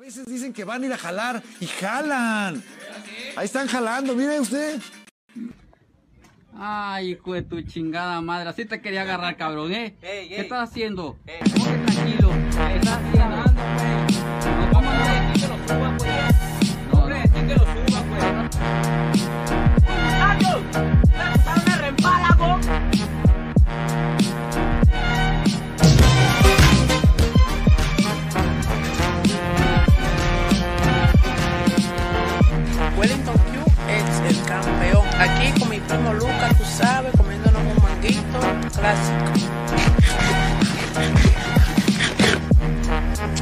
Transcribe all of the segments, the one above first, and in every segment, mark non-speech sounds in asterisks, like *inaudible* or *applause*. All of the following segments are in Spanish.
veces dicen que van a ir a jalar y jalan. Ahí están jalando, mire usted. Ay, hijo de tu chingada madre, así te quería agarrar, cabrón, ¿eh? Ey, ¿Qué estás haciendo? Ey. Tranquilo. ¿Qué estás haciendo? Aquí con mi primo Lucas, tú sabes, comiéndonos un manguito clásico.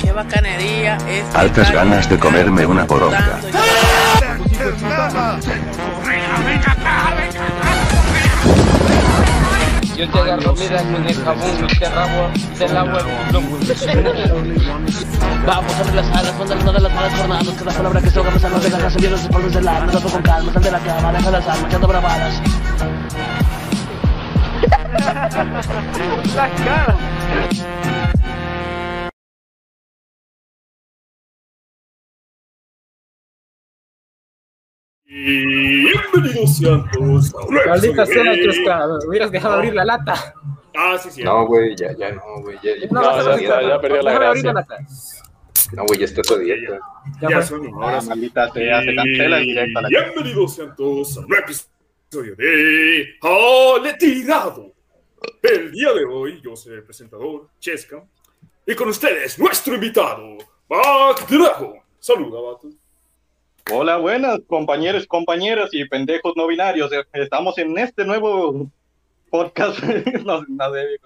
Qué bacanería es. Altas ganas de comerme una poronga. Yo te agarro, mira, con el jabón y te rabo del agua. *laughs* Vamos a abrir las alas, cuando una de las malas jornadas, la palabra que se ahoga, me de la casa, viene los espaldas del alma, tanto con calma, sal de la cama, deja las armas, echando bravadas. *laughs* Bienvenidos sean todos Maldita sea, Chusca, hubieras dejado abrir la lata. Ah, sí, sí. No, güey, ya, ya no, güey. Ya, ya- No, ya, ya, la- ya perdió la abrir la gracia. lata. No, güey, ya está todo dieta. Ya Ya son ahora sí. maldita sea, se cancela el directo a la Bienvenidos sean todos a un episodio de Ole Tirado. El día de hoy, yo soy el presentador, Chesca, y con ustedes, nuestro invitado, Back Drago. Saluda, vato. Hola, buenas, compañeros, compañeras y pendejos no binarios. Estamos en este nuevo podcast. *laughs* no, no sé,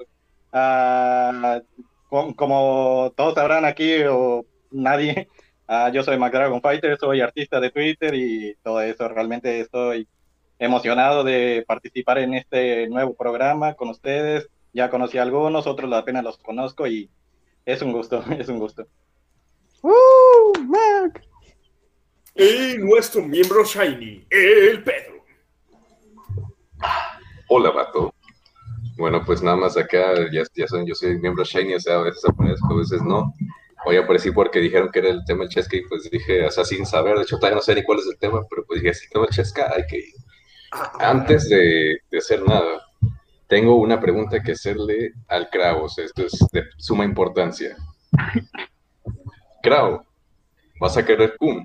com- como todos sabrán aquí, o nadie, ah, yo soy McDragon Fighter, soy artista de Twitter y todo eso. Realmente estoy emocionado de participar en este nuevo programa con ustedes. Ya conocí a algunos, otros apenas los conozco y es un gusto, *laughs* es un gusto. Y nuestro miembro Shiny, el Pedro. Hola, vato. Bueno, pues nada más acá, ya, ya saben, yo soy miembro Shiny, o sea, a veces aparezco, a veces no. Hoy aparecí porque dijeron que era el tema del Chesca y pues dije, o sea, sin saber, de hecho todavía no sé ni cuál es el tema, pero pues dije, si tema el Chesca, hay que ir. Antes de, de hacer nada, tengo una pregunta que hacerle al Kraus, esto es de suma importancia. Krau, ¿vas a querer cum?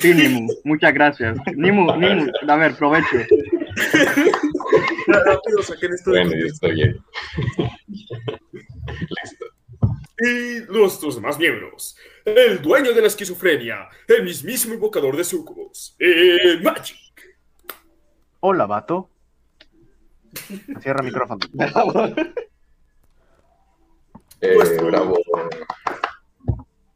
Sí, Nimu, muchas gracias. Nimu, Nimu, a ver, provecho. Rápido, saquen esto de Bueno, ya está bien. Listo. y nuestros demás miembros. El dueño de la esquizofrenia, el mismísimo invocador de sucubos, el Magic. Hola, vato. Cierra el micrófono. *laughs* Eh, Nuestro- bravo.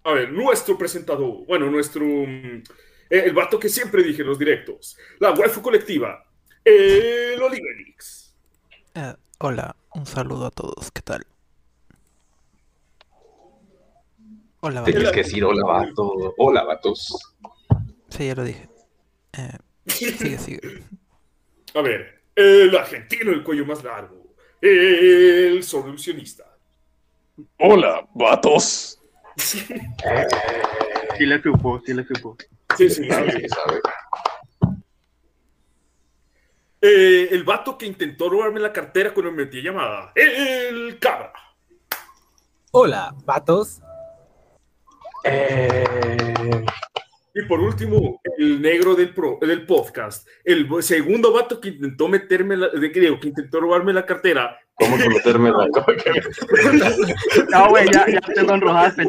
A ver, nuestro presentador, bueno, nuestro. mm, el vato que siempre dije en los directos, la waifu colectiva, el Oliverix. Eh, hola, un saludo a todos, ¿qué tal? Hola, Tienes vatos. que decir hola, vato. Hola, vatos. Sí, ya lo dije. Eh, sigue, sigue. A ver, el argentino, el cuello más largo, el solucionista. Hola, vatos. *laughs* Sí le supo, sí le supo. Sí, sí, Sabe, sí. sí sabe. Eh, el vato que intentó robarme la cartera cuando me metí llamada, el cabra. Hola, vatos. Y por último, el negro del, pro- del podcast, el segundo vato que intentó meterme, la, de, creo, que intentó robarme la cartera. ¿Cómo que meterme la *laughs* No, güey, ya, ya te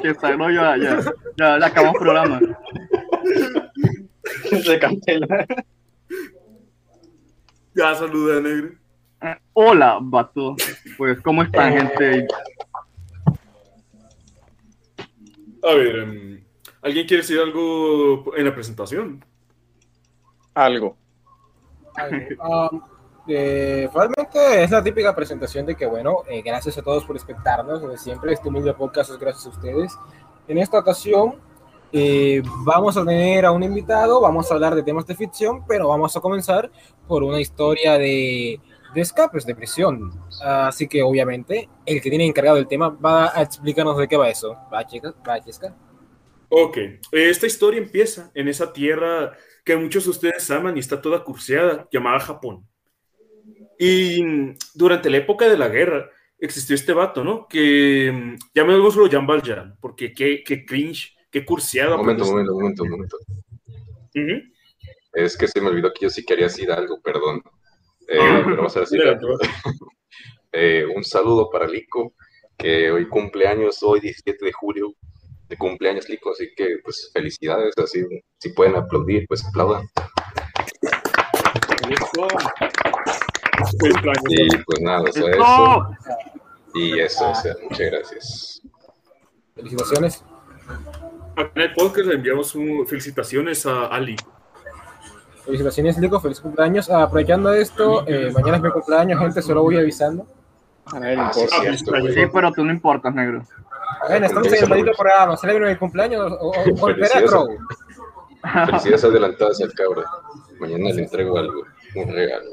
Chester. No, ya, ya, ya, ya acabamos programa. *laughs* Se cancela. Ya saluda, negro. Eh, Hola, vato. Pues, ¿cómo están, gente? A ver, em, ¿alguien quiere decir algo en la presentación? Algo. Um, eh, realmente es la típica presentación de que, bueno, eh, gracias a todos por espectarnos, como siempre, este humilde podcast es gracias a ustedes. En esta ocasión eh, vamos a tener a un invitado, vamos a hablar de temas de ficción, pero vamos a comenzar por una historia de, de escapes de prisión. Así que, obviamente, el que tiene encargado el tema va a explicarnos de qué va eso. ¿Va, chica? ¿Va, Chesca? Ok, esta historia empieza en esa tierra que muchos de ustedes aman y está toda curseada, llamada Japón. Y durante la época de la guerra existió este vato, ¿no? Que mm, llamémoslo Jan Valjean, porque qué, qué cringe, qué curseada. Un momento, un momento, un momento, un momento. Ujú. Es que se me olvidó que yo sí quería decir algo, perdón. Eh, Ah, pero vamos a decir. *laughs* Eh, un saludo para Lico, que hoy cumpleaños, hoy 17 de julio, de cumpleaños Lico, así que pues felicidades, así, si pueden aplaudir, pues aplaudan. Y pues nada, o sea, eso. Y eso, o sea, muchas gracias. Felicitaciones. Acá en el podcast le enviamos un- felicitaciones a Ali. Felicitaciones, Lico. Feliz cumpleaños. Ah, aprovechando esto, eh, mañana es mi cumpleaños, gente. Solo voy avisando. A nadie le importa. Sí, pero tú no importas, negro. Bueno, estamos en el maldito programa. Celebren mi cumpleaños o, o, el Felicidades. Crow. Felicidades adelantadas al cabra. Mañana le entrego algo, un regalo.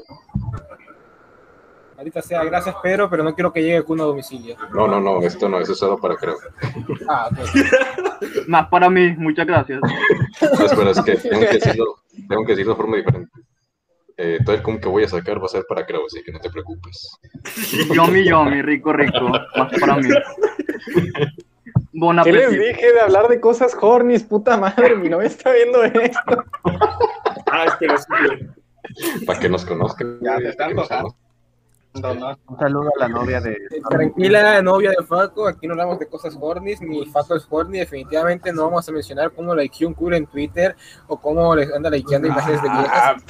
Ahorita sea, gracias, Pedro, pero no quiero que llegue con a domicilio. No, no, no, esto no, eso es solo para creo. Ah, ok. *laughs* Más para mí, muchas gracias. No, espera, es que tengo que decirlo, tengo que decirlo de forma diferente. Eh, todo el cum que voy a sacar va a ser para creo, así que no te preocupes. Yomi, yomi, rico, rico. Más para mí. Bon ¿Qué les dije de hablar de cosas hornis, puta madre? Mi novia está viendo esto. Ah, espera, sí, Para que nos conozcan. Ya, te están Un saludo a la novia de. Tranquila, novia de Faco, aquí no hablamos de cosas hornis, ni Faco es horny, definitivamente no vamos a mencionar cómo likeó un culo en Twitter o cómo les anda likeando imágenes de viejas.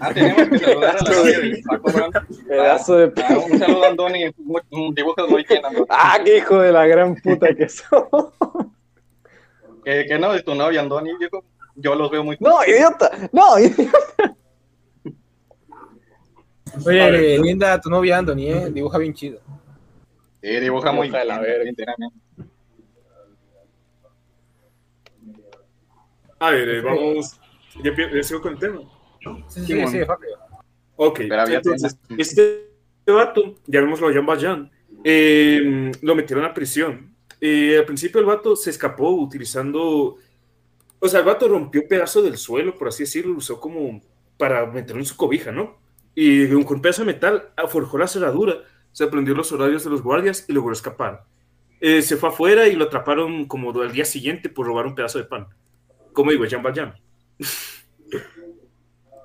Ah, tenemos que saludar a la novia de *laughs* man. Pedazo de. Ah, un saludo a Andoni, dibujas muy bien, Andoni. Ah, qué hijo de la gran puta que sos. Que, no, es tu novia, Andoni, viejo. Yo los veo muy No, idiota. No, idiota. Oye, linda, tu novia Anthony, ¿eh? dibuja bien chido. Sí, dibuja muy la bien, verga. A ver, eh, vamos. Ya, ya sigo con el tema. Sí, sí, sí. Ok, Pero había entonces, este vato, llamémoslo Jan Valjean, eh, lo metieron a prisión. Eh, al principio el vato se escapó utilizando, o sea, el vato rompió pedazo del suelo, por así decirlo, lo usó como para meterlo en su cobija, ¿no? Y un pedazo de metal forjó la cerradura, se aprendió los horarios de los guardias y logró escapar. Eh, se fue afuera y lo atraparon como al día siguiente por robar un pedazo de pan. Como digo, Jean Valjean. *laughs*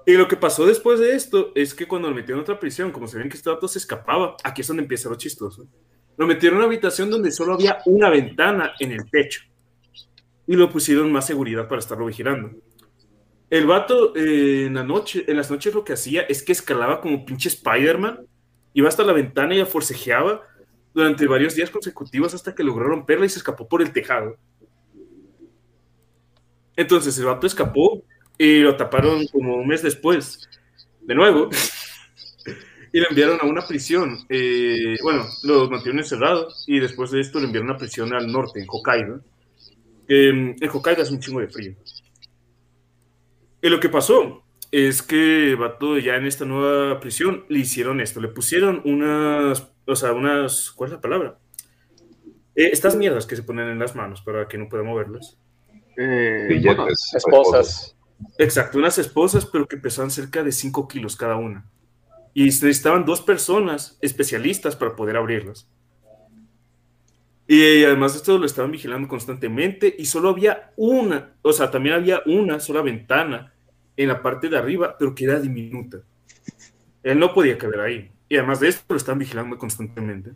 Y lo que pasó después de esto es que cuando lo metieron a otra prisión, como se ven que este dato se escapaba, aquí es donde empieza lo chistoso. Lo metieron a una habitación donde solo había una ventana en el techo. Y lo pusieron más seguridad para estarlo vigilando. El vato eh, en, la noche, en las noches lo que hacía es que escalaba como pinche Spider-Man, iba hasta la ventana y la forcejeaba durante varios días consecutivos hasta que logró romperla y se escapó por el tejado. Entonces el vato escapó y lo taparon como un mes después, de nuevo, *laughs* y lo enviaron a una prisión. eh, bueno, lo mantuvieron encerrado y después de esto lo enviaron a prisión al norte, en Hokkaido. en Hokkaido hace un chingo de frío. Y lo que pasó es que el vato ya en esta nueva prisión le hicieron esto, le pusieron unas, o sea, unas, ¿cuál es la palabra? Eh, estas mierdas que se ponen en las manos para que no pueda moverlas. Eh, Billetes, Esposas. Exacto, unas esposas, pero que pesaban cerca de 5 kilos cada una. Y necesitaban dos personas especialistas para poder abrirlas. Y además de esto lo estaban vigilando constantemente y solo había una, o sea, también había una sola ventana en la parte de arriba, pero que era diminuta. Él no podía caber ahí. Y además de esto lo estaban vigilando constantemente.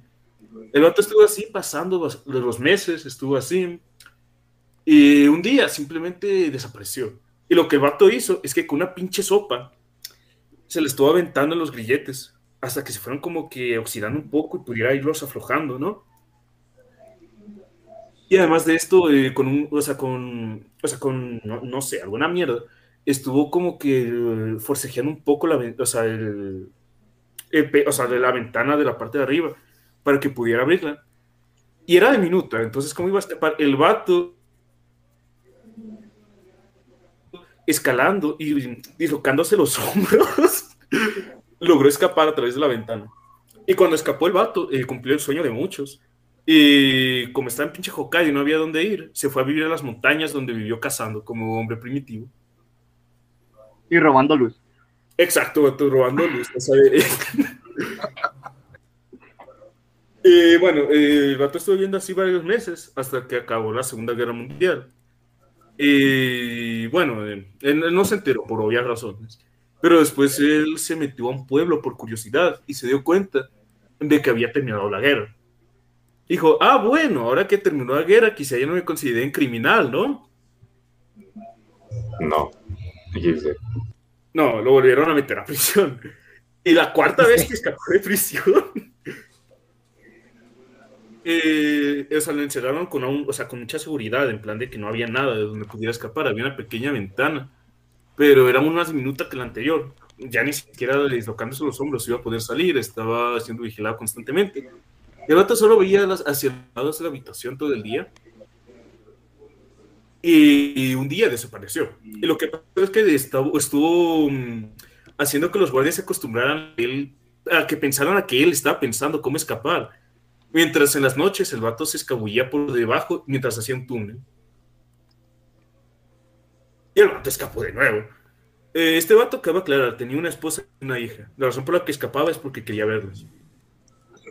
El vato estuvo así pasando los- meses, estuvo así. Y un día simplemente desapareció. Y lo que el vato hizo es que con una pinche sopa se le estuvo aventando en los grilletes hasta que se fueron como que oxidando un poco y pudiera irlos aflojando, ¿no? Y además de esto, eh, con un, o sea, con, o sea, con, no, no sé, alguna mierda, estuvo como que forcejeando un poco la, o sea, el, o sea, de la ventana de la parte de arriba para que pudiera abrirla. Y era de minuta, entonces, ¿cómo iba a escapar? El vato escalando y dislocándose los *laughs* hombros, logró escapar a través de la ventana. Y cuando escapó el vato, eh, cumplió el sueño de muchos. Y como estaba en pinche Hokkaido y no había dónde ir, se fue a vivir a las montañas donde vivió cazando como hombre primitivo. Y robando luz. Exacto, vato, robando luz. o sea, eh, eh, bueno, eh, el vato estuvo viviendo así varios meses hasta que acabó la Segunda Guerra Mundial. Y bueno, eh, él, él no se enteró por obvias razones. Pero después él se metió a un pueblo por curiosidad y se dio cuenta de que había terminado la guerra. Dijo, ah, bueno, ahora que terminó la guerra, quizá ya no me consideren criminal, ¿no? No. No, lo volvieron a meter a prisión. Y la cuarta vez que escapó de prisión, *laughs* eh, o sea, lo encerraron con, aún- o sea, con mucha seguridad, en plan de que no había nada de donde pudiera escapar, había una pequeña ventana, pero era más diminuta que la anterior. Ya ni siquiera dislocándose los hombros iba a poder salir, estaba siendo vigilado constantemente. El vato solo veía las, hacia los lados de la habitación todo el día. Y, un día desapareció. Y lo que pasó es que estuvo, estuvo mm, haciendo que los guardias se acostumbraran a, él, a que pensaran a que él estaba pensando cómo escapar. Mientras en las noches el vato se escabullía por debajo mientras hacía un túnel. Y el vato escapó de nuevo. Eh, este vato, cabe aclarar, tenía una esposa y una hija. La razón por la que escapaba es porque quería verlos.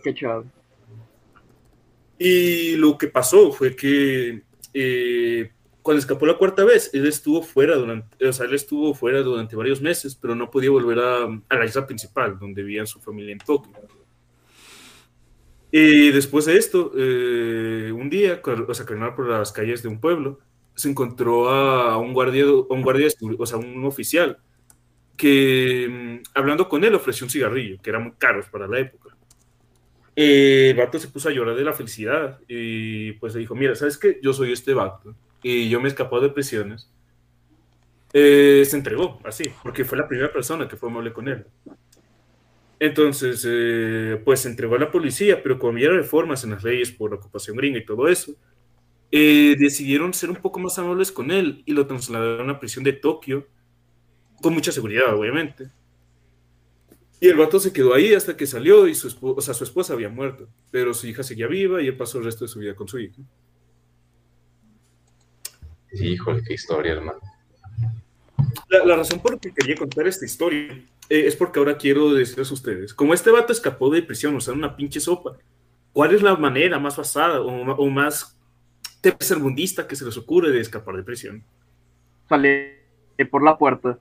Qué chavo. Y lo que pasó fue que eh, cuando escapó la cuarta vez, él estuvo fuera durante, o sea, él estuvo fuera durante varios meses, pero no podía volver a, a la isla principal, donde vivía su familia en Tokio. Y después de esto, eh, un día, o sea, caminar por las calles de un pueblo, se encontró a un guardia, a un guardia, o sea, un oficial, que mm, hablando con él ofreció un cigarrillo, que eran muy caros para la época. Eh, el vato se puso a llorar de la felicidad y pues le dijo, mira, ¿sabes qué? Yo soy este vato y yo me he escapado de prisiones. Eh, se entregó, así, porque fue la primera persona que fue amable con él. Entonces, eh, pues se entregó a la policía, pero como había reformas en las leyes por la ocupación gringa y todo eso, eh, decidieron ser un poco más amables con él y lo trasladaron a una prisión de Tokio, con mucha seguridad, obviamente. Y el vato se quedó ahí hasta que salió y su, espo- o sea, su esposa había muerto, pero su hija seguía viva y él pasó el resto de su vida con su hija. Híjole, qué historia, hermano. La, la razón por la que quería contar esta historia eh, es porque ahora quiero decirles a ustedes, como este vato escapó de prisión usando una pinche sopa, ¿cuál es la manera más basada o, o más tercermundista que se les ocurre de escapar de prisión? Salí por la puerta.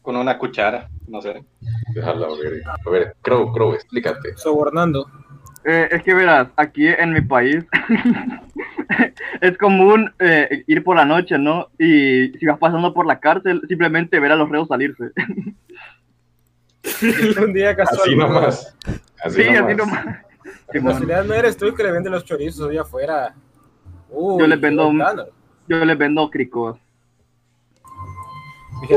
Con una cuchara, no sé. Déjala, a ver, a ver, Crow, Crow, explícate. Sobornando. Eh, es que verás, aquí en mi país *laughs* *laughs* es común eh, ir por la noche, ¿no? Y si vas pasando por la cárcel, simplemente ver a los reos salirse. *laughs* Un día casual. Así nomás. Así sí, nomás. así nomás. En realidad no eres tú el que le vende los chorizos allá afuera. Uy, Yo les vendo, yo les vendo cricos. Fíjate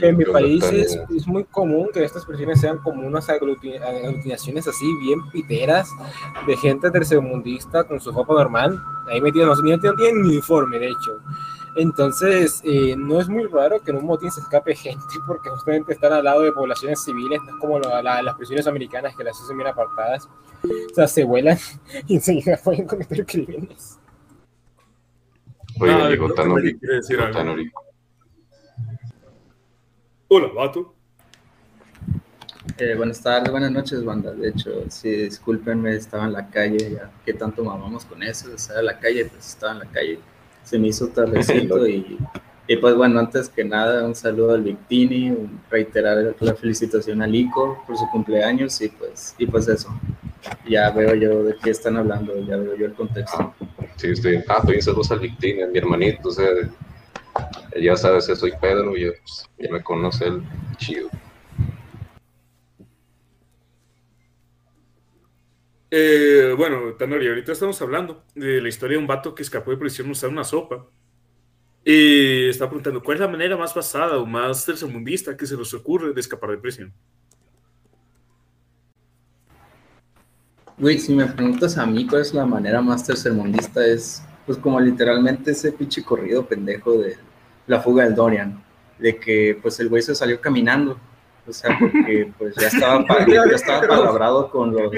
que en mi ¿Qué onda, país es, es muy común que estas prisiones sean como unas agluti- aglutinaciones así bien piteras de gente tercermundista con su ropa normal. Ahí metidos, no, no tienen ni uniforme, de hecho. Entonces, eh, no es muy raro que en un motín se escape gente *laughs* porque justamente están al lado de poblaciones civiles, no es como la- la- las prisiones americanas que las hacen bien apartadas. O sea, se vuelan *laughs* y enseguida pueden cometer crímenes. Oye, Ah, llegó creo Hola, vato. Eh, buenas tardes, buenas noches, banda. De hecho, sí, discúlpenme, estaba en la calle, ya que tanto mamamos con eso, estar en la calle, pues estaba en la calle. Se me hizo tardecito *laughs* y, y pues bueno, antes que nada, un saludo al Victini, un- reiterar la felicitación al Ico por su cumpleaños y pues, y pues eso. Ya veo yo de qué están hablando, ya veo yo el contexto. Sí, estoy. Ah, estoy saludos al Victini, mi hermanito. O sea, ya sabes, eh, soy Pedro, ya, pues, ya me conoce el chido. Eh, bueno, Tanori, ahorita estamos hablando de la historia de un vato que escapó de prisión usando una sopa. Y está preguntando, ¿cuál es la manera más basada o más tercermundista que se les ocurre de escapar de prisión? Güey, si me preguntas a mí cuál es la manera más tercermundista, es pues como literalmente ese pinche corrido pendejo de la fuga del Dorian, de que pues el güey se salió caminando, o sea, porque pues ya estaba, *laughs* ya estaba palabrado con los,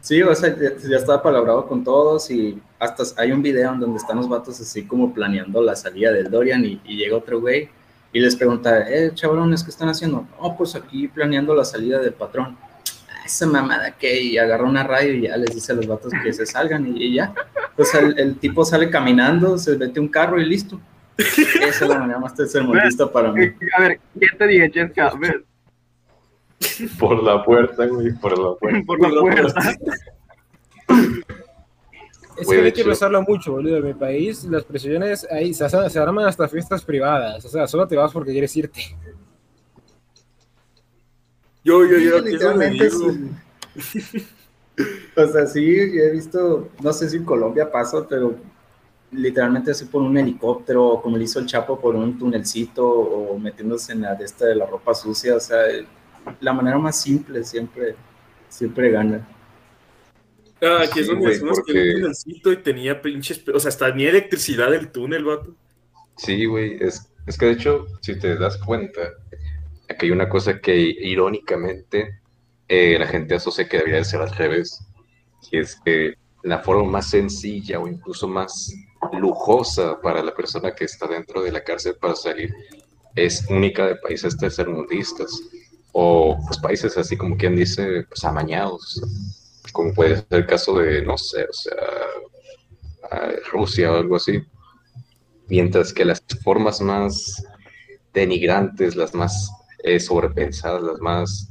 Sí, o sea, ya, estaba palabrado con todos y hasta hay un video en donde están los vatos así como planeando la salida del Dorian y, y llega otro güey y les pregunta, eh, chavalones, ¿qué están haciendo? No, pues aquí planeando la salida del patrón. "Ah, Esa mamada que y agarra una radio y ya les dice a los vatos que se salgan y, y ya. Pues el, el tipo sale caminando, se mete un carro y listo. Esa es la manera más tercermundista para mí. A ver, ¿qué te dije, Chesca? A ver, Por la puerta, güey, por la puerta. *laughs* por la puerta. Es que hay que pensarlo mucho, boludo. En mi país, las presiones ahí se, hacen- se arman hasta fiestas privadas. O sea, solo te vas porque quieres irte. Yo, yo, Sí, yo, ¿qué es lo que literalmente sí. O sea, sí, he visto, no sé si en Colombia pasa, pero literalmente así por un helicóptero, o como le hizo el Chapo por un tunelcito, o metiéndose en la de esta de la ropa sucia, o sea, la manera más simple siempre, siempre gana. Ah, aquí es Sí, donde decimos que porque- el tunelcito y tenía pinches, o sea, hasta tenía electricidad el túnel, vato. Sí, güey, es, es que de hecho, si te das cuenta, aquí hay una cosa que irónicamente eh, la gente asocia que debería de ser al revés, y es que la forma más sencilla o incluso más lujosa para la persona que está dentro de la cárcel para salir es única de países tercermundistas o pues, países así como quien dice, pues amañados, como puede ser el caso de, no sé, o sea, a Rusia o algo así. Mientras que las formas más denigrantes, las más eh, sobrepensadas, las más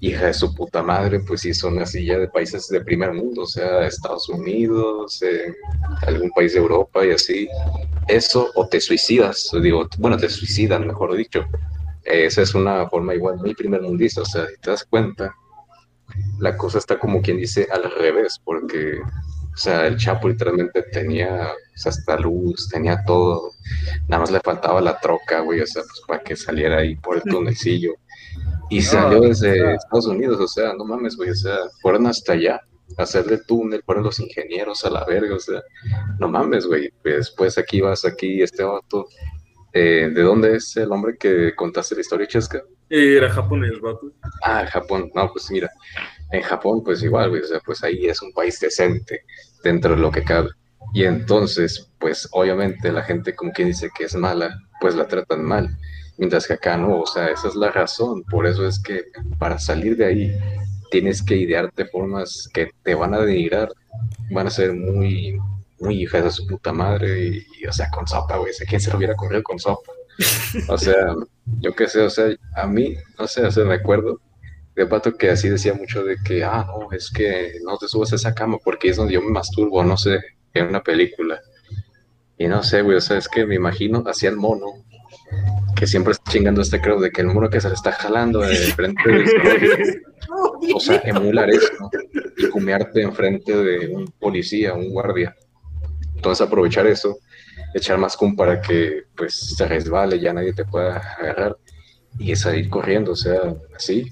hija de su puta madre, pues sí son así ya de países de primer mundo, o sea, Estados Unidos, algún país de Europa y así. Eso o te suicidas, digo, bueno, te suicidan, mejor dicho. Eh, esa es una forma igual muy primer mundista, o sea, si te das cuenta, la cosa está como quien dice al revés, porque, o sea, el Chapo literalmente tenía o sea, hasta luz, tenía todo, nada más le faltaba la troca, güey, o sea, pues para que saliera ahí por el tunelcillo. Y salió desde Estados Unidos, o sea, no mames, güey, o sea, fueron hasta allá a hacerle túnel, fueron los ingenieros a la verga, o sea, no mames, güey, pues, después aquí vas, aquí, este vato, eh, ¿de dónde es el hombre que contaste la historia, Chesca? Eh, Era japonés, vato. Ah, Japón, no, pues mira, en Japón pues igual, güey, o sea, pues ahí es un país decente dentro de lo que cabe. Y entonces, pues obviamente la gente como quien dice que es mala, pues la tratan mal. Mientras que acá no, o sea, esa es la razón. Por eso es que para salir de ahí tienes que idearte formas que te van a denigrar, van a ser muy, muy hijas de su puta madre y, y, o sea, con sopa, güey. ¿Quién se lo hubiera corrido con sopa? O sea, yo qué sé, o sea, a mí, no sé, o sea, me acuerdo de pato que así decía mucho de que, ah, no, es que no te subas a esa cama porque es donde yo me masturbo, no sé, en una película. Y no sé, güey, o sea, es que me imagino hacia el mono que siempre está chingando este creo de que el mono que se le está jalando de frente de o sea, emular eso y cumearte enfrente de un policía, un guardia. Entonces aprovechar eso, echar más cum para que pues se resbale, ya nadie te pueda agarrar y salir corriendo, o sea, así.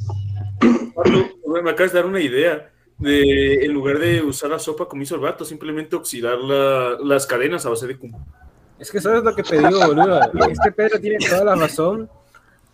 Me acabas de dar una idea. De, en lugar de usar la sopa como hizo el vato, simplemente oxidar la- las cadenas a base de cum. Es que sabes lo que te digo, boludo. Este Pedro tiene toda la razón.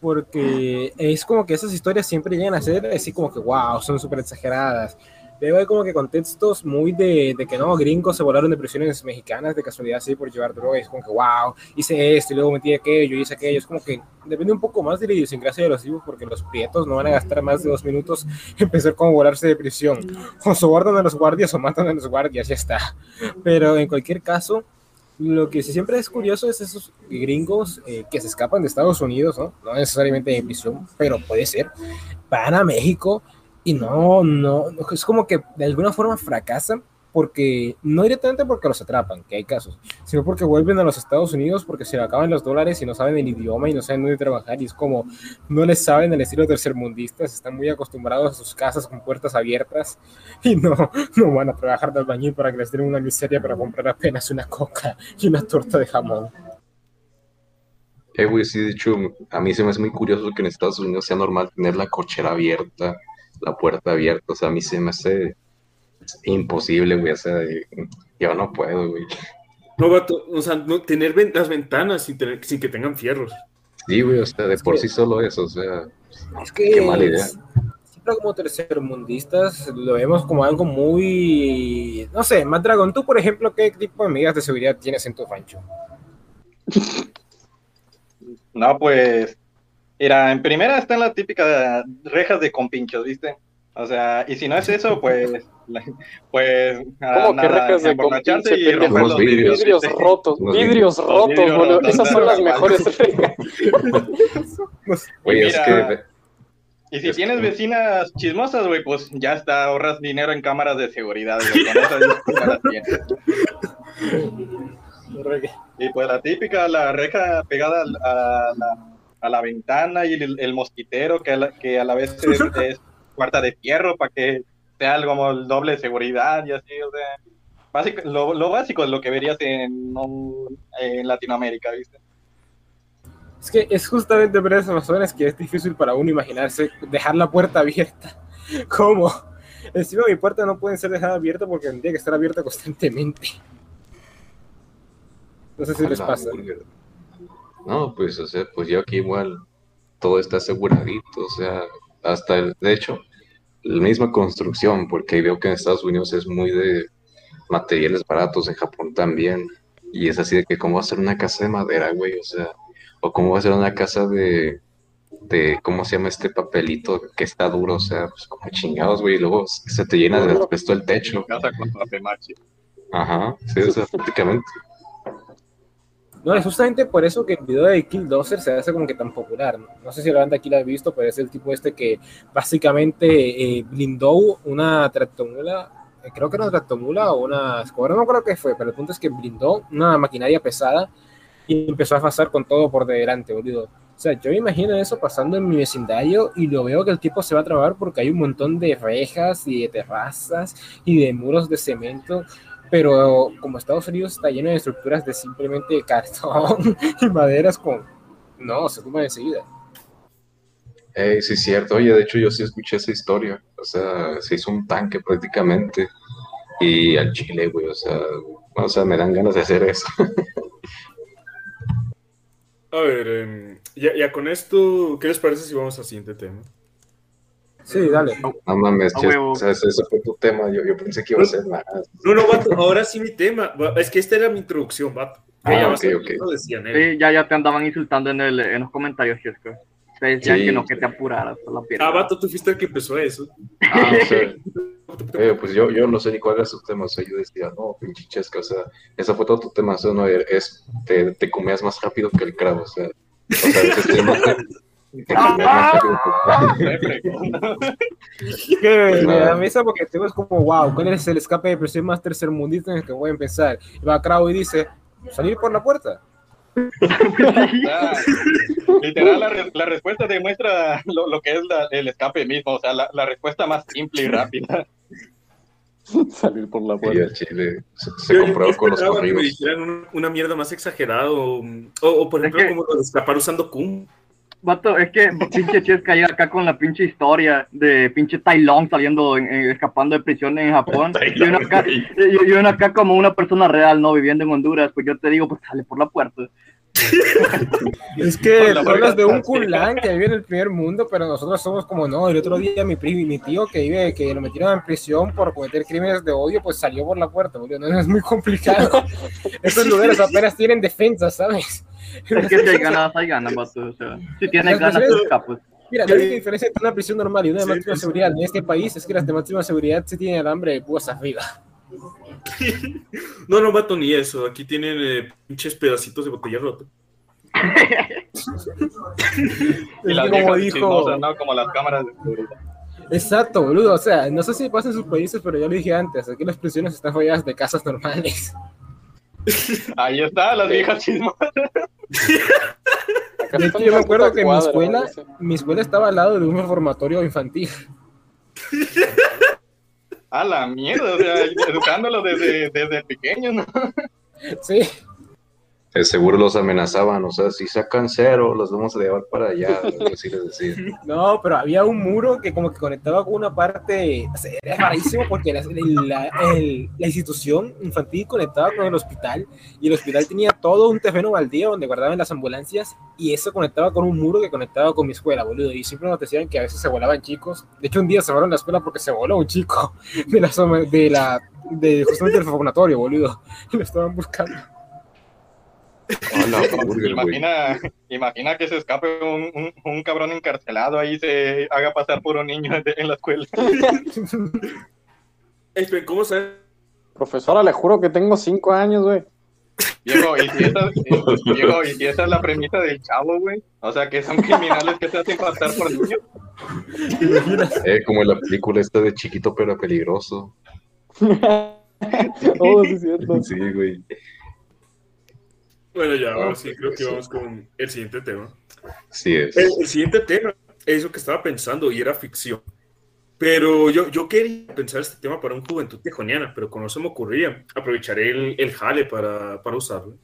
Porque es como que esas historias siempre llegan a ser así como que, wow, son súper exageradas. Luego hay como que contextos muy de, de que no, gringos se volaron de prisiones mexicanas de casualidad así por llevar drogas. Como que, wow, hice esto y luego metí aquello, hice aquello. Es como que depende un poco más de la idiosincrasia de los vivos porque los prietos no van a gastar más de dos minutos *laughs* en pensar cómo volarse de prisión. O sobornan a los guardias o matan a los guardias, ya está. Pero en cualquier caso, lo que siempre es curioso es esos gringos eh, que se escapan de Estados Unidos, ¿no? No necesariamente de prisión, pero puede ser, van a México y no, no, es como que de alguna forma fracasan porque no directamente porque los atrapan, que hay casos, sino porque vuelven a los Estados Unidos porque se le acaban los dólares y no saben el idioma y no saben dónde trabajar y es como no les saben el estilo tercermundistas, están muy acostumbrados a sus casas con puertas abiertas y no, no van a trabajar de albañil para que les den una miseria para comprar apenas una coca y una torta de jamón. Eh, güey, sí, de hecho, a mí se me hace muy curioso que en Estados Unidos sea normal tener la cochera abierta, la puerta abierta, o sea, a mí se me hace imposible, güey, o sea, yo no puedo, güey. No, vato, o sea, no, tener ven- las ventanas sin, tener, sin que tengan fierros. Sí, güey, o sea, de por sí solo eso, o sea, Es que qué mala idea. es- ahora como tercermundistas lo vemos como algo muy, no sé, más dragón. Tú, por ejemplo, ¿qué tipo de medidas de seguridad tienes en tu rancho? *laughs* No, pues, mira, en primera están las típicas rejas de compinchos, ¿viste? O sea, y si no es eso, pues, la- *laughs* pues, ¿Cómo que nada, rejas de compinche, y romper los Vidrios, *laughs* rotos, Los vidrios rotos, vidrios boludo. rotos, Esas son las mejores *laughs* rejas. Güey, es que Y si tienes vecinas chismosas, güey, pues ya está, ahorras dinero en cámaras de seguridad, güey, con eso ya las tienes. Y pues la típica, la reja pegada a la, a la ventana y el, el mosquitero que a la, que a la vez es, *laughs* es cuarta de fierro para que sea algo como el doble de seguridad y así, o sea, básico, lo, lo básico es lo que verías en, un- en Latinoamérica, ¿viste? Es que es justamente por esas razones que es difícil para uno imaginarse dejar la puerta abierta. *laughs* ¿Cómo? Encima mi puerta no puede ser dejada abierta porque tendría que estar abierta constantemente. No sé si les A la pasa. burger. No, pues, o sea, pues yo aquí igual todo está aseguradito, o sea, hasta el, de hecho, la misma construcción, porque veo que en Estados Unidos es muy de materiales baratos, en Japón también, y es así de que cómo va a ser una casa de madera, güey, o sea, o cómo va a ser una casa de, de, ¿cómo se llama este papelito que está duro? O sea, pues como chingados, güey, y luego se te llena de asbesto el techo. Casa con. Ajá, sí, o sea, prácticamente. No, es justamente por eso que el video de Killdozer se hace como que tan popular. No, No sé si la banda aquí la ha visto, pero es el tipo este que básicamente eh, blindó una tractomula, eh, creo que era una tractomula o una escuadra, no acuerdo qué fue, pero el punto es que blindó una maquinaria pesada y empezó a pasar con todo por delante, boludo. O sea, yo me imagino eso pasando en mi vecindario y lo veo que el tipo se va a trabar porque hay un montón de rejas y de terrazas y de muros de cemento pero como Estados Unidos está lleno de estructuras de simplemente *laughs* cartón y maderas con... No, se tumba enseguida. Ey, sí, es cierto. Oye, de hecho, yo sí escuché esa historia. O sea, se hizo un tanque prácticamente. Y al chile, güey, o sea, o sea, me dan ganas de hacer eso. *laughs* A ver, em, ya, ya con esto, ¿qué les parece si vamos al siguiente tema? Sí, dale. No mames, huevo. o sea, ese, ese fue tu tema. Yo, yo pensé que iba a ser más. No, no, vato, ahora sí mi tema. Es que esta era mi introducción, vato. Ah, ya ok, vas a- ok. lo decían él. Sí, ya, ya te andaban insultando en, el, en los comentarios, Chesco. Te decían Sí. que no, que te apuraras por la pierna. Ah, vato, tú fuiste el que empezó eso. Ah, o sea, *laughs* eh, pues yo, yo no sé ni cuál era su tema. O sea, yo decía, no, pinche chesca, o sea, esa fue todo tu tema. O sea, no, es, te, te comías más rápido que el cravo, o sea. O sea, a *laughs* que- me, da mesa porque tengo es como, wow, ¿cuál es el escape de presión más tercermundista en el que voy a empezar? Y va Krau y dice, salir por la puerta. *laughs* Literal, la, re- la respuesta demuestra lo, lo que es la- el escape mismo, o sea, la, la respuesta más simple y rápida. *laughs* Salir por la al chile se, compró con los que me corridos. dijeran una, una mierda más exagerada o, o, o, por ejemplo, como escapar usando Kun. Vato, es que pinche Chesca llega acá con la pinche historia de pinche Tai Long saliendo, en- en- escapando de prisión en Japón. Y uno, acá, y, y uno acá como una persona real, ¿no? Viviendo en Honduras, pues yo te digo, pues sale por la puerta. Es que hablas de un. Kunlan que vive en el primer mundo, pero nosotros somos como no. El otro día mi primo, mi tío que vive, que lo metieron en prisión por cometer crímenes de odio, pues salió por la puerta, boludo. No es muy complicado. *laughs* Esos lugares apenas tienen defensa, ¿sabes? *laughs* Es que si hay ganas, hay ganas, vato. O sea, si tienes ganas, te escapas. Mira, la única diferencia entre una prisión normal y una de máxima sí. seguridad en este país es que las de máxima seguridad se tienen alambre de púas arriba. *laughs* No, no, vato, ni eso. Aquí tienen eh, pinches pedacitos de botella rota. Y las como dijo- ¿no? Como las cámaras de seguridad. Exacto, boludo. O sea, no sé si pasa en sus países, pero ya lo dije antes. Aquí las prisiones están rodeadas de casas normales. Ahí está, las viejas chismosas. De hecho, yo me acuerdo que mi escuela, mi escuela estaba al lado de un reformatorio infantil. A la mierda, o sea, educándolo desde, desde pequeño, ¿no? Sí. Seguro los amenazaban, o sea, si sacan cero, los vamos a llevar para allá. *laughs* No, pero había un muro que como que conectaba con una parte, o sea, era rarísimo porque la, la- institución infantil conectaba con el hospital y el hospital tenía todo un terreno baldío donde guardaban las ambulancias y eso conectaba con un muro que conectaba con mi escuela, boludo. Y siempre nos decían que a veces se volaban chicos. De hecho, un día se volaron la escuela porque se voló un chico *laughs* de la, de la, de justamente el vacunatorio, boludo. Y *laughs* lo estaban buscando. *laughs* Imagina, imagina que se escape un, un, un cabrón encarcelado ahí y se haga pasar por un niño de- en la escuela. *laughs* Esperen, ¿cómo sabes? Profesora, le juro que tengo cinco años, güey. Viejo, y si esa, y- *laughs* viejo, y si esa es la premisa del chavo, güey. O sea, que son criminales que se hacen pasar por niños. Eh, como en la película esta de chiquito pero peligroso. Oh, sí, es cierto. Sí, güey. Bueno, ya, ahora Ah, sí, creo que vamos con el siguiente tema. Sí es. El, el siguiente tema es lo que estaba pensando y era ficción. Pero yo, yo quería pensar este tema para un juventud tejoniana, pero como no se me ocurría, aprovecharé el, el jale para, para usarlo.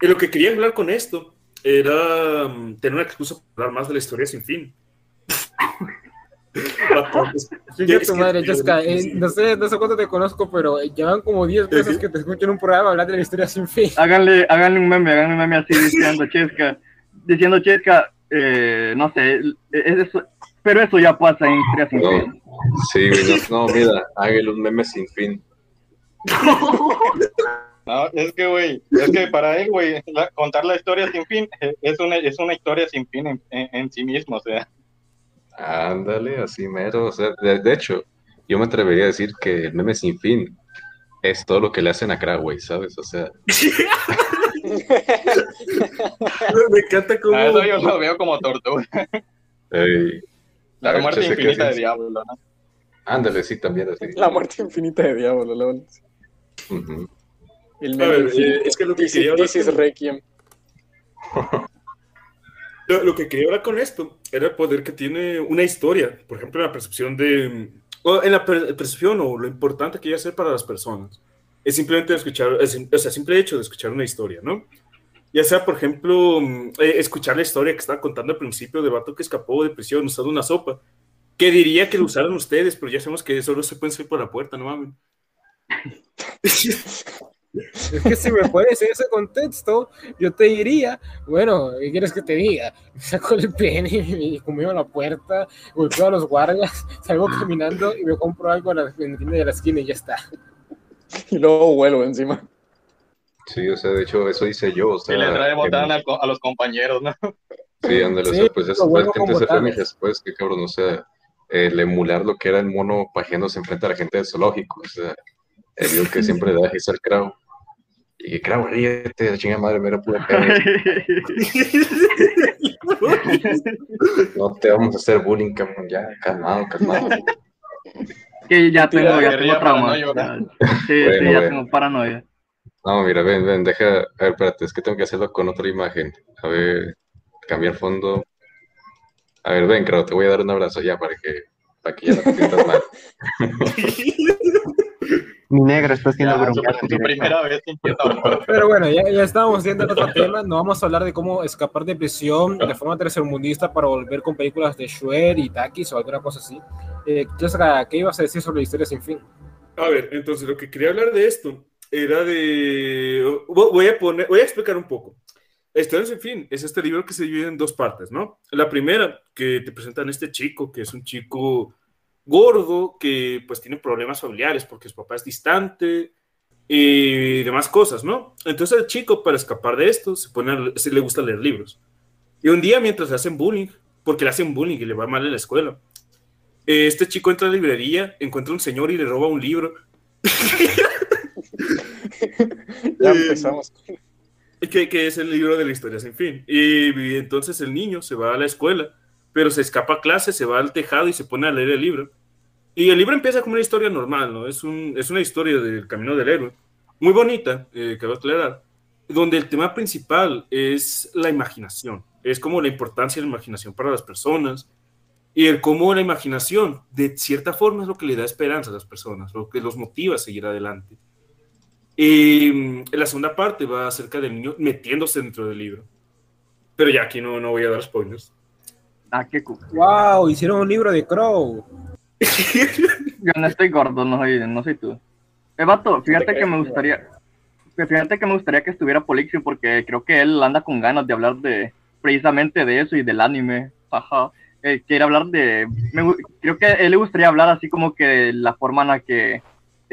Y lo que quería hablar con esto era mm, tener una excusa para hablar más de la historia sin fin. Chica tu que- madre, Jessica, eh, no sé, no sé cuánto te conozco, pero llevan como 10 veces que te escucho en un programa hablar de la historia sin fin. Háganle, háganle un meme, háganle un meme así diciendo Chesca, diciendo Chesca, eh, no sé, es eso, pero eso ya pasa en Historia sin No, fin. sí, no, no, mira, hágale un meme sin fin. *laughs* No, es que, güey, es que para él, güey, contar la historia sin fin eh, es una, es una historia sin fin en, en- en sí mismo, o sea. Ándale, así mero. O sea, de, de hecho, yo me atrevería a decir que el meme sin fin es todo lo que le hacen a Crowway, ¿sabes? O sea, *laughs* Me encanta cómo... A eso yo lo veo como tortura. ey, La ver, muerte Chese, ¿qué infinita de diablo, ¿no? Ándale, sí, también así. La muerte infinita de diablo, lol. Ujú. El meme ver, eh, es que lo que This is- quería hablar this is con- Requiem. *laughs* Lo, lo que quería hablar con esto era el poder que tiene una historia, por ejemplo, en la percepción de, o en la per- percepción o lo importante que llega a ser para las personas. Es simplemente escuchar, es, o sea, simple hecho de escuchar una historia, ¿no? Ya sea, por ejemplo, mm, eh, escuchar la historia que estaba contando al principio de vato que escapó de prisión usando una sopa, que diría que lo usaron ustedes, pero ya sabemos que solo se pueden salir por la puerta, no mames. *laughs* *laughs* Es que si me pones en ese contexto, yo te diría, bueno, ¿qué quieres que te diga? Me *laughs* saco el pene y conmigo a la puerta, golpeo a los guardias, *laughs* salgo caminando y me compro algo en la, en la tienda de la esquina y ya está. Y luego vuelvo encima. Sí, o sea, de hecho, eso hice yo. O sea, Y le trae botana al co- a los compañeros, ¿no? Sí, ándale, o Sí, sea, pues eso prácticamente esa fue mi respuesta, que cabrón, o sea, el emular lo que era el mono pajeándose enfrente a la gente del zoológico, o sea, el video que siempre da al Crow. Y que Crow, ríete, la chingada madre, me era pura pena. *laughs* No te vamos a hacer bullying, cabrón, ya, calmado, calmado. Que ya tengo, ya tengo trauma. no. Sí, Bueno, sí, ya tengo paranoia. No, mira, ven, ven, deja, a ver, espérate, es que tengo que hacerlo con otra imagen. A ver, cambiar fondo. A ver, ven, Crow, te voy a dar un abrazo ya para que, para que ya no te sientas mal. *laughs* Mi negro está haciendo Ya, su, bronca. su primera vez que empieza a hablar. Pero bueno, ya, ya estábamos viendo otro tema, no vamos a hablar de cómo escapar de prisión de forma tercermundista para volver con películas de Shuer y Takis o alguna cosa así. Eh, Jessica, ¿qué ibas a decir sobre la historia sin fin? A ver, entonces lo que quería hablar de esto era de... vo- Voy a poner, voy a explicar un poco. Historias en fin, es este libro que se divide en dos partes, ¿no? La primera, que te presentan este chico, que es un chico gordo, que pues tiene problemas familiares porque su papá es distante y demás cosas, ¿no? Entonces el chico, para escapar de esto, se pone a- se le gusta leer libros. Y un día, mientras le hacen bullying, porque le hacen bullying y le va mal en la escuela, eh, este chico entra a la librería, encuentra un señor y le roba un libro. *laughs* Ya Eh, empezamos. que, que es el libro de la historia sin fin. Y, y entonces el niño se va a la escuela, pero se escapa a clase, se va al tejado y se pone a leer el libro. Y el libro empieza como una historia normal, ¿no? Es, un, es una historia del camino del héroe, muy bonita, eh, cabe aclarar, donde el tema principal es la imaginación, es como la importancia de la imaginación para las personas y el cómo la imaginación, de cierta forma, es lo que le da esperanza a las personas, lo que los motiva a seguir adelante. Y mm, la segunda parte va acerca del niño metiéndose dentro del libro. Pero ya aquí no, no voy a dar spoilers. Ah, qué cool. Wow, hicieron un libro de Crow. *laughs* Yo no estoy gordo, no soy, no soy tú. Eh, vato, fíjate que me gustaría, que fíjate que me gustaría que estuviera Polixio porque creo que él anda con ganas de hablar de precisamente de eso y del anime. Ajá. Eh, quiere hablar de, me creo que a él le gustaría hablar así como que la forma en la que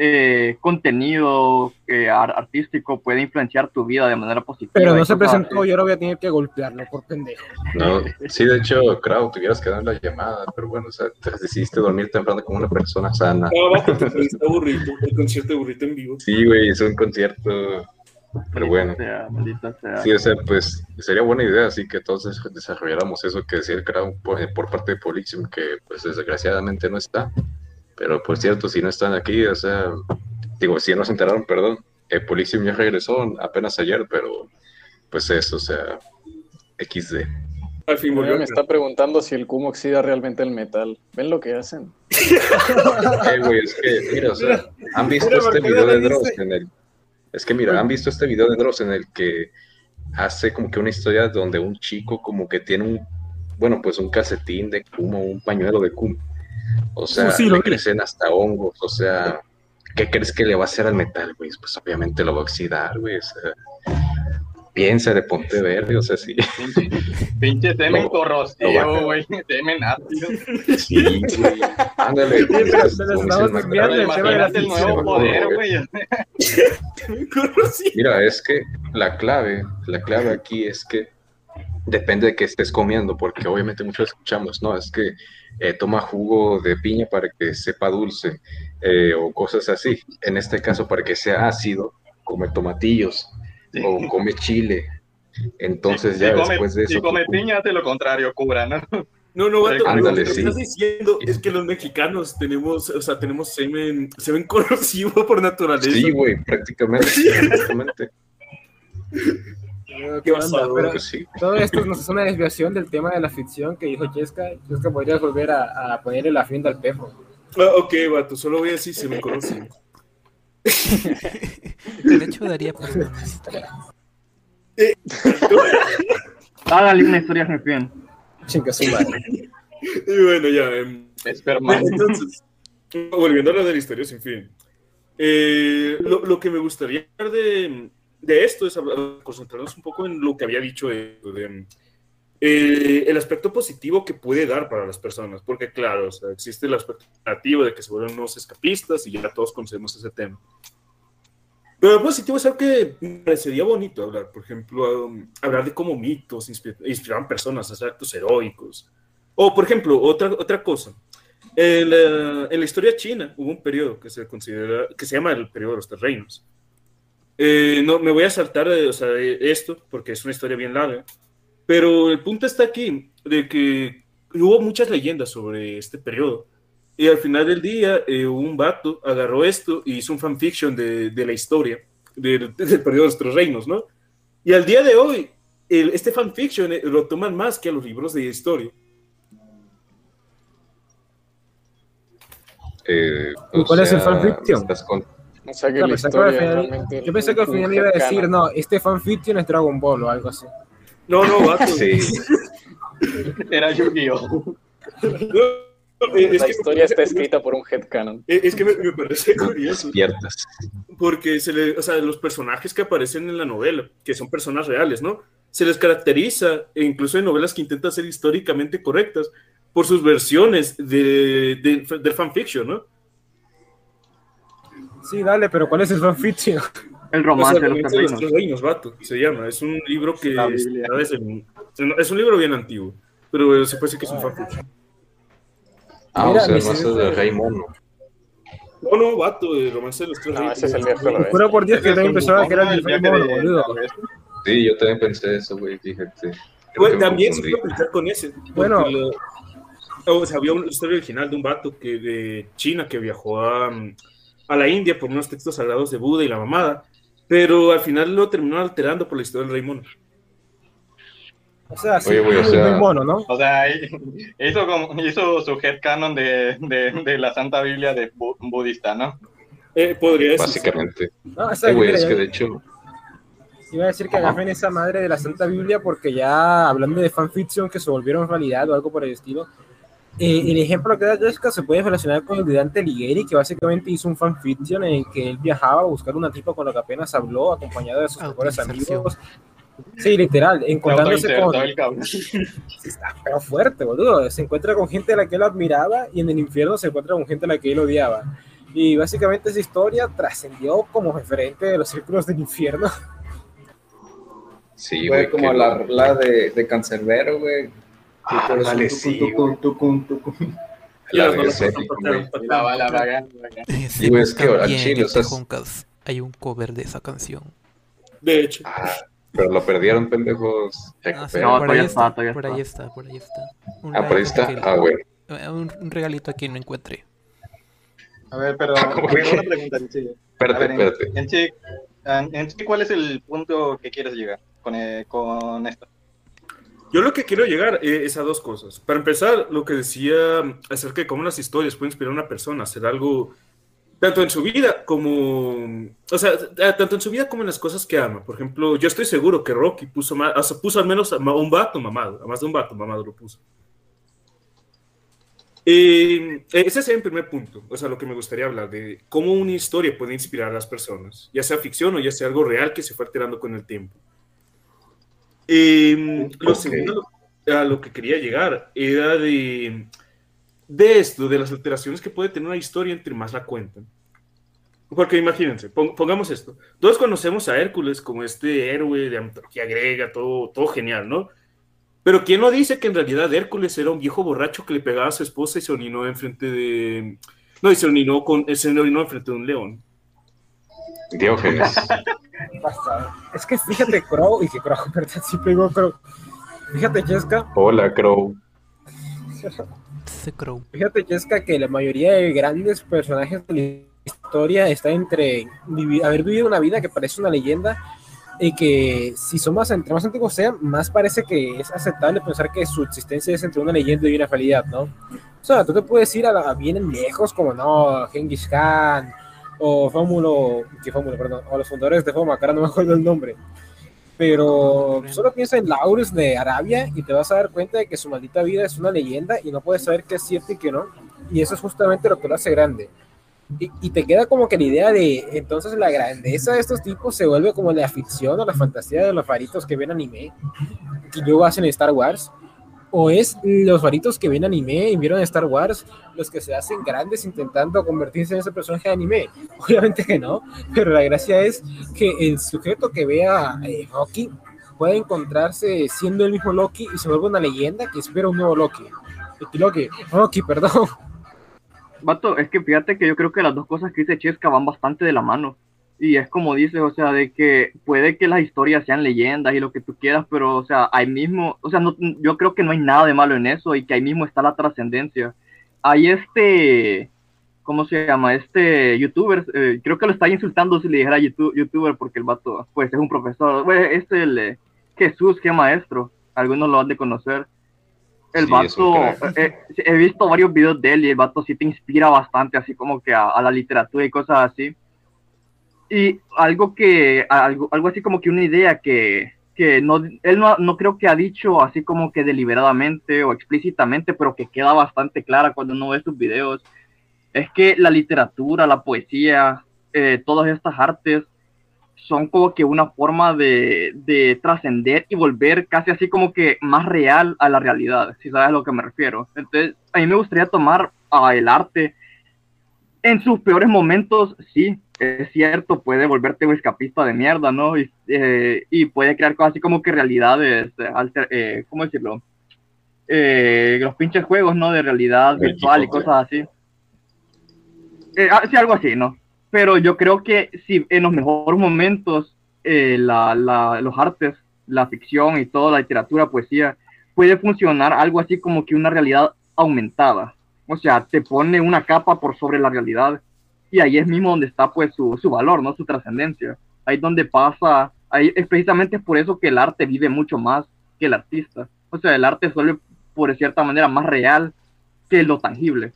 eh, contenido eh, ar- artístico puede influenciar tu vida de manera positiva. Pero y no se presentó, yo ahora voy a tener que golpearlo por pendejo. No, sí, de hecho, Crowd, te hubieras quedado en la llamada, pero bueno, o sea, te decidiste dormir temprano como una persona sana. No, va, burrito, el concierto de burrito en vivo. Sí, güey, es un concierto, pero bueno. sea, maldita sea. Sí, o sea, pues sería buena idea, así que todos des- desarrolláramos eso que decía el Crowd por, por parte de Polixium, que pues desgraciadamente no está. Pero por cierto, si no están aquí, o sea, digo, si no se enteraron, perdón, eh, Polixium ya regresó apenas ayer, pero pues eso, o sea, XD. Al fin volvió. me está preguntando si el Kumo oxida realmente el metal. ¿Ven lo que hacen? *laughs* Eh, güey, es que, mira, o sea, han visto Mira, este ¿por qué video de Dross en el. Es que, mira, han visto este video de Dross en el que hace como que una historia donde un chico como que tiene un, bueno, pues un calcetín de Kumo, un pañuelo de Kumo. O sea, Sí, sí, lo le vi. crecen hasta hongos, o sea, ¿qué crees que le va a hacer al metal, güey? Pues obviamente lo va a oxidar, güey, o sea, piénsale, ponte verde, o sea, sí. *laughs* Pinche lo corrosivo, güey. *laughs* Semen ácido. Sí, güey, ándale. pero estamos de el nuevo poder, güey. Mira, es que la clave, la clave aquí es que depende de qué estés comiendo, porque obviamente muchos escuchamos, ¿no? Es que eh, toma jugo de piña para que sepa dulce eh, o cosas así. En este caso, para que sea ácido, come tomatillos o come chile. Entonces ya si come, después de si eso... come tu- piña, hace lo contrario, cubra, ¿no? No, no, vato, Ándale, lo que sí. estás diciendo es que los mexicanos tenemos, o sea, tenemos semen, semen *laughs* corrosivo por naturaleza. Sí, güey, prácticamente. prácticamente. *laughs* ¿Qué onda? Pero sí. todo esto nos es una desviación del tema de la ficción que dijo Chesca. Chesca podrías volver a, a ponerle la fin al perro. Ah, ok, vato, solo voy a decir semen corrosivo. *laughs* De hecho, daría por Hágale una historia fin. Chinga su madre. *laughs* Y bueno, ya. em, entonces, volviendo a lo de la historia sin fin. eh, lo, lo que me gustaría hablar de, de esto es hablar- concentrarnos un poco en lo que había dicho de, de, eh, el aspecto positivo que puede dar para las personas, porque claro, existe el aspecto negativo de que se vuelven unos escapistas y ya todos conocemos ese tema. Pero lo positivo es algo que me parecería bonito hablar, por ejemplo, um, hablar de cómo mitos inspi- inspiraban personas a hacer actos heroicos. O, por ejemplo, otra, otra cosa. En la, historia china hubo un periodo que se considera, que se llama el periodo de los tres reinos. Eh, no, me voy a saltar eh, o sea, de esto porque es una historia bien larga, pero el punto está aquí de que hubo muchas leyendas sobre este periodo. Y al final del día, eh, un vato agarró esto y hizo un fanfiction de, de la historia del, *laughs* del periodo de los tres reinos, ¿no? Y al día de hoy, el- este fanfiction eh, lo toman más que a los libros de historia. Eh, ¿Y o cuál es el fanfiction? estás con- O sea que Yo la pensé que al historia final- realmente. yo pensé que al un final iba a decir, no, este fanfiction es Dragon Ball o algo así. No, no, vato. Sí. *laughs* Era Yu-Gi-Oh! Eh, es La que- historia está escrita por un headcanon. Eh, Es que me, me parece curioso. Despiertas. Porque se le, o sea, los personajes que aparecen en la novela, que son personas reales, ¿no? Se les caracteriza, e incluso en novelas que intentan ser históricamente correctas, por sus versiones de, de, del fanfiction, ¿no? Sí, dale, pero ¿cuál es el fanfiction? El O romance sea, de los Romance tres reinos. Tres reinos, vato, se llama. Es un libro que el- es un libro bien antiguo, pero se puede decir que es un fanfiction. Ah, Mira, o sea, no es cerebro- de Rey Mono. No, no, vato, el romance de los tres No, reinos. ese es el viejo. Juro por Dios que también pensaba que era el el Pokémon, de- boludo. Sí, yo también pensé eso, güey, fíjate. Bueno, también se puede pensar con ese. Bueno. lo- o sea, había una historia original de un vato que, de China que viajó a, a la India por unos textos sagrados de Buda y la mamada, pero al final lo terminó alterando por la historia del rey mono. O sea, sí, Oye, güey, o muy, sea- muy mono, ¿no? O sea, *laughs* hizo, como, hizo su headcanon de, de, de la Santa Biblia de bu- budista, ¿no? Eh, podría decir. Básicamente. No, Eh, es que de hecho, Iba a decir que agafen esa madre de la Santa Biblia porque ya hablando de fanfiction que se volvieron realidad o algo por el estilo, eh, el ejemplo que da Jessica se puede relacionar con el de Dante Alighieri, que básicamente hizo un fanfiction en el que él viajaba a buscar una tipa con la que apenas habló, acompañado de sus mejores amigos. Sí, literal, encontrándose con... El pero fuerte, boludo. Se encuentra con gente a la que él admiraba y en el infierno se encuentra con gente a la que él odiaba. Y básicamente esa historia trascendió como referente de los círculos del infierno. sí, Fue güey. como que- la rola de, de Cancerbero, güey. Ah, tucun, *laughs* tucun. La bala, güey, es que al chile, hay un cover de esa canción. De hecho. Ah, pero lo perdieron, pendejos. Ah, sí. No, por, todavía ahí está, está, todavía por está. ahí está, por ahí está. Un Ah, por ahí regalito está. Ah, bueno. eh, un, un regalito aquí no encuentré. A ver, pero *laughs* Espérate, ver, espérate. Enchi, en- Enchi, ¿cuál es el punto que quieres llegar con, eh, con esto? Yo lo que quiero llegar eh, es a dos cosas. Para empezar, lo que decía acerca de cómo las historias pueden inspirar a una persona a hacer algo, tanto en su vida como, o sea, tanto en su vida como en las cosas que ama. Por ejemplo, yo estoy seguro que Rocky puso, más, o sea, puso al menos a un vato mamado, a más de un vato mamado lo puso. Eh, ese es el primer punto, o sea, lo que me gustaría hablar de cómo una historia puede inspirar a las personas, ya sea ficción o ya sea algo real que se fue alterando con el tiempo. Eh, lo segundo a lo que quería llegar era de, de esto, de las alteraciones que puede tener una historia entre más la cuentan. Porque imagínense, pon- pongamos esto. Todos conocemos a Hércules como este héroe de mitología griega, todo, todo genial, ¿no? Pero ¿quién no dice que en realidad Hércules era un viejo borracho que le pegaba a su esposa y se orinó enfrente de... No, y se orinó, con, se orinó enfrente de un león. Diógenes. Es que fíjate, Crow, y que Crow, *laughs* ¿verdad? Sí pegó Crow. Fíjate, Jessica, Hola, Crow. Fíjate, Jessica, que la mayoría de grandes personajes de la historia está entre vivi- haber vivido una vida que parece una leyenda y que si son más, entre más antiguos sean, más parece que es aceptable pensar que su existencia es entre una leyenda y una realidad, ¿no? O sea, tú te puedes ir a, la- a bien lejos como, no, Genghis Khan o Fómulo, que Fómulo, perdón, o los fundadores de Foma, que ahora no me acuerdo el nombre. Pero solo piensa en Laurus de Arabia y te vas a dar cuenta de que su maldita vida es una leyenda y no puedes saber qué es cierto y qué no. Y eso es justamente lo que lo hace grande. Y, y te queda como que la idea de entonces la grandeza de estos tipos se vuelve como la ficción o la fantasía de los faritos que ven anime y luego hacen Star Wars. O es los faritos que ven anime y vieron Star Wars los que se hacen grandes intentando convertirse en ese personaje de anime. *laughs* Obviamente que no, pero la gracia es que el sujeto que vea eh, Loki puede encontrarse siendo el mismo Loki y se vuelve una leyenda que espera un nuevo. Loki, Loki, Loki, perdón. Vato, es que fíjate que yo creo que las dos cosas que dice Chesca van bastante de la mano. Y es como dices, o sea, de que puede que las historias sean leyendas y lo que tú quieras, pero, o sea, ahí mismo, o sea, no, yo creo que no hay nada de malo en eso y que ahí mismo está la trascendencia. Hay este, ¿cómo se llama? Este youtuber, eh, creo que lo está insultando si le dijera youtu- youtuber porque el vato, pues es un profesor, es el eh, Jesús, qué maestro, algunos lo han de conocer. El Sí, vato, eh, eh, he visto varios videos de él y el vato sí te inspira bastante, así como que a, a la literatura y cosas así. Y algo que, algo, algo así como que una idea que, que no, él no, no creo que ha dicho así como que deliberadamente o explícitamente, pero que queda bastante clara cuando uno ve sus videos, es que la literatura, la poesía, eh, todas estas artes son como que una forma de, de trascender y volver casi así como que más real a la realidad, si sabes a lo que me refiero. Entonces, a mí me gustaría tomar a el arte en sus peores momentos, sí, es cierto, puede volverte un escapista de mierda, ¿no? Y, eh, y puede crear cosas así como que realidades, eh, alter- eh, ¿cómo decirlo? Eh, los pinches juegos, ¿no? De realidad El virtual y cosas así. Ah, sí, algo así, ¿no? Pero yo creo que si en los mejores momentos la, la- los artes, la ficción y toda la literatura, poesía, puede funcionar algo así como que una realidad aumentada. O sea, te pone una capa por sobre la realidad y ahí es mismo donde está pues su, su valor, ¿no? Su trascendencia. Ahí es donde pasa, ahí es precisamente por eso que el arte vive mucho más que el artista. O sea, el arte suele, por cierta manera, más real que lo tangible.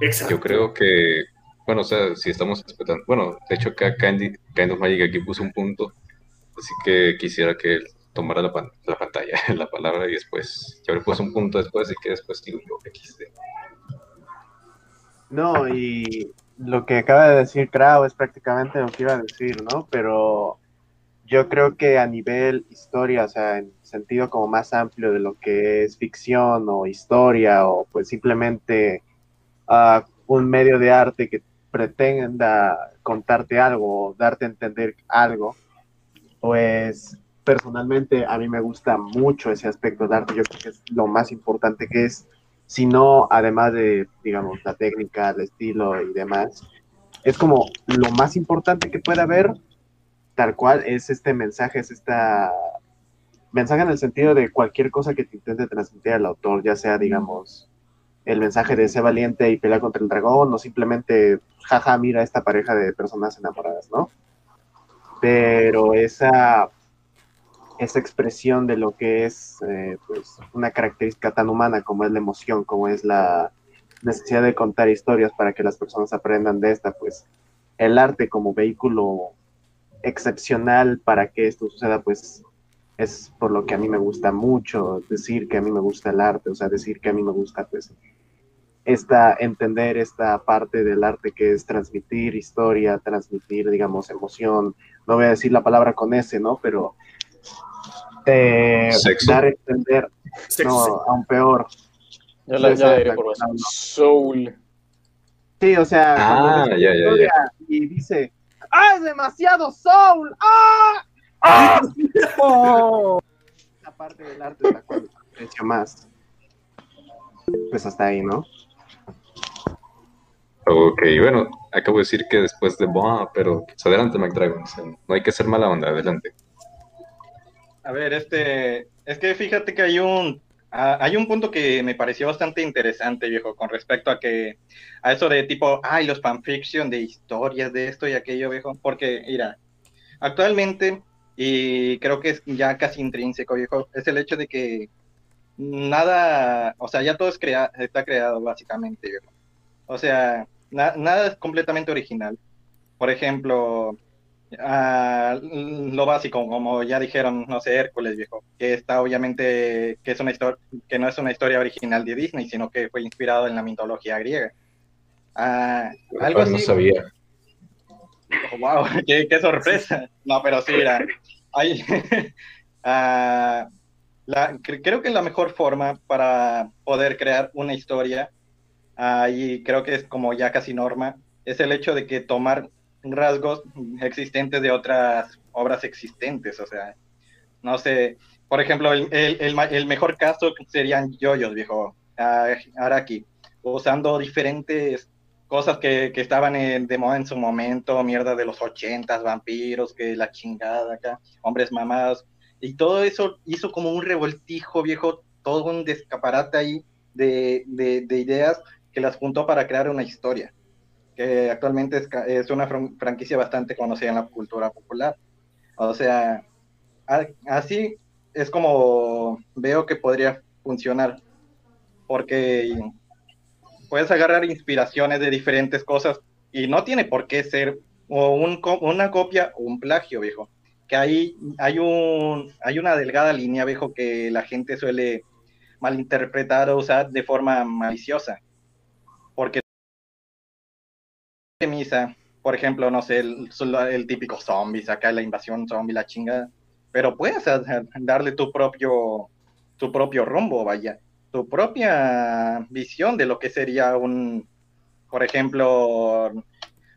Exacto. Yo creo que, bueno, o sea, si estamos respetando, bueno, de hecho acá Candy, of Magic aquí puso un punto, así que quisiera que él tomara la, pan- la pantalla, *laughs* la palabra y después, yo le puse un punto después y que después digo yo XD. No, y lo que acaba de decir Krau es prácticamente lo que iba a decir, ¿no? Pero yo creo que a nivel historia, o sea, en sentido como más amplio de lo que es ficción o historia o pues simplemente ah, un medio de arte que pretenda contarte algo o darte a entender algo, pues personalmente a mí me gusta mucho ese aspecto de arte, yo creo que es lo más importante que es, si no, además de, digamos, la técnica, el estilo y demás, es como lo más importante que puede haber, tal cual es este mensaje, es esta mensaje en el sentido de cualquier cosa que te intente transmitir al autor, ya sea, digamos, el mensaje de ser valiente y pelear contra el dragón, o simplemente, jaja, mira esta pareja de personas enamoradas, ¿no? Pero esa, esa expresión de lo que es eh, pues, una característica tan humana como es la emoción, como es la necesidad de contar historias para que las personas aprendan de esta, pues el arte como vehículo excepcional para que esto suceda, pues es por lo que a mí me gusta mucho decir que a mí me gusta el arte, o sea, decir que a mí me gusta pues esta, entender esta parte del arte que es transmitir historia, transmitir, digamos, emoción, no voy a decir la palabra con S, ¿no? Pero eh, Sexo. dar a entender, no, aún peor. La, ya la por no. Soul. Sí, o sea, Ah, ya, ya, y dice, ¡ah, es demasiado soul! ¡Ah! ¡Ah! *laughs* Oh. La parte del arte es la cual aprecio más. Pues hasta ahí, ¿no? Ok, bueno, acabo de decir que después de Boa, pero pues, adelante, McDragons. No hay que ser mala onda, adelante. A ver, este, es que fíjate que hay un, hay un punto que me pareció bastante interesante, viejo, con respecto a que, a eso de tipo, ay, los fanfiction de historias de esto y aquello, viejo, porque, mira, actualmente, y creo que es ya casi intrínseco, viejo, es el hecho de que nada, o sea, ya todo es crea- está creado básicamente, viejo. O sea, na- nada es completamente original. Por ejemplo, ah, lo básico, como ya dijeron, no sé, Hércules, viejo, que está obviamente, que es una historia, que no es una historia original de Disney, sino que fue inspirado en la mitología griega. Ah, algo Ah, no así. sabía. *laughs* wow, qué, qué sorpresa. No, pero sí, mira, hay, *laughs* ah, la- creo que la mejor forma para poder crear una historia, y creo que es como ya casi norma, es el hecho de que tomar rasgos existentes de otras obras existentes, o sea, no sé, por ejemplo, el, el- el el mejor caso serían yoyos, viejo, Araki, usando diferentes cosas que, que estaban en- de moda en su momento, mierda de los ochentas, vampiros, que la chingada acá, hombres mamados, y todo eso hizo como un revoltijo, viejo, todo un descaparate ahí de, de- de ideas que las juntó para crear una historia, que actualmente es, es una fran- franquicia bastante conocida en la cultura popular. O sea, así es como veo que podría funcionar, porque puedes agarrar inspiraciones de diferentes cosas y no tiene por qué ser o un una copia o un plagio, viejo. Que ahí hay, un, hay una delgada línea, viejo, que la gente suele malinterpretar o usar de forma maliciosa. Misa, por ejemplo, no sé, el, el típico zombies, acá la invasión zombie, la chingada, pero puedes darle tu propio, tu propio rumbo, vaya, tu propia visión de lo que sería un, por ejemplo,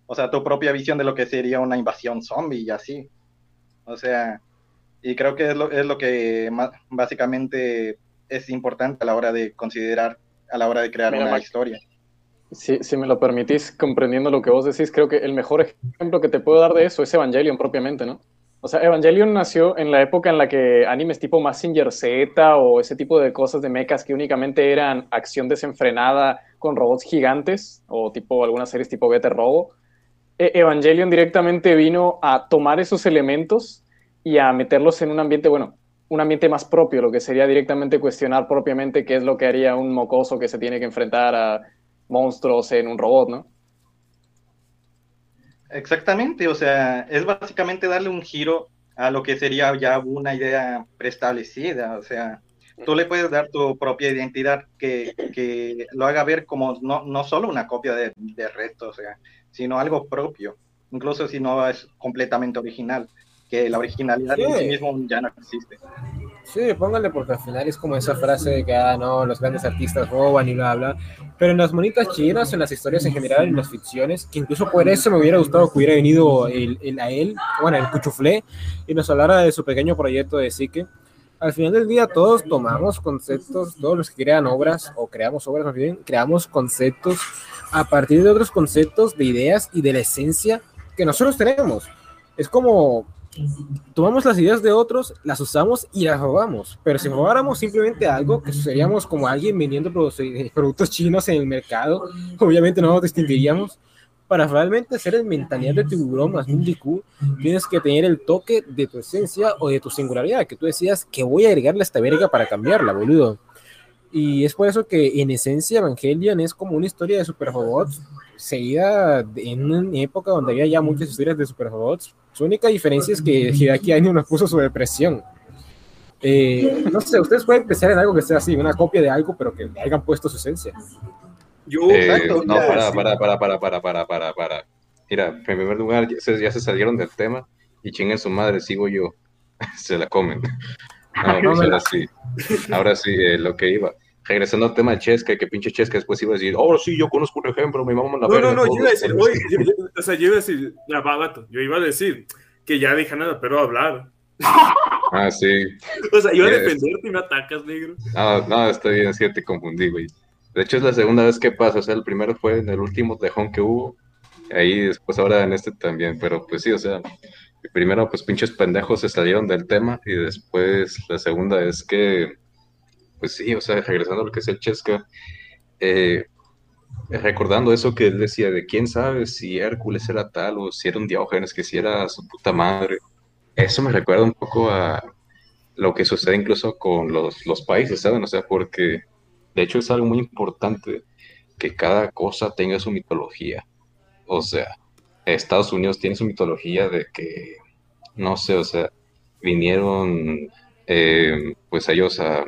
o sea, tu propia visión de lo que sería una invasión zombie y así. O sea, y creo que es lo, es lo que básicamente es importante a la hora de considerar, a la hora de crear Mira, una historia. Si, me lo permitís, comprendiendo lo que vos decís, creo que el mejor ejemplo que te puedo dar de eso es Evangelion propiamente, ¿no? O sea, Evangelion nació en la época en la que animes tipo Mazinger Z o ese tipo de cosas de mechas que únicamente eran acción desenfrenada con robots gigantes o tipo algunas series tipo Beta Robo. E- Evangelion directamente vino a tomar esos elementos y a meterlos en un ambiente, bueno, un ambiente más propio, lo que sería directamente cuestionar propiamente qué es lo que haría un mocoso que se tiene que enfrentar a monstruos en un robot, ¿no? Exactamente, o sea, es básicamente darle un giro a lo que sería ya una idea preestablecida, o sea, tú le puedes dar tu propia identidad que, que lo haga ver como no, no solo una copia de, de resto, o sea, sino algo propio, incluso si no es completamente original, que la originalidad en sí Sí. mismo ya no existe. Sí, póngale porque al final es como esa frase de que, ah, no, los grandes artistas roban y bla, bla. Pero en las monitas chinas, en las historias en general, en las ficciones, que incluso por eso me hubiera gustado que hubiera venido el, el- a él, bueno, el cuchuflé, y nos hablara de su pequeño proyecto de psique. Al final del día todos tomamos conceptos, todos los que crean obras, o creamos obras más bien, creamos conceptos a partir de otros conceptos, de ideas y de la esencia que nosotros tenemos. Es como tomamos las ideas de otros, las usamos y las robamos. Pero si robáramos simplemente algo, que seríamos como alguien vendiendo produ- productos chinos en el mercado, obviamente no nos distinguiríamos. Para realmente ser el mentalidad de tiburón más IQ, tienes que tener el toque de tu esencia o de tu singularidad, que tú decías que voy a agregarle a esta verga para cambiarla, boludo. Y es por eso que en esencia Evangelion es como una historia de superrobots seguida de- en una época donde había ya muchas historias de superrobots. Su única diferencia es que Hideaki Anno nos puso su depresión. Eh, no sé, ustedes pueden pensar en algo que sea así, una copia de algo, pero que le hayan puesto su esencia. Yo, Eh, no, para, para, para, para, para, para, para, para. Mira, en primer lugar, ya se, ya se salieron del tema y chinguen su madre, sigo yo. *laughs* se la comen. *laughs* No, pues ahora sí. Ahora sí, eh, lo que iba. Regresando al tema de Chesca, que pinche Chesca después iba a decir, oh, sí, yo conozco un ejemplo, mi mamá la No, no, no, yo iba a decir, oye, yo- yo- o sea, yo iba a decir, ya va, vato, yo iba a decir que ya deja nada, pero hablar. *laughs* Ah, sí. O sea, iba a Yes. defenderte y me atacas, negro. No, no, está bien, es que te confundí, güey. De hecho, es la segunda vez que pasa. O sea, el primero fue en el último tejón que hubo. Ahí después ahora en este también. Pero pues sí, o sea, primero pues pinches pendejos se salieron del tema. Y después la segunda es que, pues sí, o sea, regresando a lo que es el Chesca. eh, recordando eso que él decía de quién sabe si Hércules era tal o si era un Diógenes, que si era su puta madre. Eso me recuerda un poco a lo que sucede incluso con los, los países, ¿saben? O sea, porque de hecho es algo muy importante que cada cosa tenga su mitología. O sea, Estados Unidos tiene su mitología de que, no sé, o sea, vinieron eh, pues ellos a,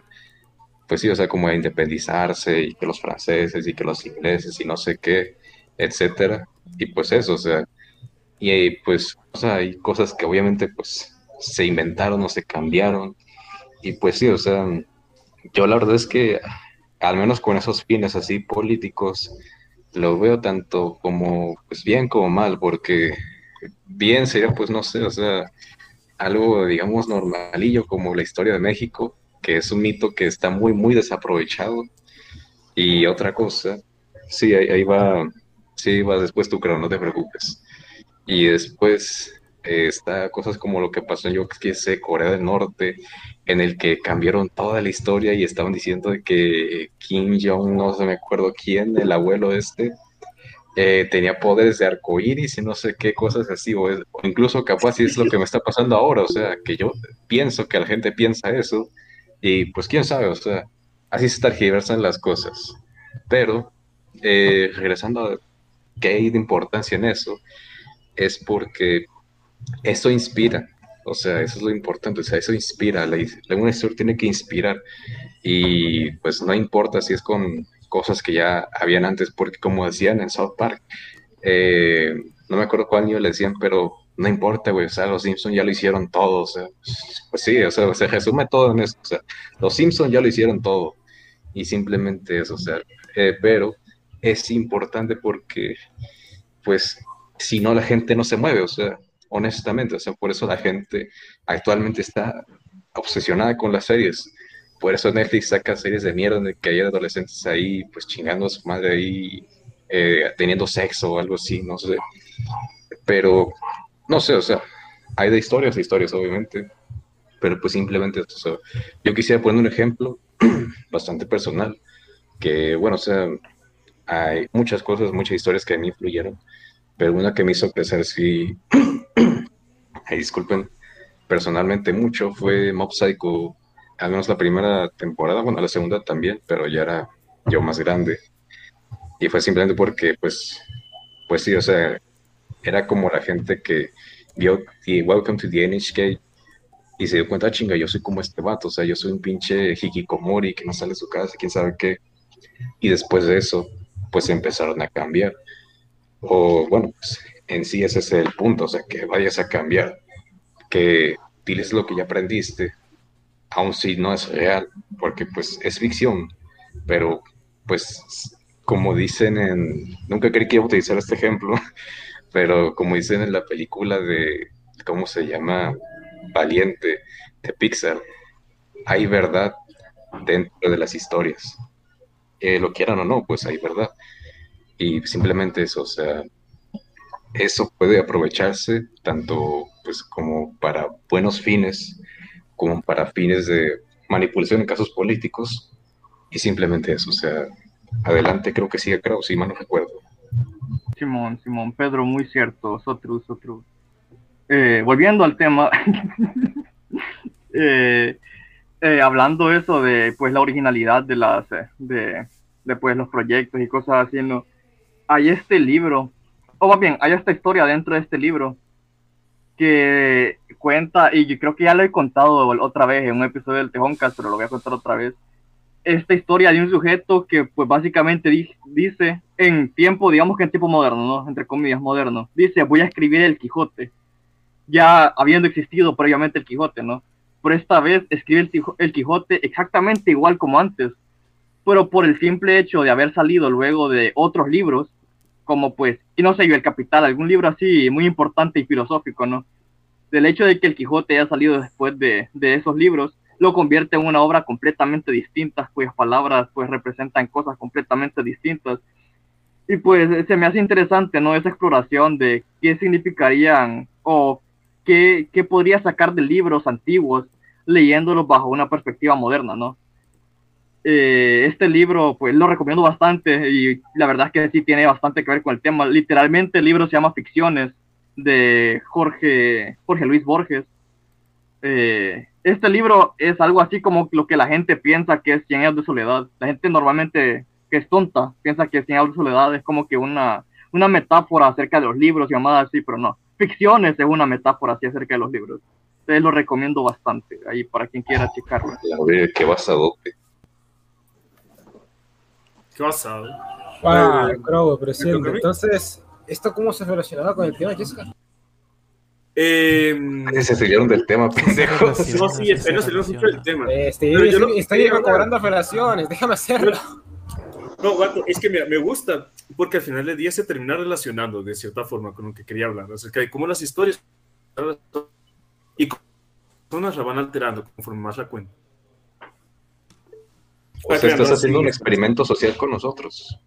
pues sí, o sea, como a independizarse y que los franceses y que los ingleses y no sé qué, etcétera. Y pues eso, o sea, y pues, o sea, hay cosas que obviamente pues se inventaron o se cambiaron. Y pues sí, o sea, yo la verdad es que al menos con esos fines así políticos, lo veo tanto como pues bien como mal, porque bien sería pues no sé, o sea, algo digamos normalillo como la historia de México, que es un mito que está muy muy desaprovechado. Y otra cosa, sí, ahí, ahí va, sí, va después tú creo, no te preocupes. Y después eh, está cosas como lo que pasó en, yo que sé, Corea del Norte, en el que cambiaron toda la historia y estaban diciendo de que Kim Jong, no se me acuerdo quién, el abuelo este, eh, tenía poderes de arcoíris y no sé qué cosas así, o, es- o incluso capaz si es lo que me está pasando ahora, o sea, que yo pienso que la gente piensa eso, y pues quién sabe, o sea, así se tergiversan las cosas. Pero, eh, regresando a qué hay de importancia en eso, es porque eso inspira, o sea, eso es lo importante, o sea, eso inspira, la, una historia tiene que inspirar y pues no importa si es con cosas que ya habían antes, porque como decían en South Park, eh, no me acuerdo cuál niño le decían, pero no importa, güey, o sea, los Simpsons ya lo hicieron todo, o sea, pues sí, o sea, se resume todo en eso, o sea, los Simpsons ya lo hicieron todo y simplemente eso, o sea, eh, pero es importante porque, pues, si no la gente no se mueve, o sea, honestamente, o sea, por eso la gente actualmente está obsesionada con las series. Por eso Netflix saca series de mierda en el que hay adolescentes ahí, pues chingando a su madre ahí, eh, teniendo sexo o algo así, no sé. Pero, no sé, o sea, hay de historias, historias, obviamente. Pero pues simplemente o yo quisiera poner un ejemplo *clears throat* bastante personal, que, bueno, o sea, hay muchas cosas, muchas historias que a mí influyeron, pero una que me hizo crecer, sí, *clears throat* disculpen, personalmente mucho fue Mob Psycho, al menos la primera temporada, bueno, la segunda también, pero ya era yo más grande. Y fue simplemente porque, pues, pues sí, o sea, era como la gente que vio The Welcome to the NHK y se dio cuenta, "Ah, chinga, yo soy como este vato, o sea, yo soy un pinche hikikomori que no sale de su casa, quién sabe qué. Y después de eso, pues empezaron a cambiar. O bueno, pues, en sí ese es el punto, o sea, que vayas a cambiar, que diles lo que ya aprendiste, aun si no es real, porque pues es ficción, pero pues como dicen en, nunca creí que iba a utilizar este ejemplo, pero como dicen en la película de, ¿cómo se llama? Valiente, de Pixar, hay verdad dentro de las historias. Eh, lo quieran o no, pues hay verdad. Y simplemente eso, o sea, eso puede aprovecharse tanto pues como para buenos fines, como para fines de manipulación en casos políticos, y simplemente eso, o sea, adelante creo que sigue Kraus, si mal no recuerdo. Simón, Simón, Pedro, muy cierto, Sotrus, Sotrus. Eh, volviendo al tema, *laughs* eh, eh, hablando eso de pues la originalidad de las de, pues los proyectos y cosas así, ¿no? hay este libro, o bien, hay esta historia dentro de este libro que cuenta, y yo creo que ya lo he contado otra vez en un episodio del Tejoncas, pero lo voy a contar otra vez, esta historia de un sujeto que pues básicamente di- dice en tiempo, digamos que en tiempo moderno, ¿no? Entre comillas, moderno, dice voy a escribir el Quijote, ya habiendo existido previamente el Quijote, ¿no? Pero esta vez escribe el, Quijote exactamente igual como antes, pero por el simple hecho de haber salido luego de otros libros, como pues, y no sé yo, El Capital, algún libro así muy importante y filosófico, ¿no? Del hecho de que el Quijote haya salido después de, de esos libros, lo convierte en una obra completamente distinta, cuyas palabras pues representan cosas completamente distintas. Y pues se me hace interesante, ¿no? Esa exploración de qué significarían o qué, qué podría sacar de libros antiguos leyéndolos bajo una perspectiva moderna, ¿no? Eh, este libro, pues lo recomiendo bastante y la verdad es que sí tiene bastante que ver con el tema. Literalmente el libro se llama Ficciones de Jorge, Jorge Luis Borges. Eh, este libro es algo así como lo que la gente piensa que es Cien años de soledad. La gente normalmente que es tonta piensa que Cien años de soledad es como que una, una metáfora acerca de los libros y llamadas así, pero no. Ficciones es una metáfora así acerca de los libros. Entonces lo recomiendo bastante ahí para quien quiera checarlo. A ver, qué basadote. ¿Qué basado? Wow, Eh, Crow, ¿me presente. toca a mí? Entonces, ¿esto cómo se relacionaba con el tema, Jessica? Eh, Se salieron del tema, *laughs* pendejos. no, sí, espero salirnos mucho del tema. Este, Pero yo estoy, lo- estoy quería hablar- cobrando relaciones, déjame hacerlo. No, Gato, es que me, me gusta, porque al final del día se termina relacionando de cierta forma con lo que quería hablar, acerca de cómo las historias y cómo las personas la van alterando conforme más la cuentan. O sea, estás haciendo un experimento social con nosotros.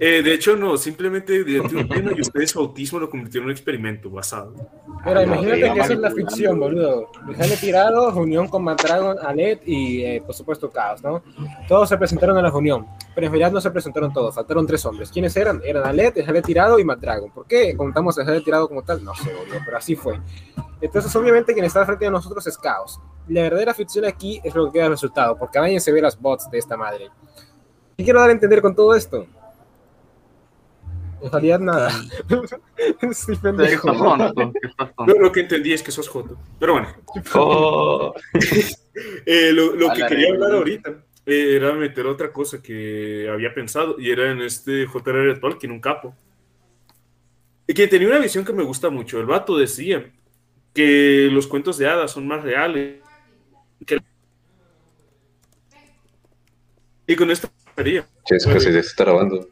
Eh, de hecho, no, simplemente un tema y ustedes su autismo lo convirtieron en un experimento basado. Pero imagínate no, que eso es la ficción, boludo. Dejale tirado, unión con Madragon, Alet y, eh, por supuesto, Caos, ¿no? Todos se presentaron a la reunión, pero en realidad no se presentaron todos, faltaron tres hombres. ¿Quiénes eran? Eran Alet, Dejale tirado y Madragon. ¿Por qué contamos a Dejale tirado como tal? No sé, boludo, pero así fue. Entonces, obviamente, quien está frente a nosotros es Caos. La verdadera ficción aquí es lo que queda el resultado, porque nadie se ve las bots de esta madre. ¿Qué quiero dar a entender con todo esto? En realidad, nada. Estoy *laughs* pendejo. Lo, lo que entendí es que sos Joto. Pero bueno. Oh. *laughs* Eh, lo lo que quería hablar ahorita eh, era meter otra cosa que había pensado y era en este J.R.R. Tolkien, un capo. Y que tenía una visión que me gusta mucho. El vato decía que los cuentos de hadas son más reales que y con esto quería. Chesca, se te está grabando.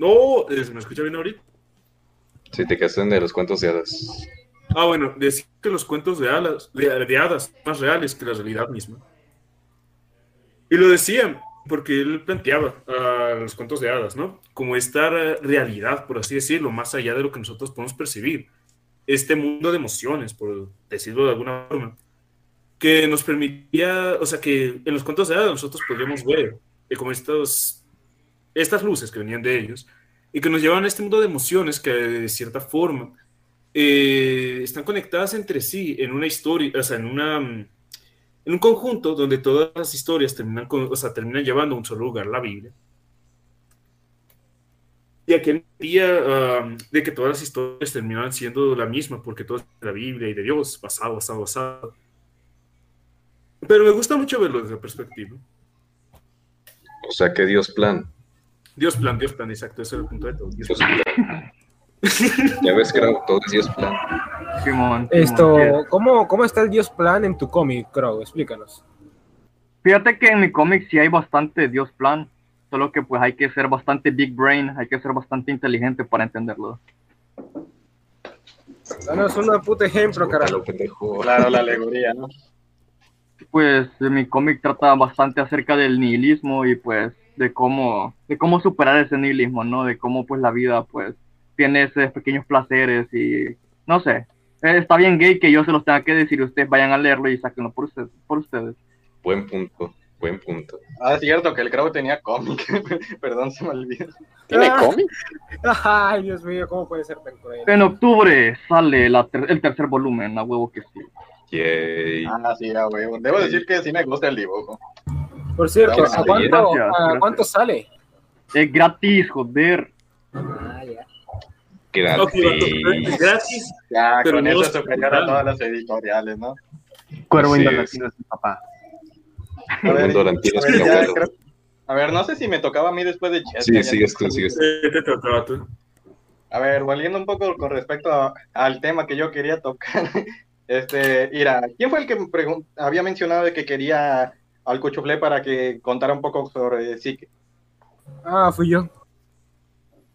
No, eh, ¿se me escucha bien ahorita? Si te quedas en de los cuentos de hadas. Ah, bueno, decía que los cuentos de hadas, de, de hadas son más reales que la realidad misma. Y lo decía porque él planteaba a los cuentos de hadas, ¿no? Como esta realidad, por así decirlo, más allá de lo que nosotros podemos percibir. Este mundo de emociones, por decirlo de alguna forma, que nos permitía, o sea, que en los cuentos de hadas nosotros podríamos ver eh, como estos, estas luces que venían de ellos y que nos llevan a este mundo de emociones que de cierta forma eh, están conectadas entre sí en una historia, o sea, en una mm, en un conjunto donde todas las historias terminan, con- o sea, terminan llevando a un solo lugar, la Biblia. y aquel día ah, de que todas las historias terminaban siendo la misma, porque todo es de la Biblia y de Dios, basado, basado, basado. Pero me gusta mucho verlo desde la perspectiva. O sea, que Dios plan. Dios plan, Dios plan, exacto, ese es el punto de todo. Dios Dios plan. plan. *laughs* Ya ves que era todo es Dios plan. Simón, Esto, Simón. ¿cómo, ¿cómo está el Dios Plan en tu cómic, Crow? Explícanos. Fíjate que en mi cómic sí hay bastante Dios plan, solo que pues hay que ser bastante big brain, hay que ser bastante inteligente para entenderlo. Danos un puto ejemplo, carajo. Claro, la alegoría, ¿no? Pues mi cómic trata bastante acerca del nihilismo y pues de cómo, de cómo superar ese nihilismo, ¿no? De cómo pues la vida pues tiene esos pequeños placeres y no sé. Eh, Está bien gay que yo se los tenga que decir y ustedes vayan a leerlo y sáquenlo por ustedes. Por ustedes. Buen punto, buen punto. Ah, es cierto que el Crow tenía cómic. *laughs* Perdón, se me olvidó. ¿Tiene Ah. cómic? *laughs* Ay, Dios mío, ¿cómo puede ser tan cruel? En octubre sale la ter- el tercer volumen, a huevo que sí. Yay. Ah, sí, ya, güey. Debo decir que sí me gusta el dibujo. Por cierto, ¿a cuánto, gracias, a gracias. cuánto sale? Es gratis, joder. Ah, ya. Gratis. Gratis. Ya, Pero con no eso superior a todas las editoriales, ¿no? Cuervo Así Indolatino es mi papá. A ver, ya, creo- a ver, no sé si me tocaba a mí después de Chester. Sí, sigues no- tú, sigues te trataba tú. A ver, volviendo un poco con respecto a- al tema que yo quería tocar. *laughs* Este, mira, ¿quién fue el que había mencionado de que quería al Cuchuflé para que contara un poco sobre Psique? Ah, fui yo.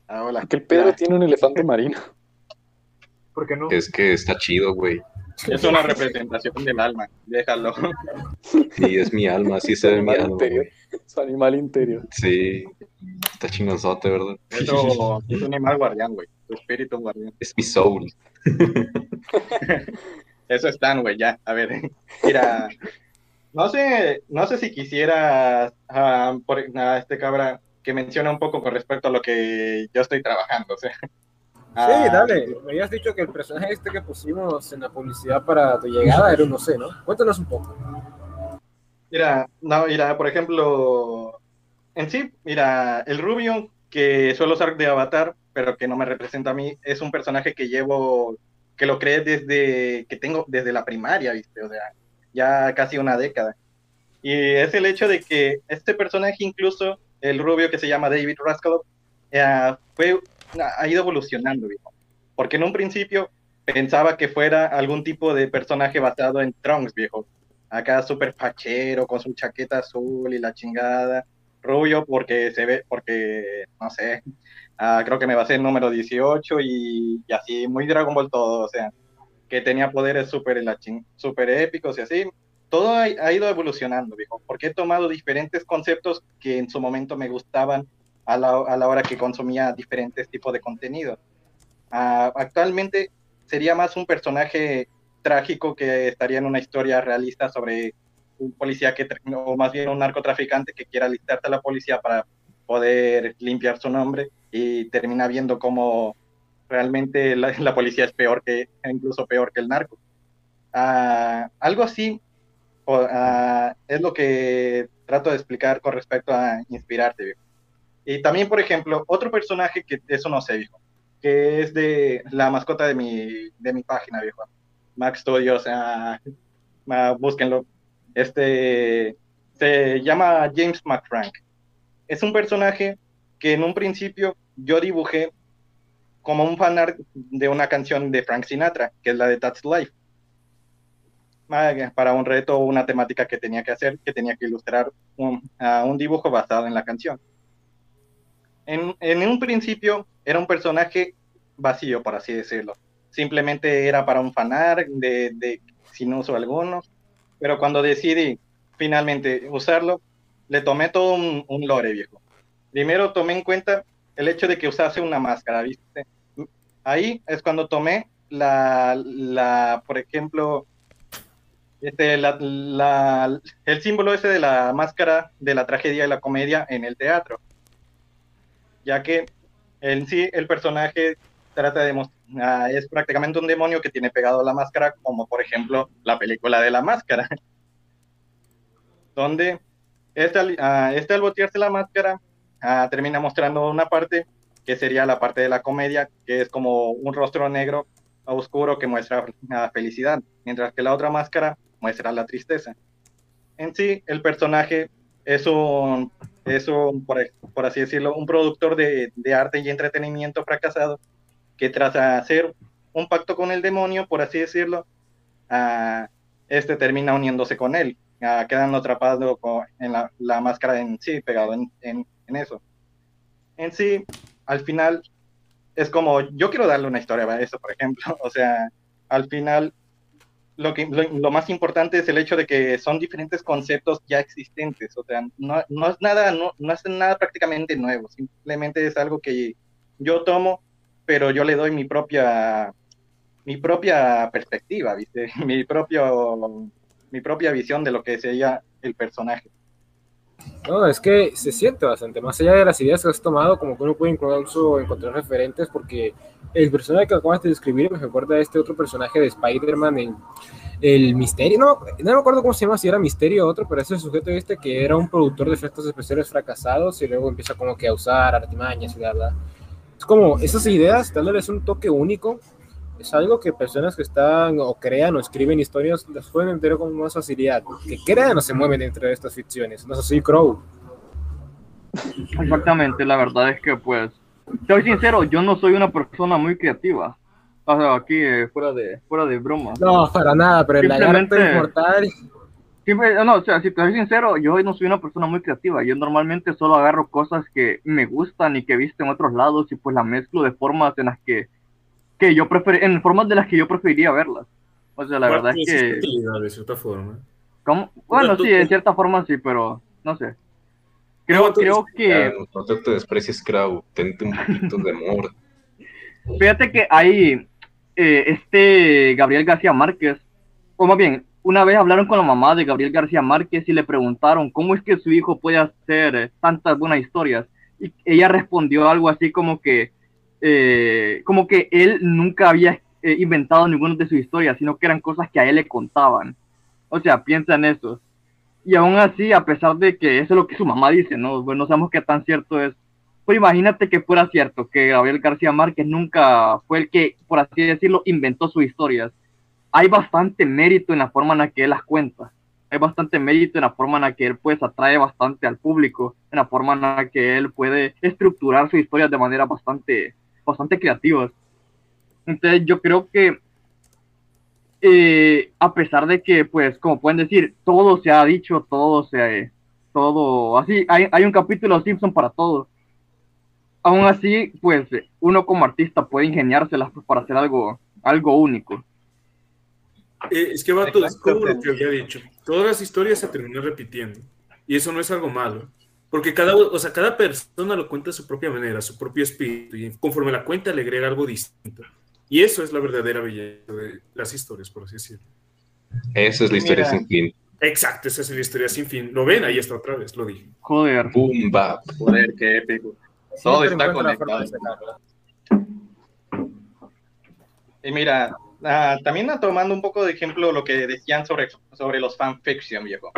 Ah, hola. Que el Pedro tiene un elefante marino. *laughs* ¿Por qué no? Es que está chido, güey. Es una representación del alma, déjalo. Sí, es mi alma, sí se ve mi Animal alma. interior. Su animal interior. Sí, está chingonzote, ¿verdad? Eso es un animal guardián, güey. Tu espíritu guardián. Es mi soul. *laughs* Eso están, güey, ya. A ver, *laughs* mira, no sé, no sé si quisiera ah, por, a este cabra que mencione un poco con respecto a lo que yo estoy trabajando, o sea. Sí, Ah, dale. Me habías dicho que el personaje este que pusimos en la publicidad para tu llegada era un no sé, ¿no? Cuéntanos un poco. Mira, no, mira, por ejemplo, en sí, mira, el rubio que suelo usar de avatar, pero que no me representa a mí, es un personaje que llevo, que lo creé desde que tengo, desde la primaria, ¿viste? O sea, ya casi una década. Y es el hecho de que este personaje, incluso el rubio que se llama David Raskolov, eh, fue, ha ido evolucionando, viejo. Porque en un principio pensaba que fuera algún tipo de personaje basado en Trunks, viejo acá súper fachero, con su chaqueta azul y la chingada, rubio porque se ve, porque, no sé, ah, creo que me basé en número 18 y, y así, muy Dragon Ball todo, o sea, que tenía poderes súper súper épicos y así, todo ha, ido evolucionando, viejo, porque he tomado diferentes conceptos que en su momento me gustaban a la, a la hora que consumía diferentes tipos de contenido. Ah, actualmente sería más un personaje trágico que estaría en una historia realista sobre un policía que, o más bien un narcotraficante que quiera alistarse a la policía para poder limpiar su nombre y termina viendo cómo realmente la, *laughs* la policía es peor que, incluso peor que el narco. Ah, algo así ah, es lo que trato de explicar con respecto a inspirarte, viejo. Y también, por ejemplo, otro personaje que eso no sé, viejo, que es de la mascota de mi, de mi página, viejo. Max Studios, ah, ah, búsquenlo. Este se llama James McFrank. Es un personaje que en un principio yo dibujé como un fanart de una canción de Frank Sinatra, que es la de That's Life. Para un reto o una temática que tenía que hacer, que tenía que ilustrar un, un dibujo basado en la canción. En, en un principio era un personaje vacío, por así decirlo simplemente era para un fanar de, de sin uso alguno, pero cuando decidí finalmente usarlo, le tomé todo un, un lore viejo. Primero tomé en cuenta el hecho de que usase una máscara, ¿viste? Ahí es cuando tomé la, la por ejemplo, este, la, el símbolo ese de la máscara de la tragedia y la comedia en el teatro, ya que en sí el personaje trata de mostrar, es prácticamente un demonio que tiene pegado la máscara, como por ejemplo la película de la máscara, *laughs* donde este, al- ah, este al botearse la máscara ah, termina mostrando una parte que sería la parte de la comedia, que es como un rostro negro oscuro que muestra la felicidad, mientras que la otra máscara muestra la tristeza. En sí, el personaje es un, es un por, por así decirlo, un productor de, de arte y entretenimiento fracasado que tras hacer un pacto con el demonio, por así decirlo, ah, este termina uniéndose con él, ah, quedando atrapado en la, la máscara en sí, pegado en- en eso. En sí, al final, es como, yo quiero darle una historia a eso, por ejemplo, *laughs* o sea, al final, lo, que, lo, más importante es el hecho de que son diferentes conceptos ya existentes, o sea, no, no es nada, no, no es nada prácticamente nuevo, simplemente es algo que yo tomo, pero yo le doy mi propia mi propia perspectiva, ¿viste? *laughs* Mi propio mi propia visión de lo que sería el personaje. No, es que se siente bastante, más allá de las ideas que has tomado, como que uno puede incluso encontrar referentes, porque el personaje que acabas de describir me recuerda a este otro personaje de Spider-Man en el Misterio, no, no me acuerdo cómo se llama, si era Misterio o otro, pero ese sujeto este que era un productor de efectos especiales fracasados y luego empieza como que a usar artimañas y bla, bla. Es como esas ideas, dándoles un toque único, es algo que personas que están o crean o escriben historias las pueden entender con más facilidad. Que crean o se mueven dentro de estas ficciones. No es así, Crow. Exactamente, la verdad es que pues, soy sincero, yo no soy una persona muy creativa. O sea, aquí eh, fuera de fuera de broma. No, para nada, pero el lagarto inmortal. Siempre- no, o sea, si te soy sincero, yo no soy una persona muy creativa. Yo normalmente solo agarro cosas que me gustan y que he visto en otros lados y pues las mezclo de formas en las que, que yo prefer en formas de las que yo preferiría verlas. O sea, la verdad es que de cierta forma. ¿cómo? bueno, sí, en cierta forma sí, pero no sé. Creo, creo que no, no te desprecies, Crow. Tente un poquito de amor. *laughs* Fíjate que hay eh, este Gabriel García Márquez, o más bien, una vez hablaron con la mamá de Gabriel García Márquez y le preguntaron cómo es que su hijo puede hacer tantas buenas historias. Y ella respondió algo así como que, eh, como que él nunca había eh, inventado ninguna de sus historias, sino que eran cosas que a él le contaban. O sea, piensa en eso. Y aún así, a pesar de que eso es lo que su mamá dice, ¿no? Bueno, no sabemos qué tan cierto es. Pues imagínate que fuera cierto, que Gabriel García Márquez nunca fue el que, por así decirlo, inventó sus historias. Hay bastante mérito en la forma en la que él las cuenta. Hay bastante mérito en la forma en la que él pues atrae bastante al público, en la forma en la que él puede estructurar sus historias de manera bastante, bastante creativas. Entonces yo creo que eh, a pesar de que, pues, como pueden decir, todo se ha dicho, todo se, todo, así, hay, hay un capítulo de Simpson para todo. Aún así, pues, uno como artista puede ingeniárselas para hacer algo, algo único. Eh, es que vato, es como lo que había dicho. Todas las historias se terminan repitiendo. Y eso no es algo malo. Porque cada, o sea, cada persona lo cuenta a su propia manera, su propio espíritu. Y conforme la cuenta le agrega algo distinto. Y eso es la verdadera belleza de las historias, por así decirlo. Esa es la historia Mira. sin fin. Exacto, esa es la historia sin fin. ¿Lo ven? Ahí está otra vez, lo dije. Joder. Boom, bap. Joder, qué épico. Todo Siempre está conectado. de. Y mira, ah, también tomando un poco de ejemplo lo que decían sobre, sobre los fanfiction, viejo.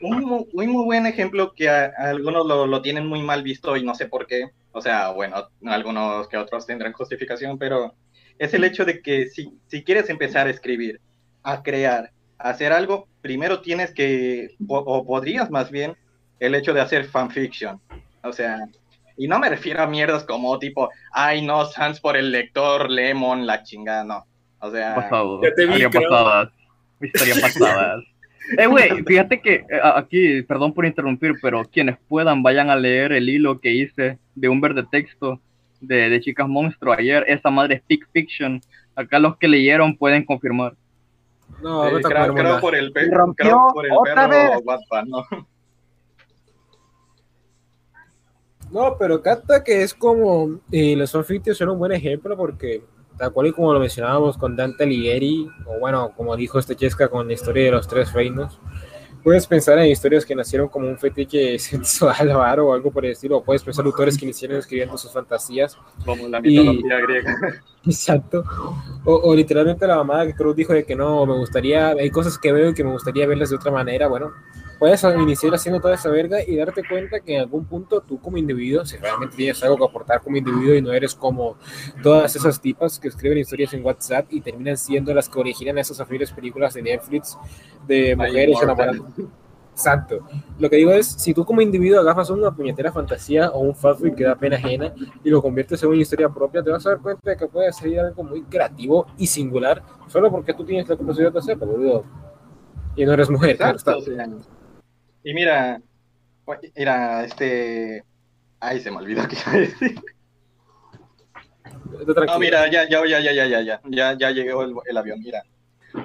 Un mu- muy, muy buen ejemplo que a algunos lo, lo tienen muy mal visto y no sé por qué. O sea, bueno, algunos que otros tendrán justificación, pero es el hecho de que si, si quieres empezar a escribir, a crear, a hacer algo, primero tienes que, o, o podrías más bien, el hecho de hacer fanfiction. O sea, y no me refiero a mierdas como tipo, ay no, sans por el lector, Lemon, la chingada, no. O sea, Pasado. Ya te vi, pasadas. Historia pasadas. *laughs* Eh, güey, fíjate que eh, aquí, perdón por interrumpir, pero quienes puedan vayan a leer el hilo que hice de un verde texto de, de Chicas Monstruo ayer. Esa madre es Fic Fiction. Acá los que leyeron pueden confirmar. No, eh, a creo, creo por el, pe- creo por el otra perro vez. ¿no? No, pero capta que es como. Y los fanfictions son un buen ejemplo porque, tal cual y como lo mencionábamos con Dante Alighieri, o bueno, como dijo este Chesca con la historia de los tres reinos, puedes pensar en historias que nacieron como un fetiche *laughs* sensual raro o algo por el estilo, o puedes pensar autores que iniciaron escribiendo sus fantasías. Como la Y- mitología griega. *laughs* *laughs* Exacto. O, o literalmente la mamá que Cruz dijo de que no, me gustaría, hay cosas que veo y que me gustaría verlas de otra manera. Bueno, puedes iniciar haciendo toda esa verga y darte cuenta que en algún punto tú como individuo, si realmente tienes algo que aportar como individuo y no eres como todas esas tipas que escriben historias en WhatsApp y terminan siendo las que originan esas horribles películas de Netflix de mujeres enamorando. Exacto. Lo que digo es, si tú como individuo agarras una puñetera fantasía o un fanfic que da pena ajena y lo conviertes en una historia propia, te vas a dar cuenta de que puede ser algo muy creativo y singular solo porque tú tienes la capacidad de hacerlo, boludo. Y no eres mujer, claro Exacto, está. Y mira, mira, este. Ay, se me olvidó que iba a decir. No, mira, ya, ya, ya, ya, ya, ya, ya, ya, ya llegó el, el avión. Mira,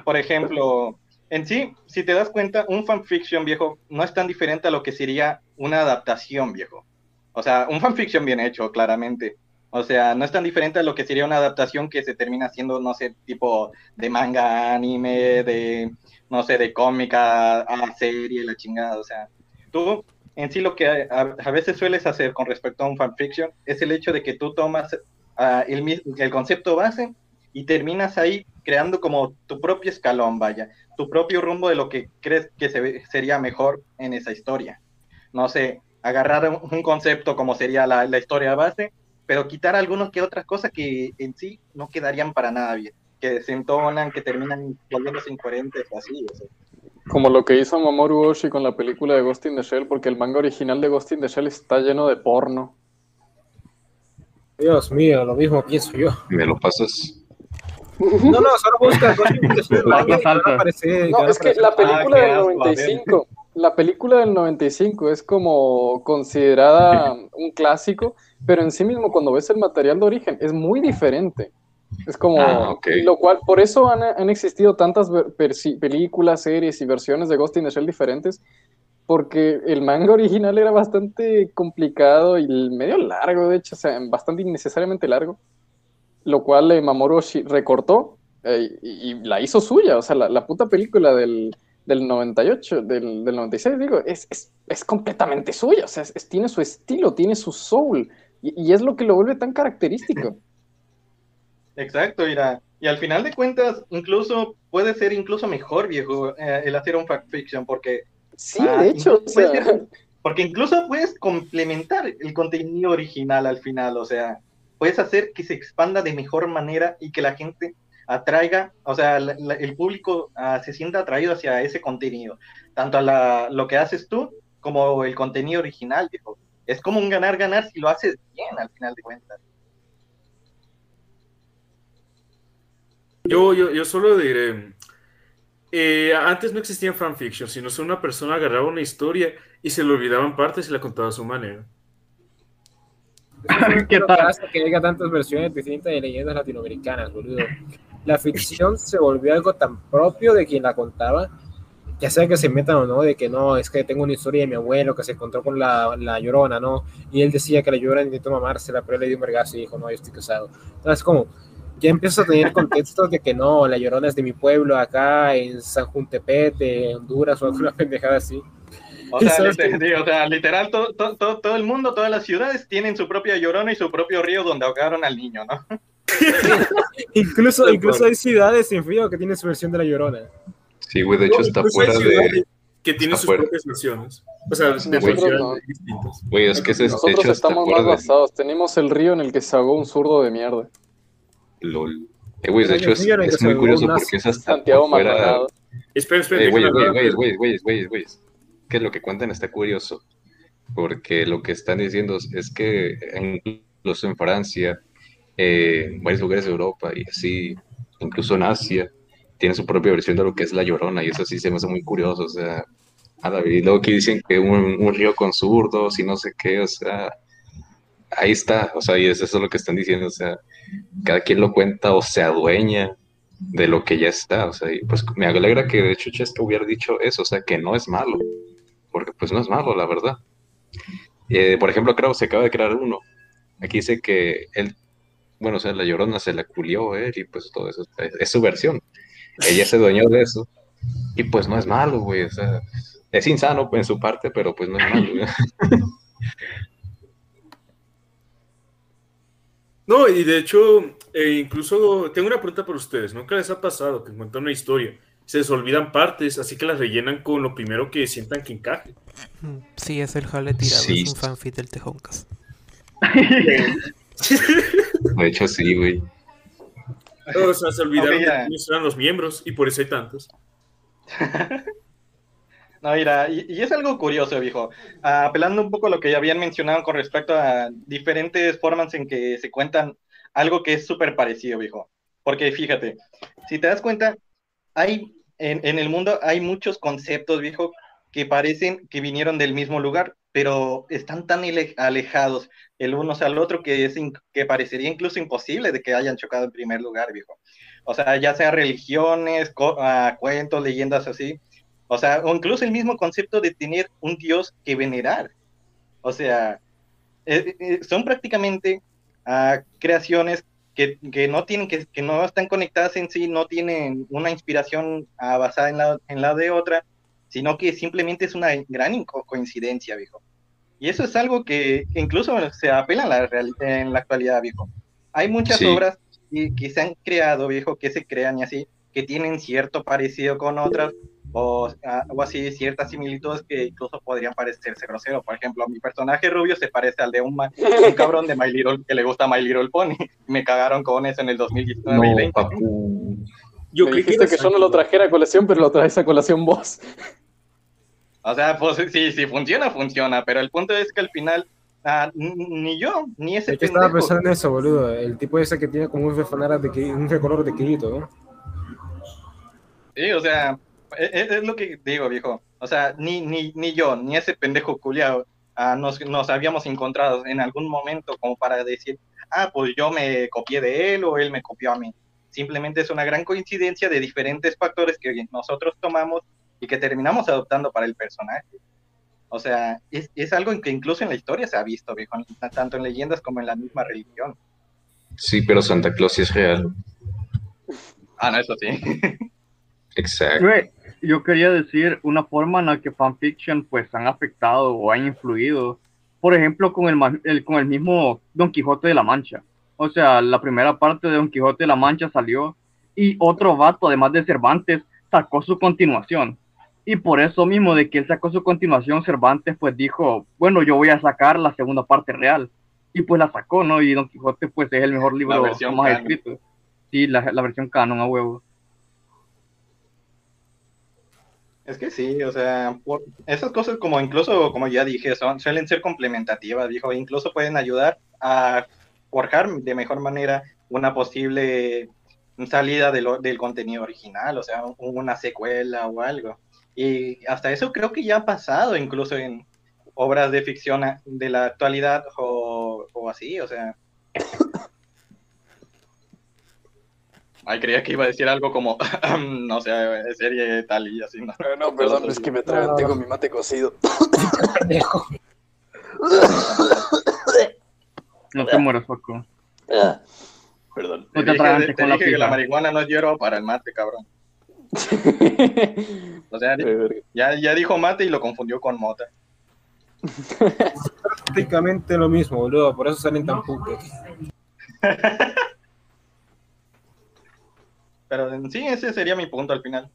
por ejemplo, en sí, si te das cuenta, un fanfiction viejo no es tan diferente a lo que sería una adaptación viejo. O sea, un fanfiction bien hecho, claramente. O sea, no es tan diferente a lo que sería una adaptación que se termina haciendo, no sé, tipo de manga, anime, de, no sé, de cómica a serie, la chingada. O sea, tú en sí lo que a, veces sueles hacer con respecto a un fanfiction es el hecho de que tú tomas ah, el, el concepto base y terminas ahí creando como tu propio escalón, vaya, tu propio rumbo de lo que crees que se ve- sería mejor en esa historia. No sé, agarrar un, un concepto como sería la, la historia base, pero quitar algunas que otras cosas que en sí no quedarían para nada bien, que desentonan, que terminan volviéndose incoherentes, así. o sea. Como lo que hizo Mamoru Oshii con la película de Ghost in the Shell, porque el manga original de Ghost in the Shell está lleno de porno. Dios mío, lo mismo pienso yo. ¿Me lo pasas? No, no, solo busca *laughs* No, es que la película Ah, del asco, a ver. 95, la película del 95 es como considerada un clásico, pero en sí mismo cuando ves el material de origen es muy diferente. Es como, Ah, lo cual, por eso han, han existido tantas películas, series y versiones de Ghost in the Shell diferentes, porque el manga original era bastante complicado y medio largo, de hecho, o sea, bastante innecesariamente largo lo cual eh, Mamoru recortó eh, y, y la hizo suya. O sea, la, la puta película del, del 98, del, del 96, digo, es, es, es completamente suya. O sea, es- tiene su estilo, tiene su soul. Y, y es lo que lo vuelve tan característico. Exacto, mira. Y al final de cuentas, incluso puede ser incluso mejor, viejo, eh, el hacer un fanfiction, porque... Sí, de hecho, incluso puede o sea- ser- porque incluso puedes complementar el contenido original al final, o sea, puedes hacer que se expanda de mejor manera y que la gente atraiga, o sea, el público ah, se sienta atraído hacia ese contenido, tanto a la- lo que haces tú como el contenido original. Es como un ganar-ganar si lo haces bien al final de cuentas. Yo, yo, yo solo diré, eh, antes no existían fanfiction, sino que una persona agarraba una historia y se le olvidaban partes y la contaba a su manera. ¿Qué tal? Que haya tantas versiones distintas de leyendas latinoamericanas, boludo. La ficción se volvió algo tan propio de quien la contaba, ya sea que se metan o no, de que no, es que tengo una historia de mi abuelo que se encontró con la, la llorona, ¿no? Y él decía que la llorona intentó mamársela, pero él le dio un vergazo y dijo, no, yo estoy casado. Entonces, como, ya empiezas a tener contextos de que no, la llorona es de mi pueblo, acá en San Juntepet, de Honduras o alguna *laughs* pendejada así. O sea, sabes liter- que- digo, o sea, literal, todo, todo, todo, el mundo, todas las ciudades tienen su propia llorona y su propio río donde ahogaron al niño, ¿no? *laughs* Incluso, incluso hay ciudades en frío que tienen su versión de la llorona. Sí, güey, de hecho No, está fuera de... Que tienen está sus fuera. propias versiones. O sea, de no. distintas. Güey, es que ese Nosotros hecho estamos más de... basados. Tenemos el río en el que se ahogó un zurdo de mierda. LOL. Eh, güey, de hecho es, es muy curioso porque es hasta Santiago fuera... Espera, espera, Eh, güey, güey, güey, güey, güey, güey. Que lo que cuentan está curioso. Porque lo que están diciendo es que incluso en Francia, eh, en varios lugares de Europa y así, incluso en Asia, tiene su propia versión de lo que es la Llorona y eso sí se me hace muy curioso. O sea, nada, y luego que dicen que un, río con zurdos y no sé qué, o sea, ahí está. O sea, y es eso lo que están diciendo. O sea, cada quien lo cuenta o se adueña de lo que ya está, o sea, y pues me alegra que de hecho Chesca hubiera dicho eso, o sea, que no es malo, porque pues no es malo, la verdad. Eh, por ejemplo, creo se acaba de crear uno. Aquí dice que él, bueno, o sea, la llorona se la culió él y pues todo eso, es, su versión. Ella se dueñó de eso y pues no es malo, güey, o sea, es insano en su parte, pero pues no es malo. No, *laughs* y de hecho, eh, incluso tengo una pregunta para ustedes. ¿Nunca les ha pasado que encuentran una historia, se les olvidan partes, así que las rellenan con lo primero que sientan que encaje. Mm, Sí, es el jale tirado, Sí. es un fanfic del Tejoncas. *laughs* De hecho, sí, güey. O sea, se olvidaron de quiénes eran los miembros y por eso hay tantos. *laughs* No, mira, y, y es algo curioso, viejo. Ah, apelando un poco a lo que ya habían mencionado con respecto a diferentes formas en que se cuentan algo que es súper parecido, viejo. Porque fíjate, si te das cuenta, hay en, en el mundo hay muchos conceptos, viejo, que parecen que vinieron del mismo lugar, pero están tan alejados el uno al otro que, es que parecería incluso imposible de que hayan chocado en primer lugar, viejo. O sea, ya sea religiones, ah, cuentos, leyendas así. O sea, o incluso el mismo concepto de tener un dios que venerar. O sea, eh, eh, son prácticamente ah, creaciones que, que no tienen, que, que no están conectadas en sí, no tienen una inspiración basada en la, en la de otra, sino que simplemente es una gran coincidencia, viejo. Y eso es algo que, incluso se apela en la, real- en la actualidad, viejo. Hay muchas Sí. obras que, que se han creado, viejo, que se crean y así, que tienen cierto parecido con otras, o, ah, o así ciertas similitudes que incluso podrían parecerse grosero. Por ejemplo, mi personaje rubio se parece al de un, ma- un cabrón de My Little, que le gusta My Little Pony. *laughs* Me cagaron con eso en el 2019 y 20. Yo Me que dijiste era que yo no lo trajera a colación, pero lo traes a colación vos. O sea, pues sí, sí, funciona, funciona, pero el punto es que al final, ah, ni yo, ni ese Es que estaba pensando en eso, boludo. El tipo ese que tiene como un refanara de un recolor de Kirito, ¿no? Sí, o sea, es, es- es lo que digo, viejo. O sea, ni, ni, ni yo, ni ese pendejo culiao ah, nos, nos habíamos encontrado en algún momento como para decir, ah, pues yo me copié de él o él me copió a mí. Simplemente es una gran coincidencia de diferentes factores que nosotros tomamos y que terminamos adoptando para el personaje. O sea, es, es algo que incluso en la historia se ha visto, viejo, tanto en leyendas como en la misma religión. Sí, pero Santa Claus sí es real. Ah, no, eso sí. Exacto. Güey, yo quería decir una forma en la que fanfiction pues han afectado o han influido, por ejemplo, con el, el- con el mismo Don Quijote de la Mancha. O sea, la primera parte de Don Quijote de la Mancha salió y otro vato, además de Cervantes, sacó su continuación. Y por eso mismo de que él sacó su continuación, Cervantes pues dijo, bueno, yo voy a sacar la segunda parte real. Y pues la sacó, ¿no? Y Don Quijote pues es el mejor libro más canon. escrito. Sí, la, la versión canon a huevo. Es que sí, o sea, por- esas cosas como incluso, como ya dije, son, suelen ser complementativas, dijo, incluso pueden ayudar a forjar de mejor manera una posible salida de del contenido original, o sea, un- una secuela o algo. Y hasta eso creo que ya ha pasado incluso en obras de ficción de la actualidad o, o así, o sea. Ay, creía que iba a decir algo como, *laughs* no sé, serie tal y así. No, No, perdón, es que me atraganté con mi mate cocido. No te mueras, Paco. Perdón. No te Te dije, atragantes te con la dije que la marihuana no es hierro para el mate, cabrón. *laughs* O sea, ya, ya dijo mate y lo confundió con mota. *laughs* Prácticamente lo mismo, boludo. Por eso salen tan putos. Pero en sí, ese sería mi punto al final.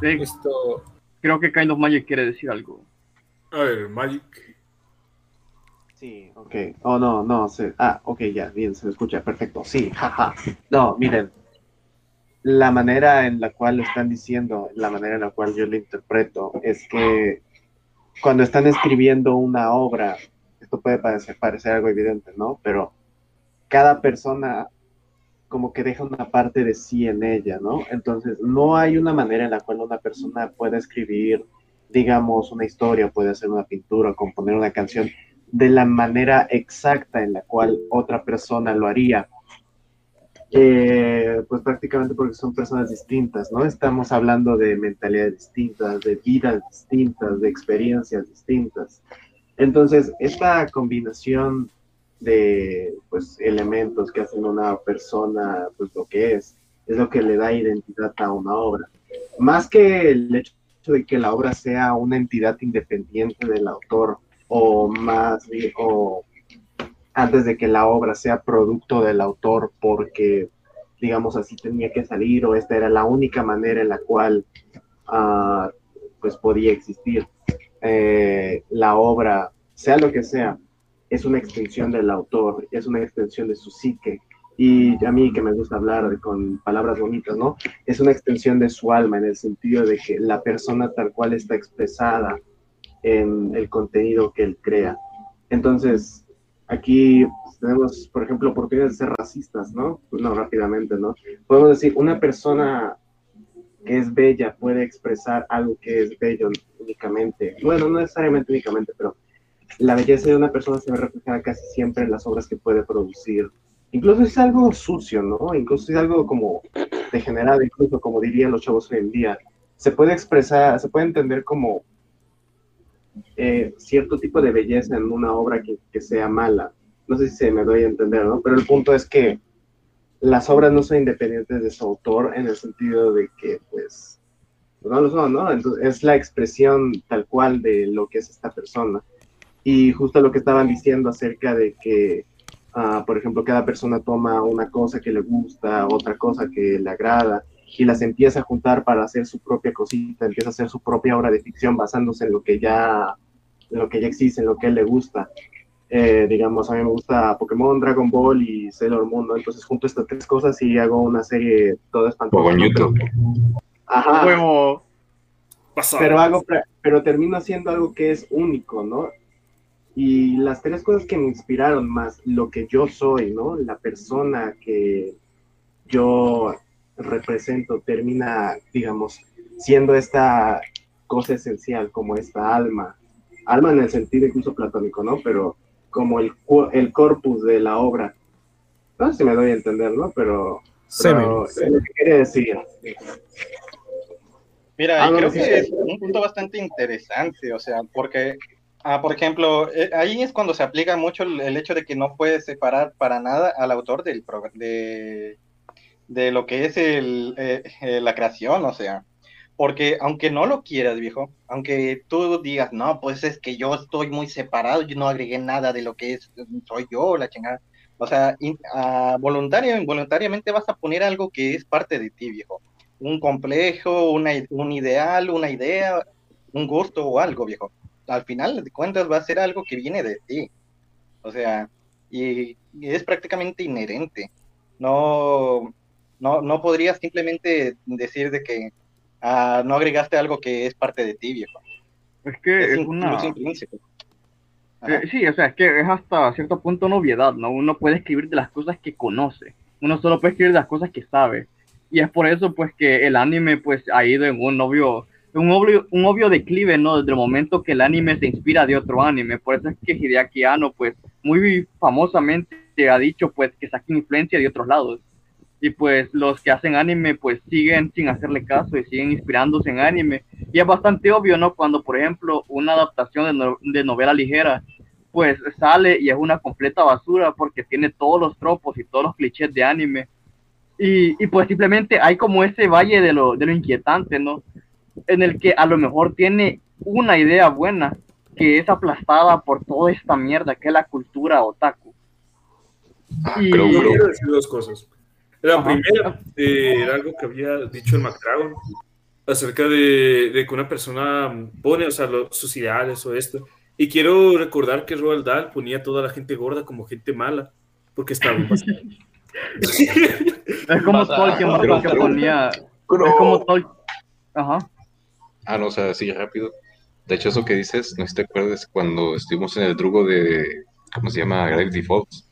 Sí, Esto. creo que Kind of Magic quiere decir algo. A ver, Magic. Sí, ok. Oh, no, no. Se... Ah, ok, ya, bien, se me escucha, perfecto. Sí, jaja. No, miren. La manera en la cual lo están diciendo, la manera en la cual yo lo interpreto, es que cuando están escribiendo una obra, esto puede parecer, parecer algo evidente, ¿no? Pero cada persona como que deja una parte de sí en ella, ¿no? Entonces, no hay una manera en la cual una persona pueda escribir, digamos, una historia, puede hacer una pintura, componer una canción de la manera exacta en la cual otra persona lo haría. Eh, pues prácticamente porque son personas distintas, ¿no? Estamos hablando de mentalidades distintas, de vidas distintas, de experiencias distintas. Entonces, esta combinación de pues, elementos que hacen una persona pues lo que es, es lo que le da identidad a una obra. Más que el hecho de que la obra sea una entidad independiente del autor o más o antes de que la obra sea producto del autor porque digamos así, tenía que salir o esta era la única manera en la cual ah, pues podía existir. Eh, la obra, sea lo que sea, es una extensión del autor, es una extensión de su psique. Y a mí que me gusta hablar con palabras bonitas, ¿no? Es una extensión de su alma en el sentido de que la persona tal cual está expresada en el contenido que él crea. Entonces, aquí tenemos, por ejemplo, oportunidades de ser racistas, ¿no? Pues no, rápidamente, ¿no? Podemos decir, una persona que es bella puede expresar algo que es bello únicamente. Bueno, no necesariamente únicamente, pero la belleza de una persona se ve reflejada casi siempre en las obras que puede producir. Incluso es algo sucio, ¿no? Incluso es algo como degenerado, incluso como dirían los chavos hoy en día. Se puede expresar, se puede entender como eh, cierto tipo de belleza en una obra que, sea mala. No sé si se me doy a entender, ¿no? Pero el punto es que las obras no son independientes de su autor en el sentido de que, pues, no lo son, ¿no? Es la expresión tal cual de lo que es esta persona. Y justo lo que estaban diciendo acerca de que, uh, por ejemplo, cada persona toma una cosa que le gusta, otra cosa que le agrada, y las empieza a juntar para hacer su propia cosita, empieza a hacer su propia obra de ficción basándose en lo que ya, en lo que ya existe, en lo que a él le gusta. Eh, digamos, a mí me gusta Pokémon, Dragon Ball y Sailor Moon, ¿no? Entonces junto estas tres cosas y hago una serie toda espantosa. en YouTube. Ajá. Pero hago, pero termino haciendo algo que es único, ¿no? Y las tres cosas que me inspiraron más lo que yo soy, ¿no? La persona que yo represento termina, digamos, siendo esta cosa esencial, como esta alma. Alma en el sentido incluso platónico, ¿no? Pero como el, el corpus de la obra. No sé si me doy a entender, ¿no? Pero, pero es lo que quería decir. Mira, ah, creo que es un punto bastante interesante, o sea, porque, ah, por ejemplo, eh, ahí es cuando se aplica mucho el, hecho de que no puedes separar para nada al autor del de, de lo que es el, eh, eh, la creación, o sea, porque aunque no lo quieras, viejo, aunque tú digas, no, pues es que yo estoy muy separado, yo no agregué nada de lo que es, soy yo, la chingada. O sea, uh, voluntario, involuntariamente vas a poner algo que es parte de ti, viejo. Un complejo, una, un ideal, una idea, un gusto o algo, viejo. Al final de cuentas va a ser algo que viene de ti. O sea, y, y es prácticamente inherente. No, no, no podrías simplemente decir de que Ah, no agregaste algo que es parte de ti, viejo. Es que es, una... Eh, sí, o sea, es que es hasta cierto punto novedad, ¿no? Uno puede escribir de las cosas que conoce, uno solo puede escribir de las cosas que sabe. Y es por eso, pues, que el anime, pues, ha ido en un obvio, un obvio, un obvio declive, ¿no? Desde el momento que el anime se inspira de otro anime. Por eso es que Hideaki Anno, pues, muy famosamente ha dicho, pues, que saca influencia de otros lados y pues los que hacen anime pues siguen sin hacerle caso y siguen inspirándose en anime. Y es bastante obvio, ¿no? Cuando, por ejemplo, una adaptación de, novela ligera pues sale y es una completa basura porque tiene todos los tropos y todos los clichés de anime. Y, y pues simplemente hay como ese valle de lo, de lo inquietante, ¿no? En el que a lo mejor tiene una idea buena que es aplastada por toda esta mierda que es la cultura otaku. Ah, y... quiero decir dos cosas. La primera eh, era algo que había dicho el McDragon acerca de, de, que una persona pone, o sea, sus ideales o esto. Y quiero recordar que Roald Dahl ponía a toda la gente gorda como gente mala, porque estaba *laughs* Es como Tolkien que ponía. Es como Tolkien. Ajá. Ah, no, o sea, sí, rápido. De hecho, eso que dices, no sé si te acuerdas cuando estuvimos en el drugo de. ¿Cómo se llama? Grave Defaults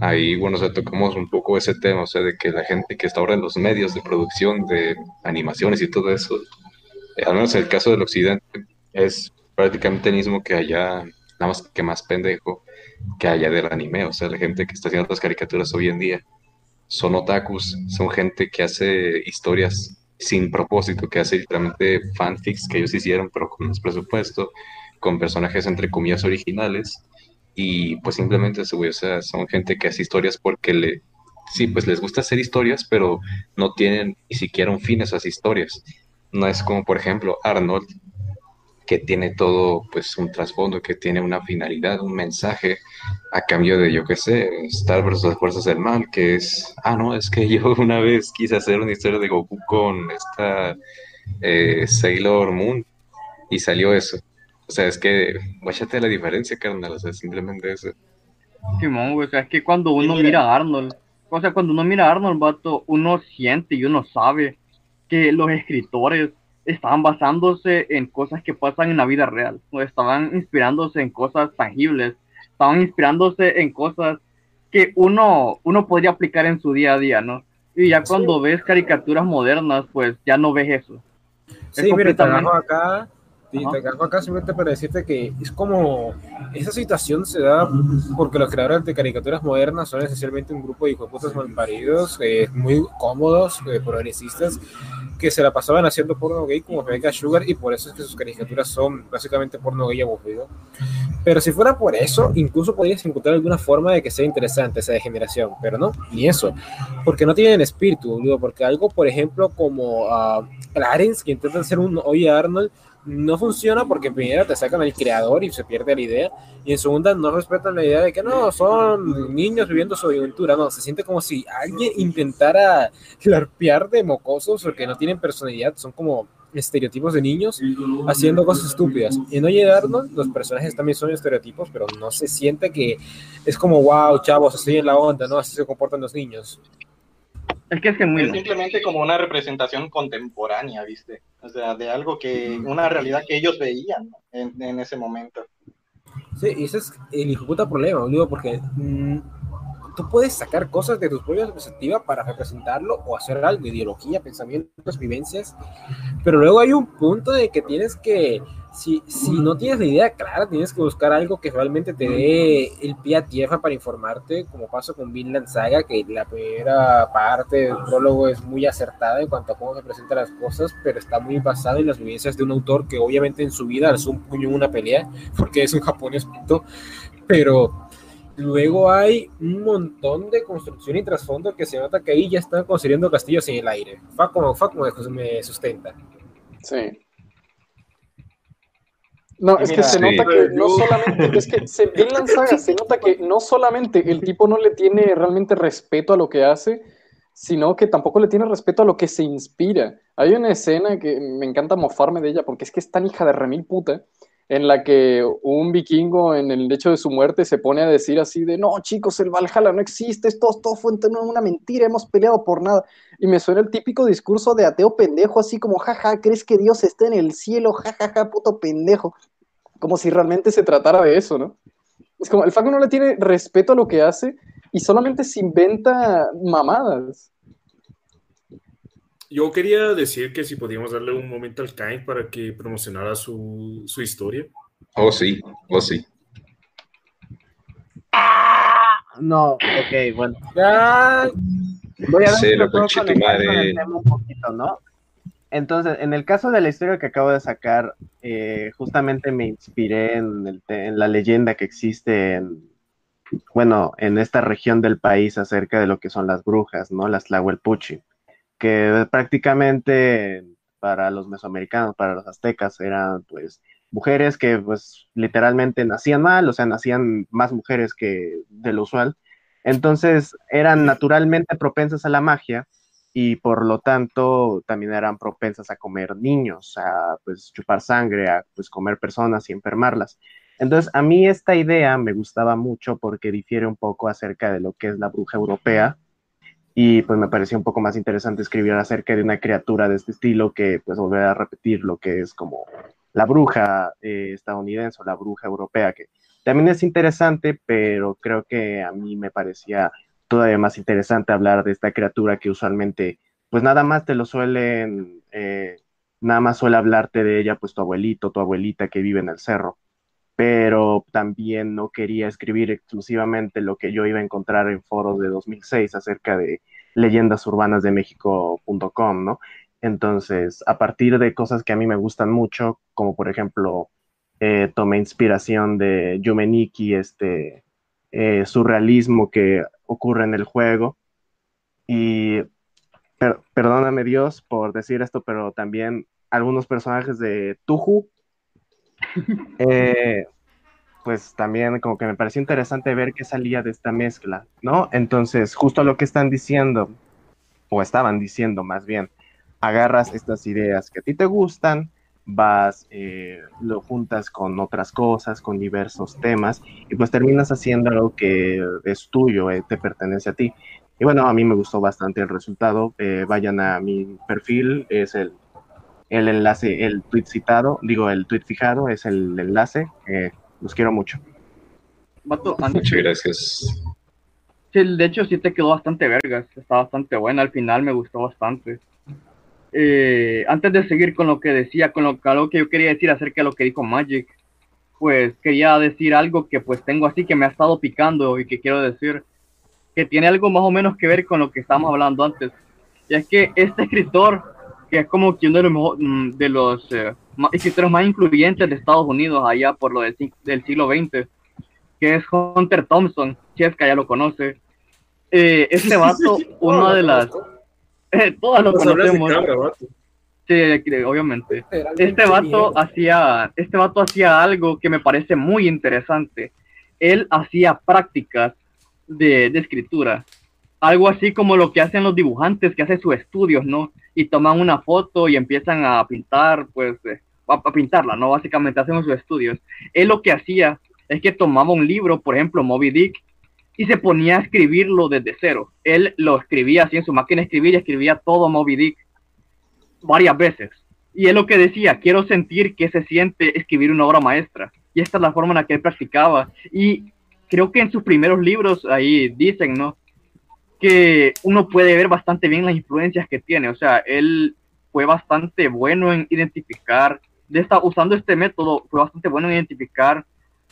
ahí, bueno, o sea, tocamos un poco ese tema, o sea, de que la gente que está ahora en los medios de producción de animaciones y todo eso, eh, al menos en el caso del occidente, es prácticamente el mismo que allá, nada más que más pendejo, que allá del anime, o sea, la gente que está haciendo las caricaturas hoy en día son otakus, son gente que hace historias sin propósito, que hace literalmente fanfics que ellos hicieron, pero con más presupuesto, con personajes entre comillas originales, y pues simplemente o sea, son gente que hace historias porque le, sí, pues les gusta hacer historias, pero no tienen ni siquiera un fin esas historias. No es como, por ejemplo, Arnold, que tiene todo, pues, un trasfondo, que tiene una finalidad, un mensaje, a cambio de, yo qué sé, Star versus las fuerzas del mal, que es, ah, no, es que *laughs* yo una vez quise hacer una historia de Goku con esta eh, Sailor Moon y salió eso. O sea, es que, guáchate la diferencia, carnal, o sea, simplemente eso. Simón, güey, o sea, es que cuando uno mira a Arnold, o sea, cuando uno mira a Arnold, vato, uno siente y uno sabe que los escritores estaban basándose en cosas que pasan en la vida real, o estaban inspirándose en cosas tangibles, estaban inspirándose en cosas que uno, uno podría aplicar en su día a día, ¿no? Y ya cuando ves caricaturas modernas, pues ya no ves eso. Es Sí, mire, te completamente- agarro acá, y te agarro acá simplemente para decirte que es como esa situación se da porque los creadores de caricaturas modernas son esencialmente un grupo de hijueputas malparidos, eh, muy cómodos, eh, progresistas, que se la pasaban haciendo porno gay como Rebecca Sugar y por eso es que sus caricaturas son básicamente porno gay aburrido. Pero si fuera por eso, incluso podrías encontrar alguna forma de que sea interesante esa degeneración, pero no, ni eso, porque no tienen espíritu, boludo, porque algo, por ejemplo, como uh, Clarence, que intenta hacer un Oye Arnold, no funciona porque en primera te sacan al creador y se pierde la idea, y en segunda no respetan la idea de que no, son niños viviendo su aventura, no, se siente como si alguien intentara larpear de mocosos porque no tienen personalidad, son como estereotipos de niños haciendo cosas estúpidas. Y Oye Arnold, los personajes también son estereotipos, pero no se siente que es como, wow, chavos, estoy en la onda, ¿no? Así se comportan los niños. Es que es Es simplemente como una representación contemporánea, ¿viste? O sea, de algo que, una realidad que ellos veían en, en ese momento. Sí, y ese es el puta problema, boludo, porque mm, tú puedes sacar cosas de tus propias perspectivas para representarlo o hacer algo, ideología, pensamientos, vivencias, pero luego hay un punto de que tienes que, si, no tienes la idea clara, tienes que buscar algo que realmente te dé el pie a tierra para informarte, como pasó con Vinland Saga, que la primera parte del prólogo es muy acertada en cuanto a cómo se presentan las cosas, pero está muy basada en las vivencias de un autor que obviamente en su vida alzó un puño en una pelea, *laughs* porque es un japonés, punto, pero luego hay un montón de construcción y trasfondo que se nota que ahí ya están construyendo castillos en el aire. Fa como, fa como me sustenta. Sí. No, Y es mira, que se sí. nota que no solamente, es que se, Vinland *laughs* Saga se nota que no solamente el tipo no le tiene realmente respeto a lo que hace, sino que tampoco le tiene respeto a lo que se inspira. Hay una escena que me encanta mofarme de ella porque es que es tan hija de remil puta, en la que un vikingo en el hecho de su muerte se pone a decir así de, no chicos, el Valhalla no existe, esto todo fue una mentira, hemos peleado por nada. Y me suena el típico discurso de ateo pendejo, así como, jaja, ¿crees que Dios está en el cielo? Jajaja, puto pendejo. Como si realmente se tratara de eso, ¿no? Es como, el Faco no le tiene respeto a lo que hace y solamente se inventa mamadas. Yo quería decir que si podíamos darle un momento al Kain para que promocionara su, su historia. Oh, sí, oh, sí. No, ok, bueno. Ya. Voy a ver lo puedo madre. un poquito, ¿no? Entonces, en el caso de la historia que acabo de sacar, eh, justamente me inspiré en, el en la leyenda que existe en, bueno, en esta región del país acerca de lo que son las brujas, ¿no? Las Tlahuelpuchi, que prácticamente para los mesoamericanos, para los aztecas, eran pues mujeres que pues literalmente nacían mal, o sea, nacían más mujeres que de lo usual. Entonces eran naturalmente propensas a la magia y por lo tanto también eran propensas a comer niños, a pues chupar sangre, a pues comer personas y enfermarlas. Entonces a mí esta idea me gustaba mucho porque difiere un poco acerca de lo que es la bruja europea y pues me pareció un poco más interesante escribir acerca de una criatura de este estilo que pues volver a repetir lo que es como la bruja eh, estadounidense o la bruja europea, que también es interesante, pero creo que a mí me parecía todavía más interesante hablar de esta criatura que usualmente pues nada más te lo suelen, eh, nada más suele hablarte de ella pues tu abuelito, tu abuelita que vive en el cerro pero también no quería escribir exclusivamente lo que yo iba a encontrar en foros de 2006 acerca de leyendasurbanas de México.com, ¿no? Entonces, a partir de cosas que a mí me gustan mucho, como por ejemplo, eh, tomé inspiración de Yumeniki, este eh, surrealismo que ocurre en el juego, y per- perdóname Dios por decir esto, pero también algunos personajes de Tuju eh, pues también como que me pareció interesante ver qué salía de esta mezcla, ¿no? Entonces, justo lo que están diciendo, o estaban diciendo más bien, agarras estas ideas que a ti te gustan, vas, eh, lo juntas con otras cosas, con diversos temas, y pues terminas haciendo algo que es tuyo, eh, te pertenece a ti. Y bueno, a mí me gustó bastante el resultado. Eh, vayan a mi perfil, es el, el enlace, el tweet citado, digo, el tweet fijado, es el enlace. eh, los quiero mucho. Vato, Muchas gracias. Sí, de hecho sí te quedó bastante vergas, está bastante buena, al final me gustó bastante. Eh, antes de seguir con lo que decía, con lo, con lo que yo quería decir acerca de lo que dijo Magic, pues quería decir algo que pues tengo así que me ha estado picando y que quiero decir que tiene algo más o menos que ver con lo que estábamos hablando antes. Y es que este escritor, que es como que uno de los, mejo- mm, de los eh, escritores más influyentes de Estados Unidos allá por lo del, del siglo XX, que es Hunter Thompson, Chesca ya lo conoce. Eh, este vato, una de las... *laughs* Eh, todas lo Pues conocemos. Sí, que- obviamente. Este vato hacía, este vato hacía algo que me parece muy interesante. Él hacía prácticas de, de escritura. Algo así como lo que hacen los dibujantes que hacen sus estudios, ¿no? Y toman una foto y empiezan a pintar, pues, eh, a, pintarla, ¿no? Básicamente hacen sus estudios. Él lo que hacía es que tomaba un libro, por ejemplo, Moby Dick, y se ponía a escribirlo desde cero. Él lo escribía así en su máquina de escribir y escribía todo Moby Dick varias veces. Y es lo que decía, quiero sentir que se siente escribir una obra maestra. Y esta es la forma en la que él practicaba. Y creo que en sus primeros libros ahí dicen, ¿no? Que uno puede ver bastante bien las influencias que tiene. O sea, él fue bastante bueno en identificar, de esta, usando este método, fue bastante bueno en identificar,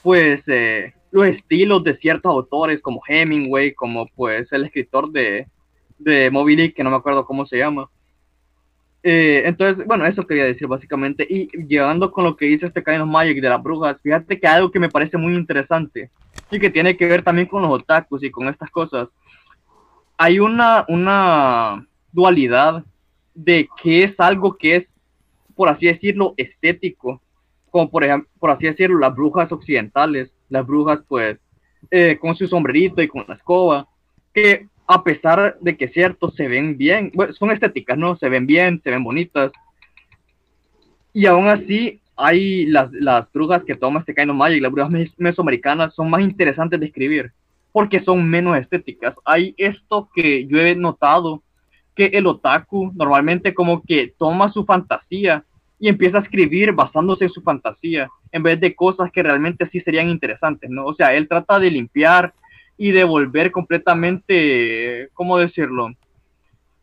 pues, eh, los estilos de ciertos autores, como Hemingway, como, pues, el escritor de, de Moby Dick, que no me acuerdo cómo se llama. Eh, entonces, bueno, eso quería decir básicamente. Y llegando con lo que dice este of Magic de las brujas, fíjate que algo que me parece muy interesante y que tiene que ver también con los otakus y con estas cosas. Hay una, una dualidad de que es algo que es, por así decirlo, estético, como por ejemplo, por así decirlo, las brujas occidentales, las brujas pues eh, con su sombrerito y con la escoba, que a pesar de que cierto se ven bien, bueno, son estéticas, ¿no? Se ven bien, se ven bonitas. Y aún así, hay las, las brujas que toma este Kind of Magic, las brujas mes- mesoamericanas, son más interesantes de escribir, porque son menos estéticas. Hay esto que yo he notado, que el otaku normalmente como que toma su fantasía y empieza a escribir basándose en su fantasía, en vez de cosas que realmente sí serían interesantes, ¿no? O sea, él trata de limpiar y de volver completamente, ¿cómo decirlo?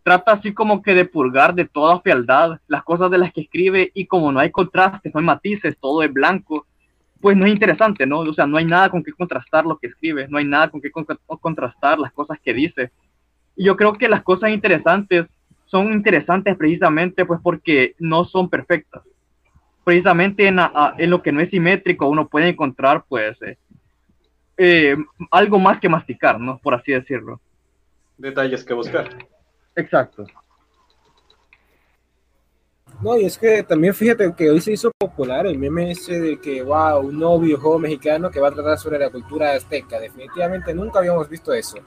Trata así como que de purgar de toda fealdad las cosas de las que escribe y como no hay contrastes, no hay matices, todo es blanco, pues no es interesante, ¿no? O sea, no hay nada con qué contrastar lo que escribe, no hay nada con qué con- contrastar las cosas que dice. Y yo creo que las cosas interesantes son interesantes precisamente pues porque no son perfectas. Precisamente en, a- en lo que no es simétrico uno puede encontrar pues eh, eh, algo más que masticar, ¿no? Por así decirlo. Detalles que buscar. Exacto. No, y es que también fíjate que hoy se hizo popular el meme ese de que, wow, un nuevo videojuego mexicano que va a tratar sobre la cultura azteca. Definitivamente nunca habíamos visto eso.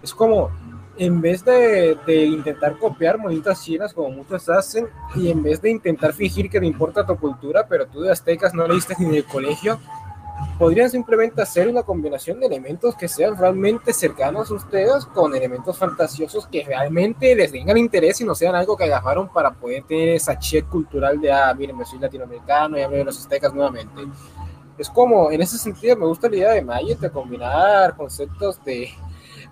Es como, en vez de, de intentar copiar monitas chinas como muchos hacen, y en vez de intentar fingir que te importa tu cultura, pero tú de aztecas no leíste ni en el colegio, podrían simplemente hacer una combinación de elementos que sean realmente cercanos a ustedes con elementos fantasiosos que realmente les tengan interés y no sean algo que agarraron para poder tener esa check cultural de, ah, miren, me soy latinoamericano y hablo de los aztecas nuevamente. Es como, en ese sentido, me gusta la idea de Mayet de combinar conceptos de,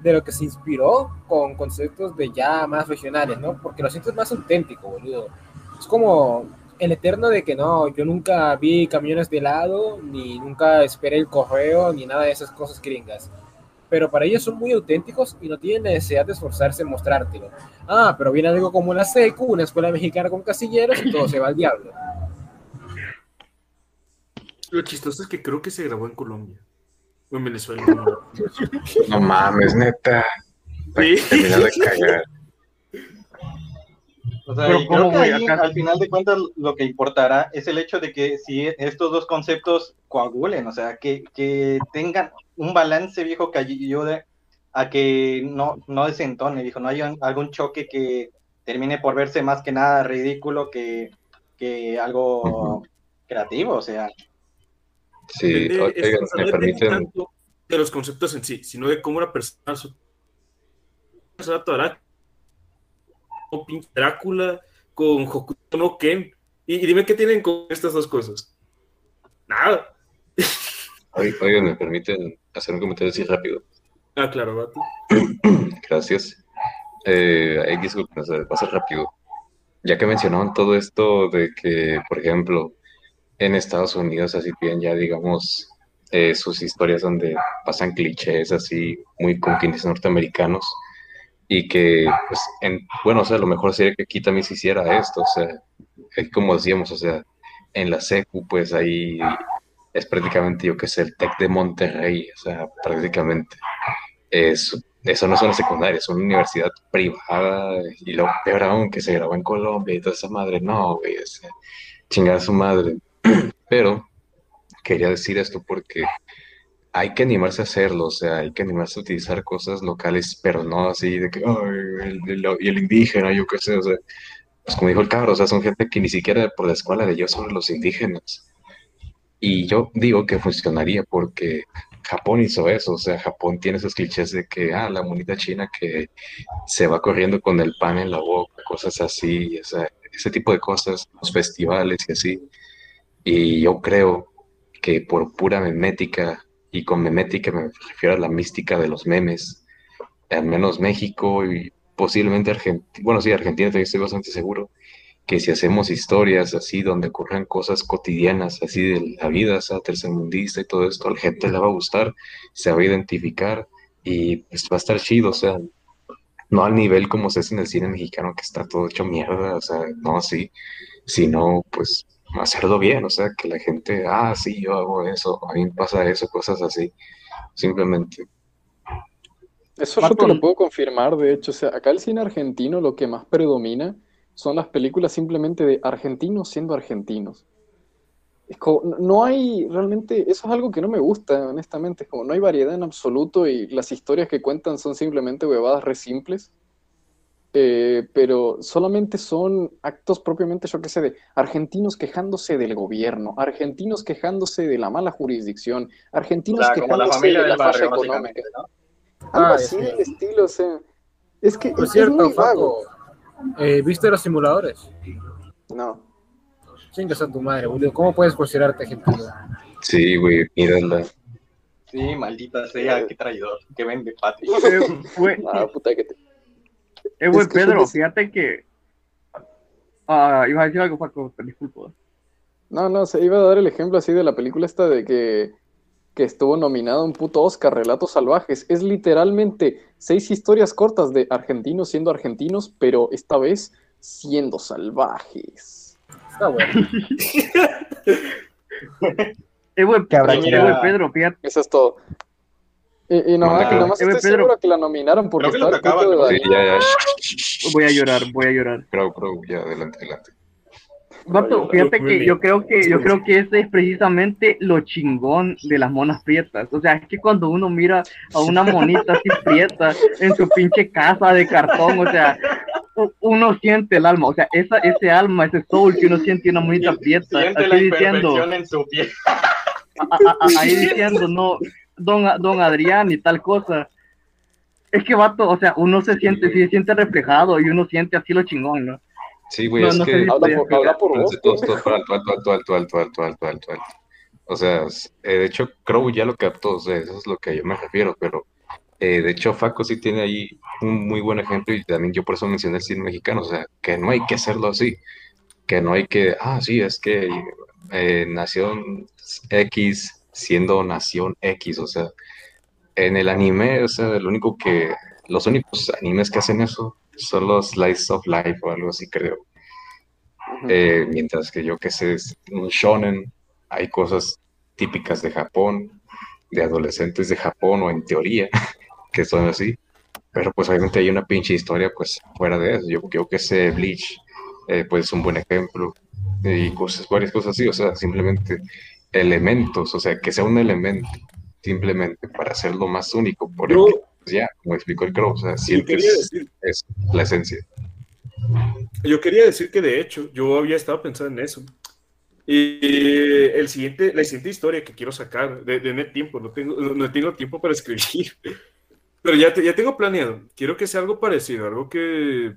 de lo que se inspiró con conceptos de ya más regionales, ¿no? Porque lo sientes más auténtico, boludo. Es como el eterno de que no, yo nunca vi camiones de helado, ni nunca esperé el correo, ni nada de esas cosas gringas. Pero para ellos son muy auténticos y no tienen necesidad de esforzarse en mostrártelo. Ah, pero viene algo como la SECU, una escuela mexicana con casilleros y todo se va al diablo. Lo chistoso es que creo que se grabó en Colombia. O en Venezuela. no. No mames, neta. Sí. Terminar de cagar. O sea, Pero y creo ¿cómo, que güey? ahí, Acá- al final de cuentas lo que importará es el hecho de que si estos dos conceptos coagulen, o sea, que, que tengan un balance, viejo, que ayude a que no, no desentone, viejo, no haya algún choque que termine por verse más que nada ridículo que, que algo creativo, o sea. Sí, es- me no permiten. tanto de los conceptos en sí, sino de cómo una persona su- se adaptará pinche Drácula, con Hokuto no Ken. Y, y dime qué tienen con estas dos cosas. Nada. Oigan, me permiten hacer un comentario así rápido. Ah, claro, Bati. *clears throat* Gracias. Eh, ahí disculpen, va a ser rápido. Ya que mencionaban todo esto de que, por ejemplo, en Estados Unidos así tienen ya, digamos, eh, sus historias donde pasan clichés así muy con quienes norteamericanos y que, pues, en, bueno, o sea, lo mejor sería que aquí también se hiciera esto, o sea, como decíamos, o sea, en la secu, pues ahí es prácticamente, yo que sé, el TEC de Monterrey, o sea, prácticamente es, eso no es una secundaria, es una universidad privada y lo peor aún que se grabó en Colombia y toda esa madre, no, güey, o sea, chingar a su madre. *clears throat* Pero quería decir esto porque hay que animarse a hacerlo, o sea, hay que animarse a utilizar cosas locales, pero no así de que, ay, el, el- el indígena, yo qué sé, o sea, pues como dijo el cabro, o sea, son gente que ni siquiera por la escuela leyó sobre los indígenas. Y yo digo que funcionaría porque Japón hizo eso, o sea, Japón tiene esos clichés de que, ah, la monita china que se va corriendo con el pan en la boca, cosas así, o sea, ese tipo de cosas, los festivales y así. Y yo creo que por pura memética, y con memética me refiero a la mística de los memes, al menos México y posiblemente Argentina, bueno, sí, Argentina también estoy bastante seguro, que si hacemos historias así donde ocurran cosas cotidianas así de la vida, o sea, tercermundista y todo esto, a la gente le va a gustar, se va a identificar y pues va a estar chido, o sea, no al nivel como se hace en el cine mexicano que está todo hecho mierda, o sea, no así, sino pues hacerlo bien, o sea, que la gente, ah, sí, yo hago eso, a mí me pasa eso, cosas así, simplemente. Eso yo te lo puedo confirmar, de hecho. O sea, acá el cine argentino lo que más predomina son las películas simplemente de argentinos siendo argentinos. Es como, no- no hay realmente, eso es algo que no me gusta, honestamente. Es como, no hay variedad en absoluto y las historias que cuentan son simplemente huevadas re simples. Eh, pero solamente son actos propiamente, yo qué sé, de argentinos quejándose del gobierno, argentinos quejándose de la mala jurisdicción, argentinos O sea, como la quejándose familia de la barrio, falla económica. ¿no? Algo Ah, así sí. del estilo, o sea, es que Por es, es cierto, muy vago. Eh, ¿viste los simuladores? No. Chingas a tu madre, boludo. ¿Cómo puedes considerarte argentino? Sí, güey, mírala. Sí, maldita sea, qué traidor, que vende patria. *laughs* Güey, Ah, puta que te... eh, güey, Pedro, somos- fíjate que. Ah, ibas a decir algo, Paco, te disculpo. No, no, se iba a dar el ejemplo así de la película esta de que, que estuvo nominado a un puto Oscar, Relatos Salvajes. Es literalmente seis historias cortas de argentinos siendo argentinos, pero esta vez siendo salvajes. Está bueno. *laughs* Eh, güey, eh, güey, Pedro, fíjate. Eso es todo. Y, y nomás, y nomás estoy Pedro. seguro que la nominaron porque que estaba acaba, de ¿no? Sí, ya, ya. Voy a llorar, voy a llorar. Crow, Crow, ya, adelante, adelante. Vato, fíjate que yo creo que yo creo que ese es precisamente lo chingón de las monas prietas. O sea, es que cuando uno mira a una monita así prieta en su pinche casa de cartón, o sea, uno siente el alma, o sea, esa ese alma, ese soul que uno siente en una monita prieta, Siente la así diciendo, imperfección en su piel. a- a- a- ahí diciendo, no, don, don Adrián y tal cosa. Es que, vato, o sea, uno se siente, sí, se siente reflejado y uno siente así lo chingón, ¿no? Sí, güey, es no que... O sea, de hecho, Crow ya lo captó, eso es lo que yo me refiero, pero de hecho, Faco sí tiene ahí un muy buen ejemplo y también yo por eso mencioné el cine mexicano, o sea, que no hay que hacerlo así, que no hay que, ah, sí, es que eh, Nación X siendo Nación X, o sea, en el anime, o sea, lo único que, los únicos animes que hacen eso son los Slice of Life o algo así, creo. Eh, mientras que yo que sé, un shonen, hay cosas típicas de Japón, de adolescentes de Japón, o en teoría, *laughs* que son así. Pero pues obviamente hay una pinche historia pues fuera de eso. Yo, yo que sé, Bleach eh, pues es un buen ejemplo y cosas, varias cosas así, o sea, simplemente elementos, o sea, que sea un elemento simplemente para hacerlo más único, porque pues, ya, como explicó el Crow, o sea, siempre quería es, decir- es la esencia. Yo quería decir que de hecho yo había estado pensando en eso. Y el siguiente, la siguiente historia que quiero sacar, de, de tiempo, no tengo, no no tengo tiempo para escribir, *laughs* pero ya, te- ya tengo planeado. Quiero que sea algo parecido, algo que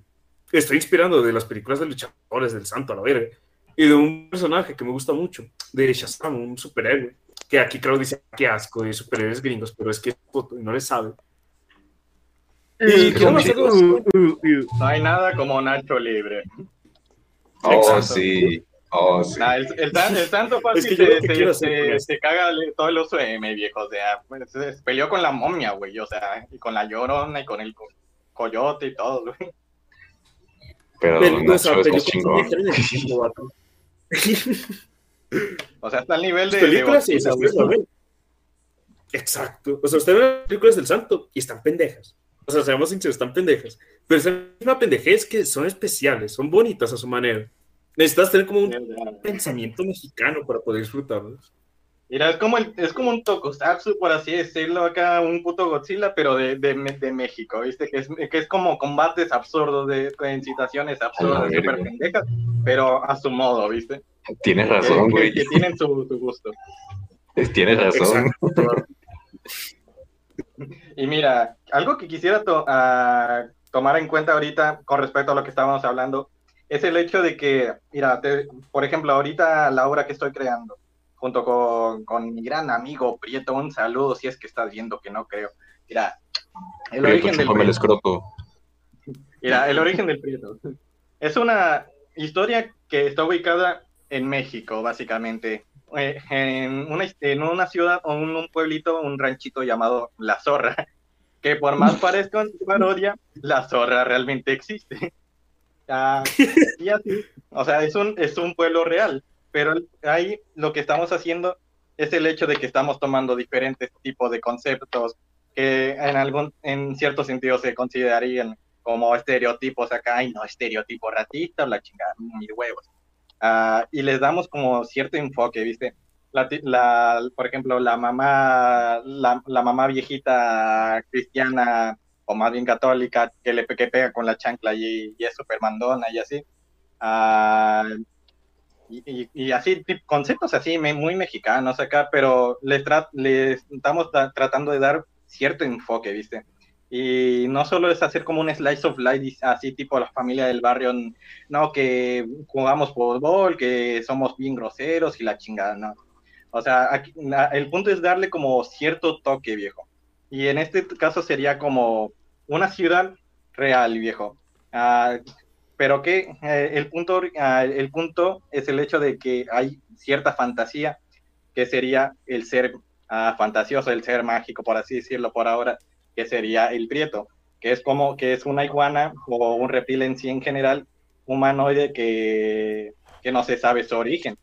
estoy inspirando de las películas de luchadores del santo a la verga y de un personaje que me gusta mucho, de Shazam, un superhéroe, que aquí creo dice que asco de superhéroes gringos, pero es que no le sabe. Y hacerlo No hay nada como Nacho libre. Oh, Exacto. sí, oh, sí. Nah, el, el, el santo fácil *laughs* Es que se, se- se- se caga le- todo el UCM, viejo. O sea, pues, se se peleó con la momia, güey. O sea, y con la llorona y con el co- coyote y todo, güey. Pero Pero, o Nacho sea, es más chingón. *laughs* *laughs* O sea, está al nivel de. Las películas, de sí, güey. ven. Exacto. O sea, ustedes ven las películas del santo y están pendejas. O sea, seamos sinceros, están pendejas. Pero esa misma pendejez que son especiales, son bonitas a su manera. Necesitas tener como un pensamiento mexicano para poder disfrutarlos. Mira, es como, el- es como un tokusatsu, por así decirlo, acá un puto Godzilla, pero de, de, de México, ¿viste? Que es, que es como combates absurdos, de, en situaciones absurdas, súper pendejas, pero a su modo, ¿viste? Tienes razón, güey. que tienen su, su gusto. Tienes razón. Y mira, algo que quisiera to- ah, tomar en cuenta ahorita con respecto a lo que estábamos hablando es el hecho de que, mira, te- por ejemplo, ahorita la obra que estoy creando, junto con, con mi gran amigo Prieto, un saludo si es que estás viendo, que no creo. Mira, el Prieto, origen del el Prieto. escroto. Mira, el origen del Prieto. Es una historia que está ubicada en México, básicamente. Eh, en, una, en una ciudad o un, un pueblito, un ranchito llamado La Zorra, *laughs* que por más parezca una parodia, La Zorra realmente existe. *laughs* Ah, y así, o sea, es un, es un pueblo real, pero ahí lo que estamos haciendo es el hecho de que estamos tomando diferentes tipos de conceptos que en algún, en cierto sentido se considerarían como estereotipos acá, y no estereotipo racista, la chingada, mis huevos. Ah, y les damos como cierto enfoque, ¿viste? La, la- por ejemplo, la mamá, la, mamá viejita cristiana, o más bien católica, que le que pega con la chancla y, es súper mandona y así. Ah, y, así, conceptos así, muy mexicanos acá, pero les, tra- les estamos tra- tratando de dar cierto enfoque, ¿viste? Y no solo es hacer como un slice of life, así tipo la familia del barrio, no, que jugamos fútbol, que somos bien groseros y la chingada, no. O sea, el punto es darle como cierto toque, viejo. Y en este caso sería como una ciudad real, viejo. Ah, pero que eh, el, punto, ah, el punto es el hecho de que hay cierta fantasía, que sería el ser ah, fantasioso, el ser mágico, por así decirlo, por ahora, que sería el prieto, que es como que es una iguana o un reptil en sí en general, humanoide que, que no se sabe su origen.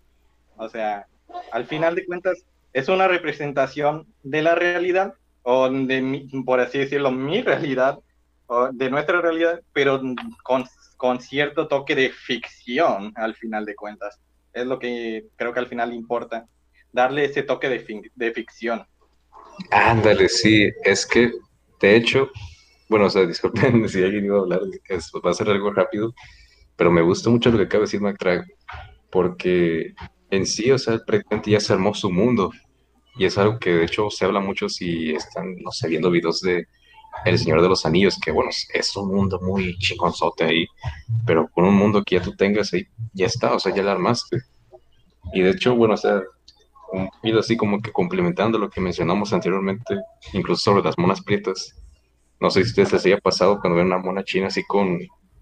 O sea, al final de cuentas, es una representación de la realidad, o de, mi- por así decirlo, mi realidad, o de nuestra realidad, pero con, con cierto toque de ficción, al final de cuentas. Es lo que creo que al final importa, darle ese toque de, de ficción. Ándale, sí, es que, de hecho, bueno, o sea, *laughs* disculpen si alguien iba a hablar, va a ser algo rápido, pero me gusta mucho lo que acaba de decir McTrag, porque en sí, o sea, prácticamente ya se armó su mundo, y es algo que de hecho se habla mucho si están, no sé, viendo videos de El Señor de los Anillos, que bueno, es un mundo muy chingonzote ahí, pero con un mundo que ya tú tengas ahí, ya está, o sea, ya la armaste. Y de hecho, bueno, o sea, un poquito así como que complementando lo que mencionamos anteriormente, incluso sobre las monas prietas. No sé si a ustedes les haya pasado cuando ven una mona china así con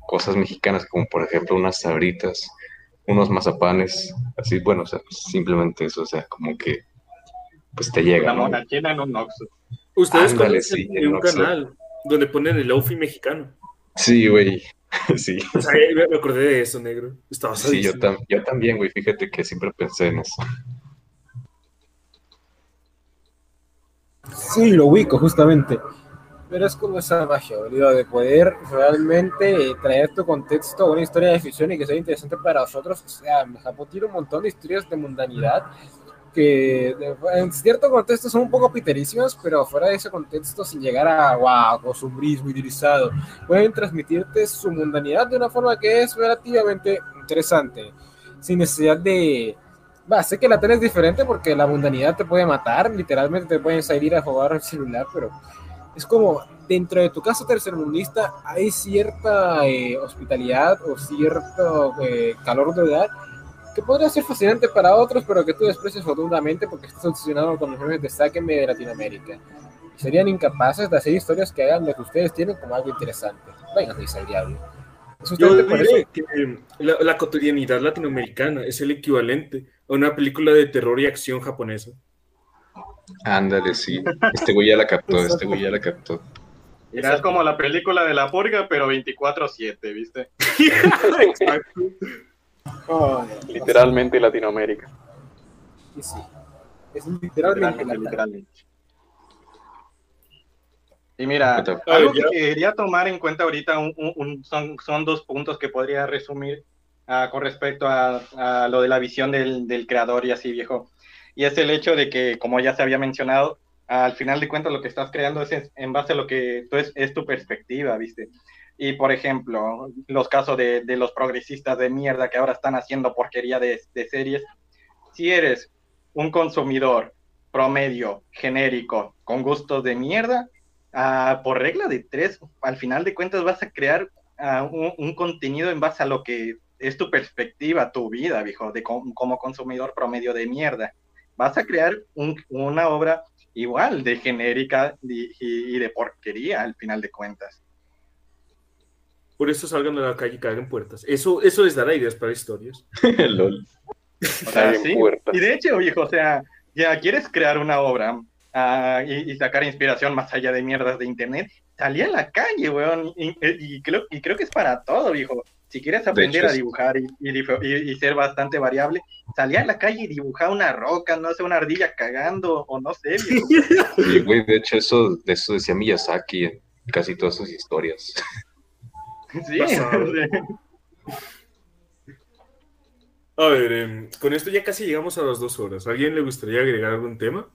cosas mexicanas, como por ejemplo unas sabritas, unos mazapanes, así, bueno, o sea, simplemente eso, o sea, como que pues te llega, Una ¿no? mona china en un. Ustedes Ándale, conocen sí, en un canal donde ponen el Lofi mexicano. Sí, güey, *laughs* sí. O sea, me me acordé de eso, negro. Estaba Sí, yo, tam- yo también, güey, fíjate que siempre pensé en eso. Sí, lo ubico, justamente. Pero es como esa magia, boludo, de poder realmente traer tu contexto una historia de ficción y que sea interesante para nosotros. O sea, Japón tiene un montón de historias de mundanidad que en cierto contexto son un poco piterísimas, pero fuera de ese contexto, sin llegar a wow, costumbrismo idealizado, pueden transmitirte su mundanidad de una forma que es relativamente interesante, sin necesidad de. Va, sé que la tele es diferente porque la mundanidad te puede matar, literalmente te pueden salir a jugar al celular, pero es como dentro de tu casa tercermundista hay cierta eh, hospitalidad o cierto eh, calor de edad que podría ser fascinante para otros, pero que tú desprecias rotundamente porque estás obsesionado con los memes de Sáquenme de Latinoamérica. Y serían incapaces de hacer historias que hagan lo que ustedes tienen como algo interesante. Venga, dice el diablo. ¿Es Yo diré que la, la cotidianidad latinoamericana es el equivalente una película de terror y acción japonesa. Ándale, sí. Este güey ya la captó, este güey ya la captó. Mira, es como la película de la purga, pero 24-7, ¿viste? *laughs* Literalmente Latinoamérica. Y sí. Es literalmente la literalmente. Y mira, algo que quería tomar en cuenta ahorita un- un- un- son, son dos puntos que podría resumir con respecto a, lo de la visión del, creador y así, viejo. Y es el hecho de que, como ya se había mencionado, al final de cuentas lo que estás creando es en- base a lo que tú es, tu perspectiva, ¿viste? Y por ejemplo, los casos de, los progresistas de mierda que ahora están haciendo porquería de, de series, si eres un consumidor promedio, genérico, con gustos de mierda, ah, por regla de tres, al final de cuentas vas a crear ah, un contenido en base a lo que es tu perspectiva, tu vida, viejo, de com- como consumidor promedio de mierda. Vas a crear un- una obra igual de genérica y, y- y de porquería al final de cuentas. Por eso salgan a la calle y caguen puertas. Eso, eso les dará ideas para historias. *laughs* LOL. O sea, sí. Y de hecho, viejo, o sea, ya quieres crear una obra ah, y, y sacar inspiración más allá de mierdas de internet, salí a la calle, weón, y, y creo, y creo que es para todo, viejo. Si quieres aprender hecho, a dibujar y, ser bastante variable, salí a la calle y dibujar una roca, no sé, una ardilla cagando, o no sé. Y *laughs* güey, de hecho, eso, de eso decía Miyazaki en casi todas sus historias. *laughs* Sí, A ver, em, con esto ya casi llegamos a las dos horas. ¿A alguien le gustaría agregar algún tema?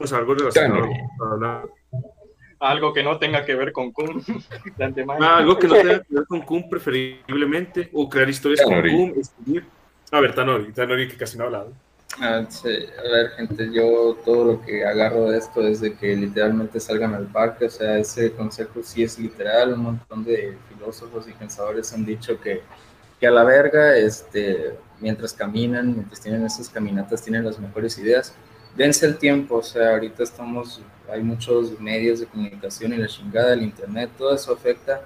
O sea, algo relacionado a hablar. Algo que no tenga que ver con Kun *laughs* de antemano. Ah, algo que no tenga que ver con Kun preferiblemente, o crear historias con Tanori. Kun, escribir. A ver, Tanori, Tanori que casi no ha hablado. Ah, sí. A ver, gente, yo todo lo que agarro de esto es de que literalmente salgan al parque, o sea, ese consejo sí es literal, un montón de filósofos y pensadores han dicho que, que a la verga, este, mientras caminan, mientras tienen esas caminatas, tienen las mejores ideas. Dense el tiempo, o sea, ahorita estamos, hay muchos medios de comunicación y la chingada, el internet, todo eso afecta.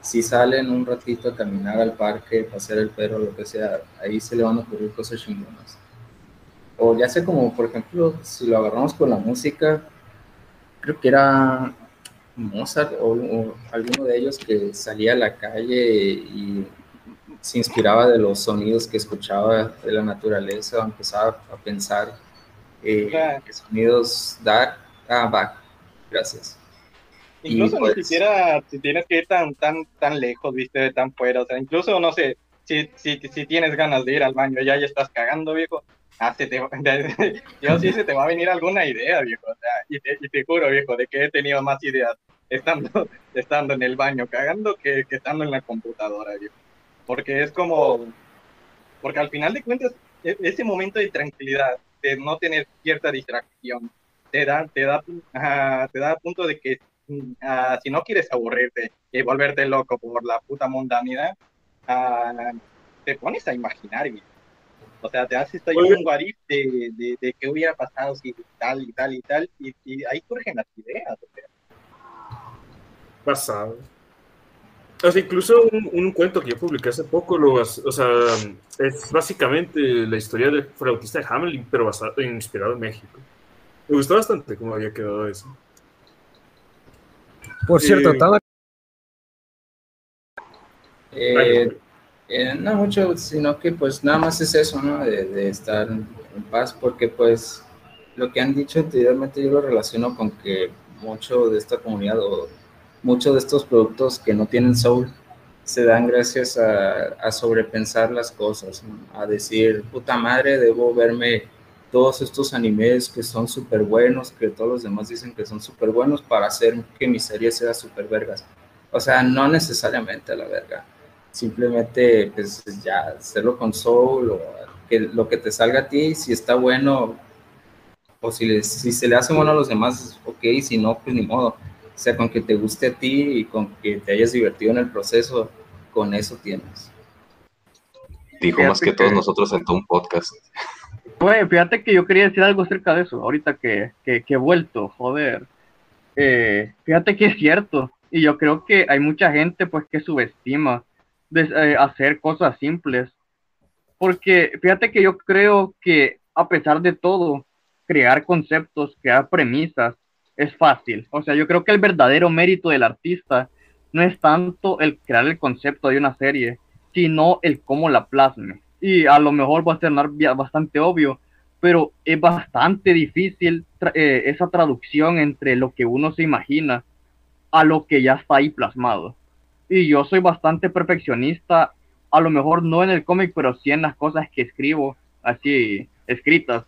Si salen un ratito a caminar al parque, pasear el perro, lo que sea, ahí se le van a ocurrir cosas chingonas o ya sé como por ejemplo si lo agarramos con la música creo que era Mozart o, o alguno de ellos que salía a la calle y se inspiraba de los sonidos que escuchaba de la naturaleza o empezaba a pensar eh, Claro. qué sonidos dar ah Bach gracias Incluso Y, pues- ni siquiera si tienes que ir tan, tan, tan lejos, viste, de tan fuera. O sea, incluso, no sé, si, si, si tienes ganas de ir al baño ya ya estás cagando, viejo, ah, se te, *laughs* yo sí se te va a venir alguna idea, viejo. O sea, y te, y te juro, viejo, de que he tenido más ideas estando, *laughs* estando en el baño cagando que, que estando en la computadora, viejo. Porque es como, porque al final de cuentas, e- ese momento de tranquilidad, de no tener cierta distracción, te da, te da, te da punto de que ah, si no quieres aburrirte y volverte loco por la puta mundanidad, ah, te pones a imaginar. O sea, te haces ahí un guarif de, de, de qué hubiera pasado si tal y tal y tal, y, y ahí surgen las ideas. o sea. Pasado. O sea, incluso un, un cuento que yo publiqué hace poco, lo, o sea, es básicamente la historia del flautista de Hamelin, pero basado, inspirado en México. Me gustó bastante cómo había quedado eso. Por cierto, Eh, Tana- Eh, eh, no mucho, sino que pues nada más es eso, ¿no? De, de estar en paz, porque pues lo que han dicho anteriormente yo lo relaciono con que mucho de esta comunidad o muchos de estos productos que no tienen soul se dan gracias a, a sobrepensar las cosas, ¿no? a decir, puta madre, debo verme todos estos animes que son súper buenos, que todos los demás dicen que son súper buenos para hacer que mi serie sea súper vergas. O sea, no necesariamente a la verga. Simplemente, pues ya, hacerlo con soul o que lo que te salga a ti, si está bueno, o si, le- si se le hace bueno a los demás, ok, si no, pues ni modo. O sea, con que te guste a ti y con que te hayas divertido en el proceso, con eso tienes. Dijo más que todos nosotros en todo un podcast. Pues fíjate que yo quería decir algo acerca de eso, ahorita que, que, que he vuelto, joder. Eh, fíjate que es cierto, y yo creo que hay mucha gente pues que subestima eh, hacer cosas simples, porque fíjate que yo creo que a pesar de todo, crear conceptos, crear premisas, es fácil. O sea, yo creo que el verdadero mérito del artista no es tanto el crear el concepto de una serie, sino el cómo la plasme. Y a lo mejor va a sonar bastante obvio, pero es bastante difícil eh, esa traducción entre lo que uno se imagina a lo que ya está ahí plasmado. Y yo soy bastante perfeccionista, a lo mejor no en el cómic, pero sí en las cosas que escribo, así escritas.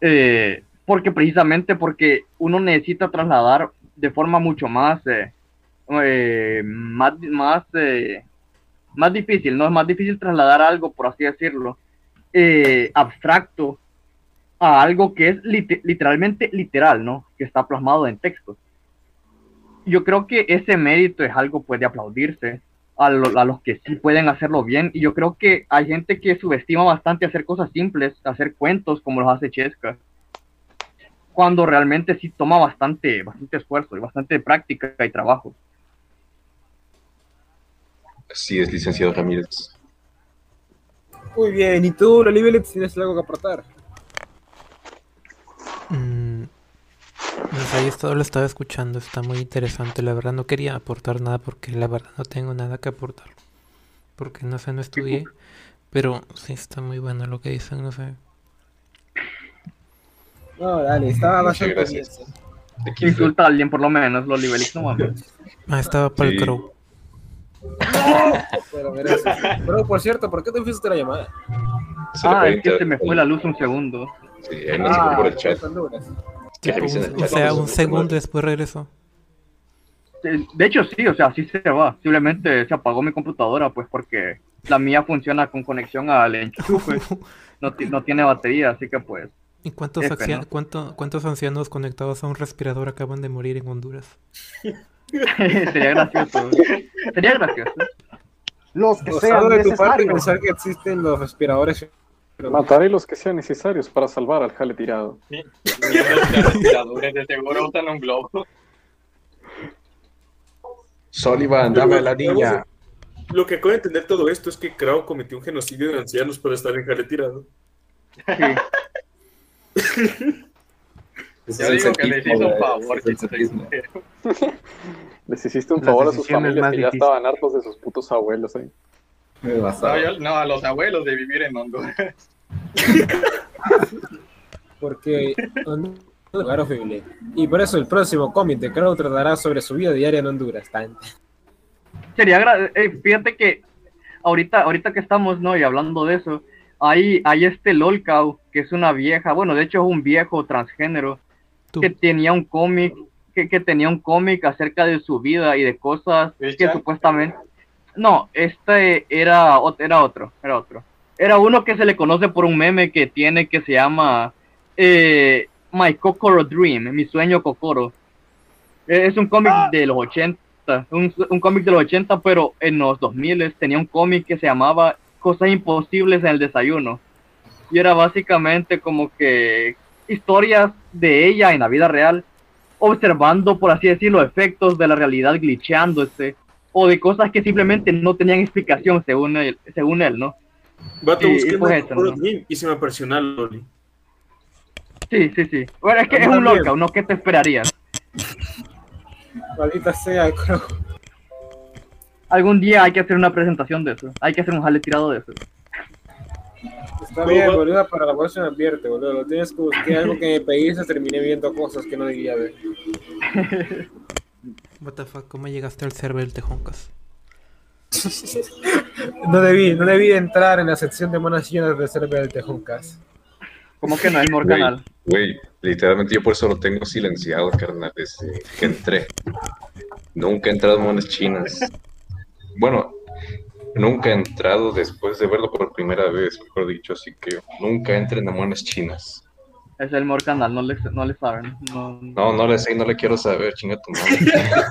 eh, porque precisamente porque uno necesita trasladar de forma mucho más, eh, más, más, más difícil, ¿no? Es más difícil trasladar algo, por así decirlo, eh, abstracto a algo que es lit- literalmente literal, ¿no? Que está plasmado en texto. Yo creo que ese mérito es algo pues de aplaudirse a, lo- a los que sí pueden hacerlo bien y yo creo que hay gente que subestima bastante hacer cosas simples, hacer cuentos como los hace Chesca, cuando realmente sí toma bastante, bastante esfuerzo y bastante práctica y trabajo. Sí, es licenciado Ramírez. Muy bien, ¿y tú, Lolibelet, tienes algo que aportar? Mm, pues ahí lo estaba escuchando, está muy interesante. La verdad no quería aportar nada porque la verdad no tengo nada que aportar. Porque no sé, no estudié. Pero sí está muy bueno lo que dicen, no sé. No, dale, estaba bastante bien. gracias. Insulta a alguien por lo menos, los niveles no mames. Ah, estaba para el Sí. crow. *laughs* Pero, por cierto, ¿por qué te fuiste la llamada? Se Ah, es que se me fue la luz un segundo. Sí, ahí nos dijo por el chat. Que Tipo, o sea, un segundo después regresó. Eh, De hecho, sí, o sea, sí se va. Simplemente se apagó mi computadora, pues porque la mía funciona con conexión al enchufe. *laughs* No, ti- no tiene batería, así que pues. ¿Y cuántos, F, ancia- ¿no? cuánto- cuántos ancianos conectados a un respirador acaban de morir en Honduras? *laughs* *laughs* Sería gracioso. Sería gracioso. Los que sean de tu parte necesarios. pensar que existen los respiradores. Mataré los que sean necesarios para salvar al jale tirado. Los respiradores de seguro usan un globo. Sullivan, dame a la niña. Lo que acabo de entender todo esto es que Krao cometió un genocidio de ancianos para estar en jale tirado. *laughs* Yo digo que les hizo un favor. *laughs* Les hiciste un Las favor a sus familias que ya estaban hartos de sus putos abuelos ahí. No, yo- no, a los abuelos de vivir en Honduras. *laughs* Porque Honduras es un lugar horrible. Y por eso el próximo cómic de Crow tratará sobre su vida diaria en Honduras. Sería eh, fíjate que ahorita, ahorita que estamos, ¿no? Y hablando de eso, hay, hay este Lolcow, que es una vieja, bueno, de hecho es un viejo transgénero, que tenía un cómic, que, que tenía un cómic acerca de su vida y de cosas que supuestamente. No, este era, era otro, era otro. Era uno que se le conoce por un meme que tiene que se llama eh, My Kokoro Dream, mi sueño Kokoro. Eh, Es un cómic de los 80, un, un cómic de los 80, pero en los 2000 tenía un cómic que se llamaba Cosas Imposibles en el Desayuno. Y era básicamente como que historias de ella en la vida real, observando, por así decirlo, efectos de la realidad glitcheándose, o de cosas que simplemente no tenían explicación según él, según él ¿no? Vato, Y- y pues. Dream y se me apareció una Loli. Sí, sí, sí. Bueno, es que es un lolcow, ¿no? ¿Qué te esperarías? Maldita sea, Crow. Algún día hay que hacer una presentación de eso. Hay que hacer un jale tirado de eso. Está bien, boludo, para la próxima advierte, boludo. Lo tienes que buscar algo que me pediste, terminé viendo cosas que no debía ver. *laughs* What the fuck, ¿cómo llegaste al server del Tejoncas? No debí, no debí entrar en la sección de monas llenas de server del Tejoncas. ¿Cómo que no es Güey, Morcanal? Güey, literalmente yo por eso lo tengo silenciado, carnal, desde que entré. Nunca he entrado en monas chinas. Bueno, nunca he entrado después de verlo por primera vez, mejor dicho, así que nunca entren a monas chinas. Es el Morcanal, no le, no le saben. No, No, no le sé, no le quiero saber, chinga tu madre.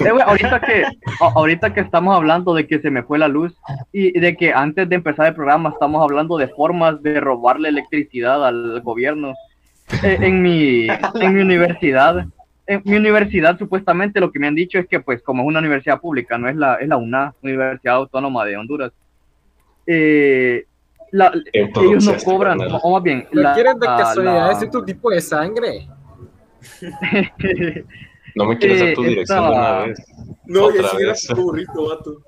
*laughs* Eh, ahorita que ahorita que estamos hablando de que se me fue la luz y de que antes de empezar el programa estamos hablando de formas de robarle electricidad al gobierno. Eh, en mi en mi universidad, en mi universidad supuestamente lo que me han dicho es que pues como es una universidad pública, no es la es la UNA, Universidad Autónoma de Honduras. eh, la- ellos no cobran, o más bien, ¿No la- quieres de casualidad la- ese tu tipo de sangre? *laughs* No me quieres dar tu Eh, dirección de una vez. No, y Otra era vez. tu burrito, vato.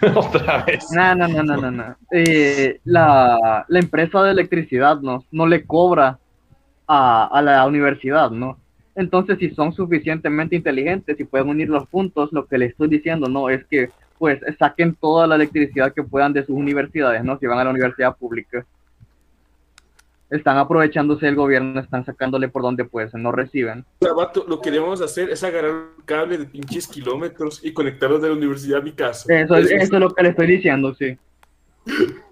*laughs* Otra vez. No, no, no, no, no, no. Eh, la, la empresa de electricidad no, no le cobra a, a la universidad, ¿no? Entonces, si son suficientemente inteligentes y pueden unir los puntos, lo que le estoy diciendo, ¿no? Es que, pues, saquen toda la electricidad que puedan de sus universidades, ¿no? Si van a la universidad pública. Están aprovechándose del gobierno, están sacándole por donde, pues, no reciben. Lo que debemos hacer es agarrar un cable de pinches kilómetros y conectarlo de la universidad a mi casa. Eso, es- eso es lo que le estoy diciendo, sí. *laughs*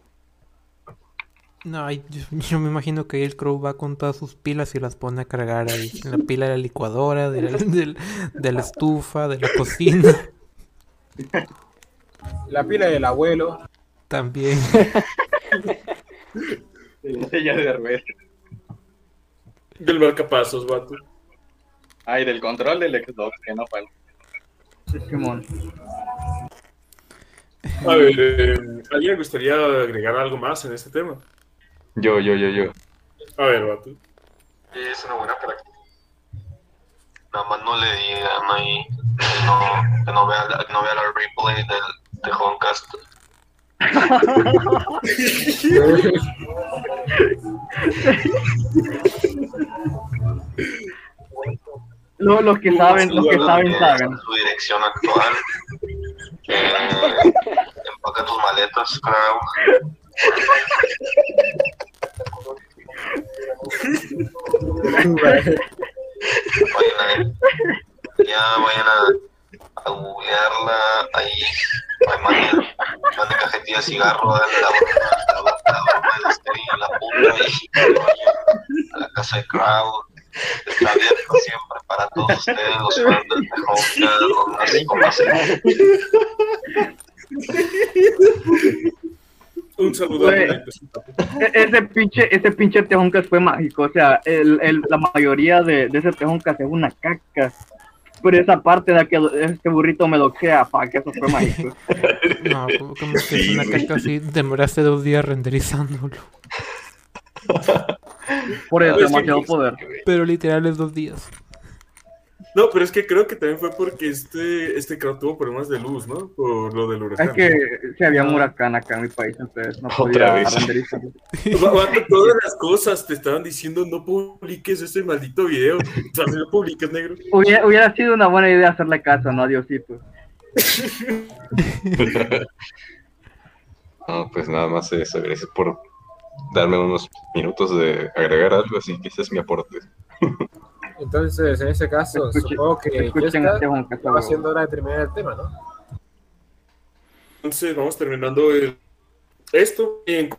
No, yo, *laughs* yo me imagino que el Crow va con todas sus pilas y las pone a cargar ahí. En *laughs* la pila de la licuadora, de la, *laughs* del- de la estufa, de la cocina. La pila del abuelo. También. Ella de Herbert. Del marcapasos, vato. Ay, del control del Xbox, que no. Simón. A ver, eh, ¿alguien gustaría agregar algo más en este tema? Yo, yo, yo, yo. A ver, vato. Es una buena práctica. Nada más no le digan ahí que no, que no vea, la- que no vea la replay del de Homecast. Lo- los que saben, los que saben, saben. Su dirección actual. Eh, empaca tus maletas, creo. Vayan a, ya vayan a, a googlearla ahí. Ay, manden, manden cajetilla de cigarro, dale la la la la broma la puta y a la casa de crowd. Está abierto siempre para todos ustedes, los fans del Tejoca, así como así. Un saludo. E- ese pinche, ese pinche tejoncas fue mágico, o sea, el, el- la mayoría de, de ese tejoncas es una caca. Pero esa parte de que este burrito me doxea, pa, que eso fue mágico. No, como que es una caca así. Demoraste dos días renderizándolo. Por eso, Es que- demasiado poder. Pero literal es dos días. No, pero es que creo que también fue porque este, este crowd tuvo problemas de luz, ¿no? Por lo del huracán. Es que si había un huracán acá en mi país, entonces no Otra podía vez. todas las cosas te estaban diciendo no publiques ese maldito video. Entonces no publiques, negro. Hubiera, hubiera sido una buena idea hacerle caso, ¿no? Diosito. *laughs* No, pues nada más eso. Gracias por darme unos minutos de agregar algo, así que ese es mi aporte. *laughs* Entonces, en ese caso, Escuche- supongo que ya escuchen está, este va siendo hora de terminar el tema, ¿no? Entonces vamos terminando el- esto. En...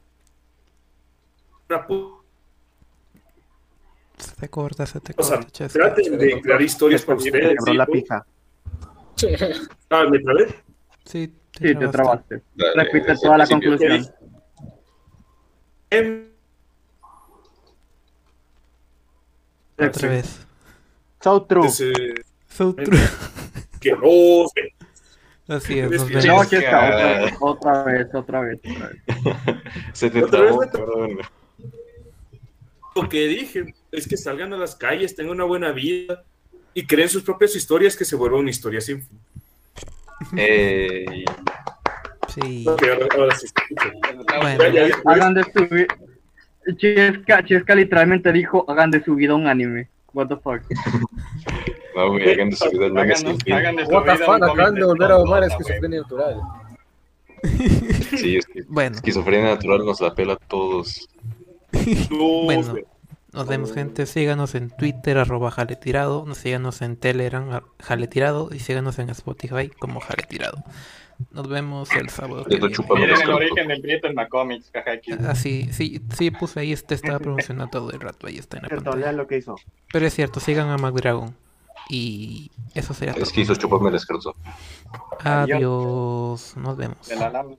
Se te corta, se te O sea, corta. Chesca. traten de crear historias para ustedes. Quebró la ¿sí? pija. Ah, ¿me trabé? Sí, Sí, te trabaste. Dale, Repite toda la conclusión. Em, Otra vez. So true. ese- So true. que no sé. Así es, nos vemos. No, otra vez, otra vez, otra vez. otra vez. *laughs* Se te Otra vez trabó, tra- cabrón. Lo que dije es que salgan a las calles, tengan una buena vida y creen sus propias historias que se vuelvan una historia sin fin. Ey. Sí. Bueno. Hagan de su vi- Chesca, Chesca literalmente dijo, hagan de su vida un anime. What the fuck. *laughs* No, güey, hagan de su vida el manga sin fin. Hagan de su What the fuck, acaban de volver a la esquizofrenia natural. Sí, es que Bueno. esquizofrenia natural nos la pela a todos. *laughs* Bueno, nos vemos gente, síganos en Twitter arroba jaletirado, nos síganos en Telegram jaletirado y síganos en Spotify como jaletirado. Nos vemos el sábado. que Miren el origen del Prieto en Macomics, Kajaki. Ah, sí, sí, sí, puse ahí, este estaba promocionando todo el rato, ahí está en la Cierto, pantalla. lo que hizo. Pero es cierto, sigan a McDragon. Y eso sería todo. Es que hizo chuparme el escarzo. Adiós, nos vemos. De la lana.